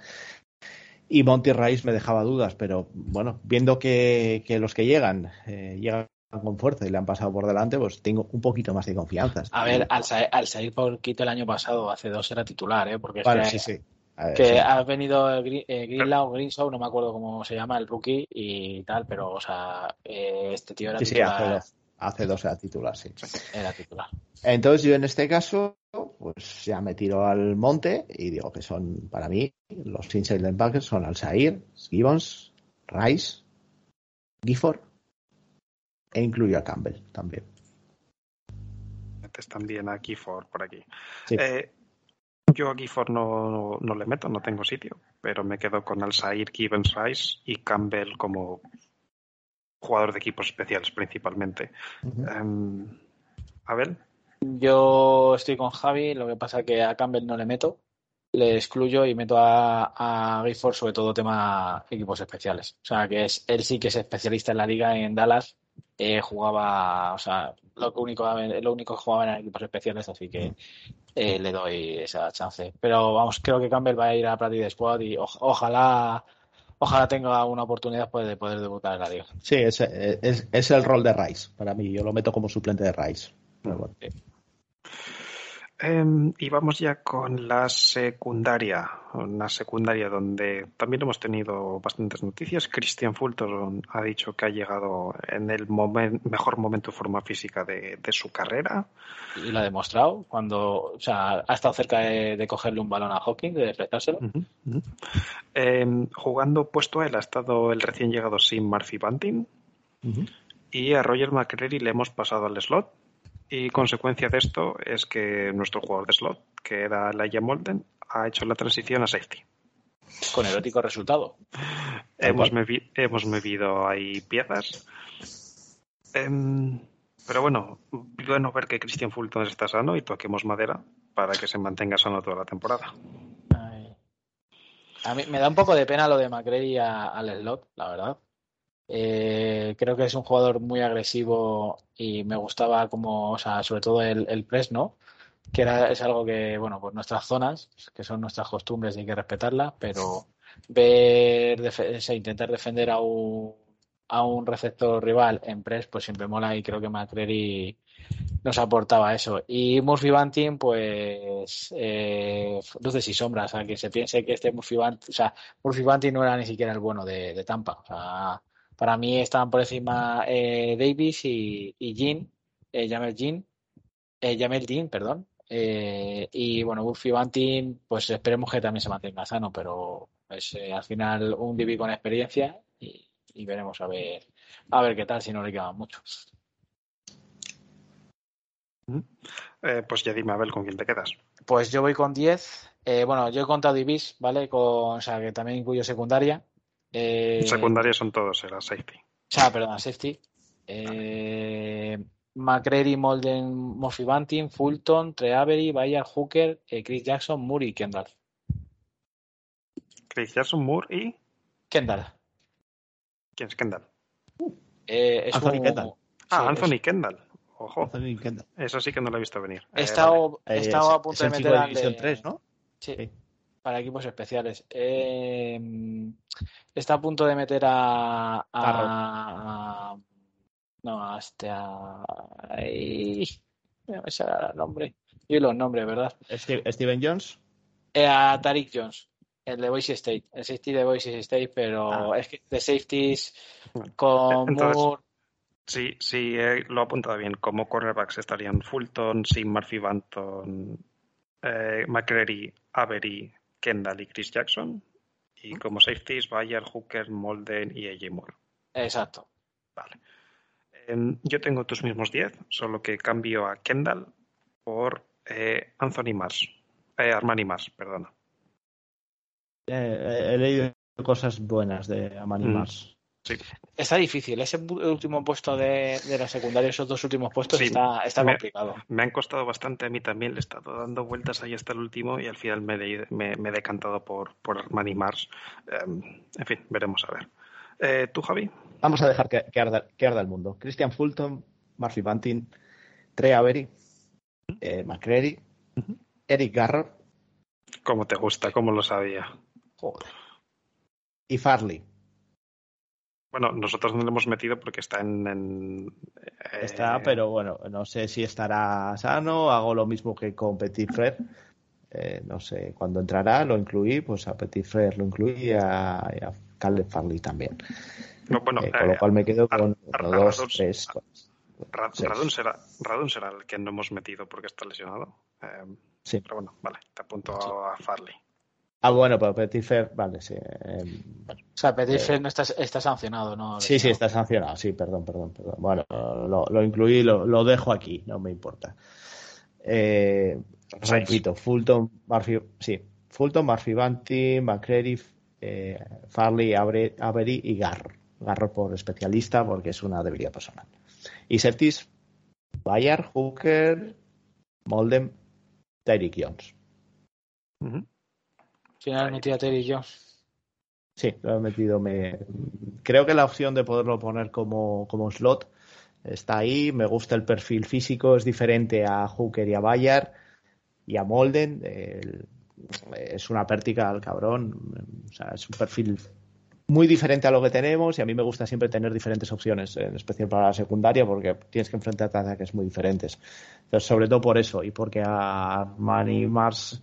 Y Monty Rice me dejaba dudas, pero bueno, viendo que, que los que llegan, eh, llegan con fuerza y le han pasado por delante, pues tengo un poquito más de confianza. A ver, al, sa- al salir por Quito el año pasado, hace dos era titular, ¿eh? Porque es Vale, que, sí, sí. Ver, que sí. ha venido eh, Greenlaw, Greenshaw, no me acuerdo cómo se llama, el rookie y tal, pero, o sea, eh, este tío era Sí, sí, titular. hace dos, hace dos era titular, sí. Era titular. Entonces yo en este caso, pues ya me tiro al monte y digo que son, para mí, los inside linebackers son Alsair, Gibbons, Rice, Gifford e incluyo a Campbell también. metes también a Gifford por aquí. Sí. Eh, yo a Gifford no, no, no le meto, no tengo sitio, pero me quedo con Alsair, Gibbons, Rice y Campbell como jugador de equipos especiales principalmente. Ujú. Em, Abel, Yo estoy con Javi, lo que pasa que a Campbell no le meto, le excluyo y meto a, a Gifford sobre todo tema equipos especiales. O sea, que es él sí que es especialista en la liga en Dallas, eh, jugaba, o sea, lo único, lo único que jugaba eran equipos especiales, así que eh, le doy esa chance. Pero vamos, creo que Campbell va a ir a Practice Squad y o- ojalá, ojalá tenga una oportunidad pues, de poder debutar en la liga. Sí, es, es, es el rol de Rice para mí. Yo lo meto como suplente de Rice. Pero bueno. Em, y vamos ya con la secundaria, una secundaria donde también hemos tenido bastantes noticias. Christian Fulton ha dicho que ha llegado en el momen- mejor momento de forma física de, de su carrera. Y lo ha demostrado cuando, o sea, ha estado cerca de, de cogerle un balón a Hawking, de ujú. Em, jugando opuesto a él ha estado el recién llegado Sim Murphy Bunting y a Roger McCreary le hemos pasado al slot. Y consecuencia de esto es que nuestro jugador de slot, que era Laia Molden, ha hecho la transición a safety. con erótico resultado. (laughs) Hemos, mevi- hemos medido ahí piezas. Em, pero bueno, bueno ver que Christian Fulton está sano y toquemos madera para que se mantenga sano toda la temporada. Ay. A mí me da un poco de pena lo de McCready al slot, la verdad. Eh, creo que es un jugador muy agresivo y me gustaba como, o sea, sobre todo el, el press, ¿no? Que era, es algo que, bueno, pues nuestras zonas, que son nuestras costumbres y hay que respetarlas, pero ver, o sea, intentar defender a un, a un receptor rival en press, pues siempre mola y creo que McCready nos aportaba eso. Y Murphy Bunting, pues eh, luces y sombras, a que se piense que este Murphy Bunting, o sea, Murphy Bunting no era ni siquiera el bueno de, de Tampa. O sea, para mí estaban por encima eh, Davis y, y Jean, eh, Jamel Jean, eh, Jamel Dean, perdón. Eh, y bueno, Murphy Bunting, pues esperemos que también se mantenga sano, pero es eh, al final un DB con experiencia y, y veremos a ver, a ver qué tal si no le quedan muchos. Eh, pues ya dime, Abel, con quién te quedas. Pues yo voy con 10. Eh, bueno, yo he contado Ibis, ¿vale? Con, o sea, que también incluyo secundaria. Eh, Secundaria son todos, era safety. O sea, perdón, safety. Eh, McCreary, Molden, Murphy Bunting, Fulton, Trey Avery, Bayard, Hooker, eh, Chris Jackson, Moore y Kendall. Chris Jackson, Moore y... Kendall. ¿Quién es Kendall? Eh, es Anthony un- Kendall. Ah, sí, Anthony es- Kendall. Ojo, Anthony Kendall. eso sí que no lo he visto venir. He Eh, estado, he estado es- a punto es de el meter al División de- 3, ¿no? Sí, Sí. Para equipos especiales. Eh, está a punto de meter a, a- a- no, a este a, ay, no me sale el nombre. Y los nombres, ¿verdad? Steve- Steven Jones. Eh, a Tariq Jones, el de Boise State, el safety de Boise State, pero Ah. es que de safeties con entonces- Moore, Sí, sí, eh, lo he apuntado bien. Como cornerbacks estarían Fulton, Sim, Murphy Banton, eh, McCreary, Avery, Kendall y Chris Jackson. Y como safeties, Bayer, Hooker, Molden y AJ Moore. exacto. Vale. Em, yo tengo tus mismos 10, solo que cambio a Kendall por eh, Anthony Mars. Eh, Armani Mars, perdona. Eh, he leído cosas buenas de Amani Mm. Mars. Está difícil, ese último puesto de, de la secundaria, esos dos últimos puestos, Sí, está, está me- complicado. Me han costado bastante a mí también, le he estado dando vueltas ahí hasta el último y al final me, he- me- me he decantado por, por Armani Mars. Em, en fin, veremos a ver. Eh, ¿Tú, Javi? Vamos a dejar que, que arda, que arda el mundo. Christian Fulton, Murphy Bunting, Trey Avery, eh, McCreary, Eric Garror ¿Cómo te gusta? ¿Cómo lo sabía? y Farley. Bueno, nosotros no lo hemos metido porque está en... en, eh, Está, pero bueno, no sé si estará sano. Hago lo mismo que con Petit Frere. Eh, no sé cuándo entrará, lo incluí, pues a Petit Frere lo incluí y a, a Caleb Farley también. no, bueno, Eh, con lo cual me quedo con a- uno, a- dos, a- tres. Radun, será, Radun será el que no hemos metido porque está lesionado. Sí. Pero bueno, vale, te apunto a Farley. Ah, bueno, pero Petit vale, sí. eh, bueno. O sea, Petit Eh, no está, está sancionado, ¿no? Sí, sí, está sancionado. Sí, perdón, perdón, perdón. Bueno, lo, lo incluí, lo, lo dejo aquí, no me importa. Eh, Seis. repito, Fulton, Murphy, sí, Fulton, Murphy Bunty, McCreary, eh, Farley, Avery y Garro. Garro por especialista porque es una debilidad personal. Y Septis, Bayard, Hooker, Molden, Tyreek Jones. Al final metí a Terry Jones. Sí, lo he metido. Me... Creo que la opción de poderlo poner como, como slot está ahí. Me gusta el perfil físico, es diferente a Hooker y a Bayard y a Molden. El- Es una pértiga al cabrón. O sea, es un perfil muy diferente a lo que tenemos y a mí me gusta siempre tener diferentes opciones, en especial para la secundaria, porque tienes que enfrentarte a ataques muy diferentes. Entonces, sobre todo por eso y porque a Armani Mars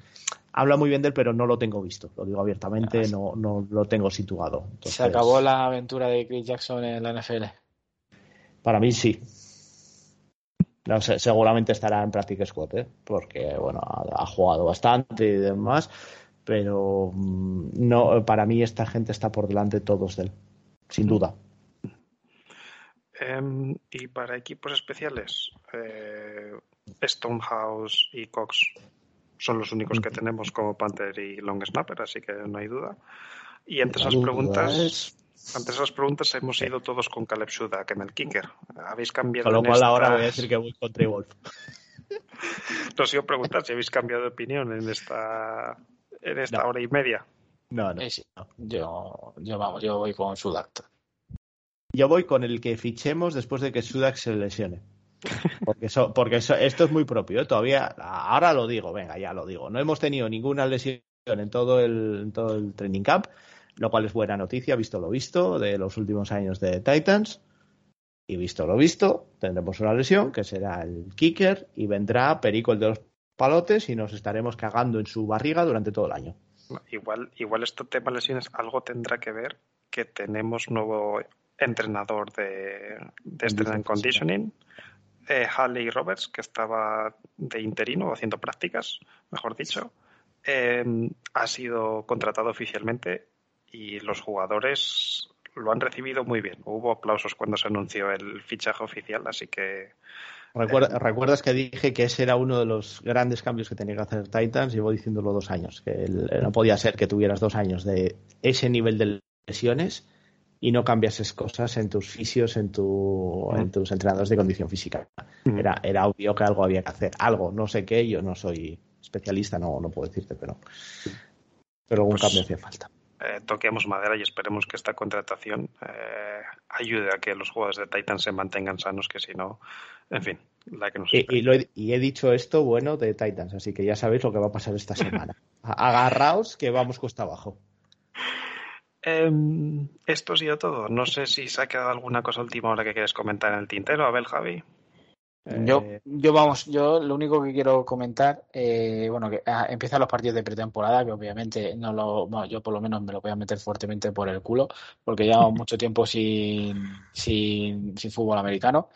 habla muy bien de él, pero no lo tengo visto. Lo digo abiertamente, no, no lo tengo situado. Entonces, Se acabó la aventura de Chris Jackson en la NFL. Para mí sí. No sé, seguramente estará en Practice Squad, ¿eh? porque bueno, ha, ha jugado bastante y demás, pero mm, no, para mí esta gente está por delante todos de él, sin duda. Em, y para equipos especiales, eh, Stonehouse y Cox son los únicos que tenemos como Panther y Long Snapper, así que no hay duda. Y entre esas preguntas, ante esas preguntas hemos ido todos con Caleb Sudak en el kicker. Habéis cambiado Con lo en cual ahora esta- voy a decir que voy con Wolf. Os iba a preguntar si habéis cambiado de opinión en esta en esta No. hora y media. No, no. Eh, sí. Yo, yo, vamos, yo voy con Sudak. Yo voy con el que fichemos después de que Sudak se lesione. Porque, eso, porque eso, esto es muy propio. ¿eh? Todavía, ahora lo digo, venga, ya lo digo. No hemos tenido ninguna lesión en todo el, en todo el training camp, lo cual es buena noticia, visto lo visto, de los últimos años de Titans. Y visto lo visto, tendremos una lesión que será el kicker y vendrá Perico el de los palotes y nos estaremos cagando en su barriga durante todo el año. Igual, igual este tema lesiones algo tendrá que ver que tenemos nuevo entrenador de, de strength and conditioning, eh, Halley Roberts, que estaba de interino haciendo prácticas, mejor dicho, eh, ha sido contratado oficialmente y los jugadores lo han recibido muy bien. Hubo aplausos cuando se anunció el fichaje oficial, así que Recuerda- ¿Recuerdas que dije que ese era uno de los grandes cambios que tenía que hacer Titans? Llevo diciéndolo dos años, que el- no podía ser que tuvieras dos años de ese nivel de lesiones y no cambiases cosas en tus fisios, en, tu, Mm. en tus entrenadores de condición física. Mm. Era, era obvio que algo había que hacer. Algo, no sé qué, yo no soy especialista, no, no puedo decirte, pero, pero algún Pues- cambio hacía falta. Eh, toquemos madera y esperemos que esta contratación eh, ayude a que los jugadores de Titan se mantengan sanos, que si no, en fin, la que nos Y, lo he, y he dicho esto, bueno, de Titans, así que ya sabéis lo que va a pasar esta semana. (laughs) Agarraos que vamos cuesta abajo. Em, esto ha sido todo. No sé si se ha quedado alguna cosa última hora que quieres comentar en el tintero. A ver, Javi. Yo, Eh, yo vamos, yo lo único que quiero comentar, eh, bueno, que ah, empiezan los partidos de pretemporada, que obviamente no lo, bueno, yo por lo menos me lo voy a meter fuertemente por el culo, porque llevamos (laughs) mucho tiempo sin, sin, sin fútbol americano.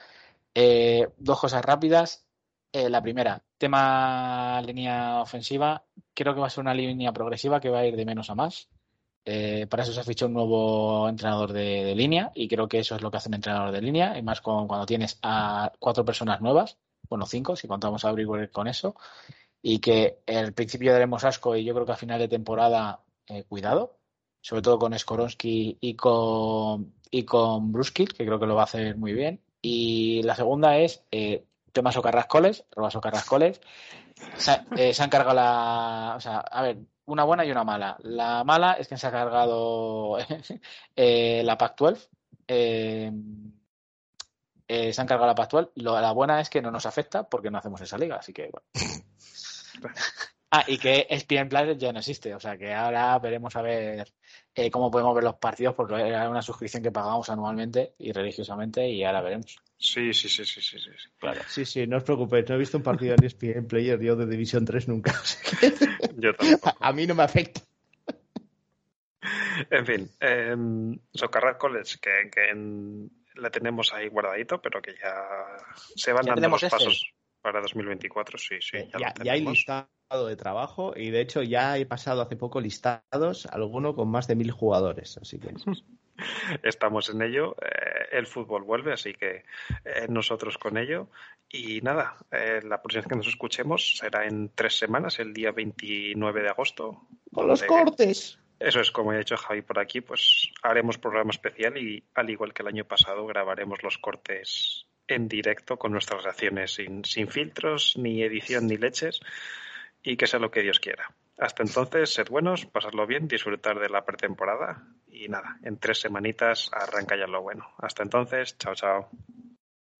Eh, dos cosas rápidas. Eh, la primera, tema línea ofensiva, creo que va a ser una línea progresiva que va a ir de menos a más. Eh, para eso se ha fichado un nuevo entrenador de, línea y creo que eso es lo que hace un entrenador de línea, y más cuando tienes a cuatro personas nuevas, bueno, cinco, si contamos a Briwer con eso, y que al principio daremos asco y yo creo que a final de temporada, eh, cuidado, sobre todo con Skoronsky y con, y con Bruskill, que creo que lo va a hacer muy bien. Y la segunda es eh, temas Carrascoles, Robas Carrascoles. Se, ha- eh, se han cargado la. O sea, a ver, una buena y una mala. La mala es que se ha cargado (laughs) eh, la Pac-12. eh, eh, se han cargado la Pac-12. Lo- La buena es que no nos afecta porque no hacemos esa liga, así que bueno. (laughs) Ah, y que ESPN Plus ya no existe, o sea que ahora veremos a ver eh, cómo podemos ver los partidos porque era una suscripción que pagábamos anualmente y religiosamente y ahora veremos. Sí, sí, sí, sí, sí, sí. sí. Claro. sí, sí, no os preocupéis, no he visto un partido en ESPN Player yo de División 3 nunca. (laughs) Yo tampoco. a mí no me afecta. En fin, eh, Socarrat College, que, que en- la tenemos ahí guardadito, pero que ya se van Ya dando los Excel. pasos para 2024. Sí, sí, ya, ya, ya hay listado de trabajo y de hecho ya he pasado hace poco listados, alguno con más de mil jugadores, así que (laughs) Estamos en ello. eh, el fútbol vuelve, así que eh, nosotros con ello. Y nada, eh, la próxima vez que nos escuchemos será en tres semanas, el día 29 de agosto. con los cortes. Eso es, como ya ha dicho Javi por aquí, pues haremos programa especial y al igual que el año pasado grabaremos los cortes en directo con nuestras reacciones sin, sin filtros, ni edición, ni leches y que sea lo que Dios quiera. Hasta entonces, sed buenos, pasadlo bien, disfrutar de la pretemporada y nada, en tres semanitas arranca ya lo bueno. Hasta entonces, chao, chao.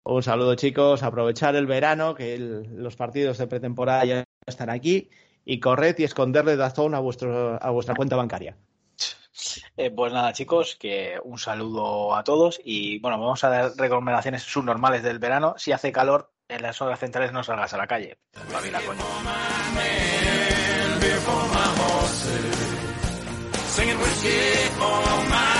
Un saludo chicos, aprovechar el verano, que el- los partidos de pretemporada ya están aquí, y corred y esconderle Dazón a, vuestro, a vuestra cuenta bancaria. Eh, pues nada, chicos, que un saludo a todos y bueno, vamos a dar recomendaciones subnormales del verano. Si hace calor, en las horas centrales no salgas a la calle. Coño. beer for my horses, singing whiskey for my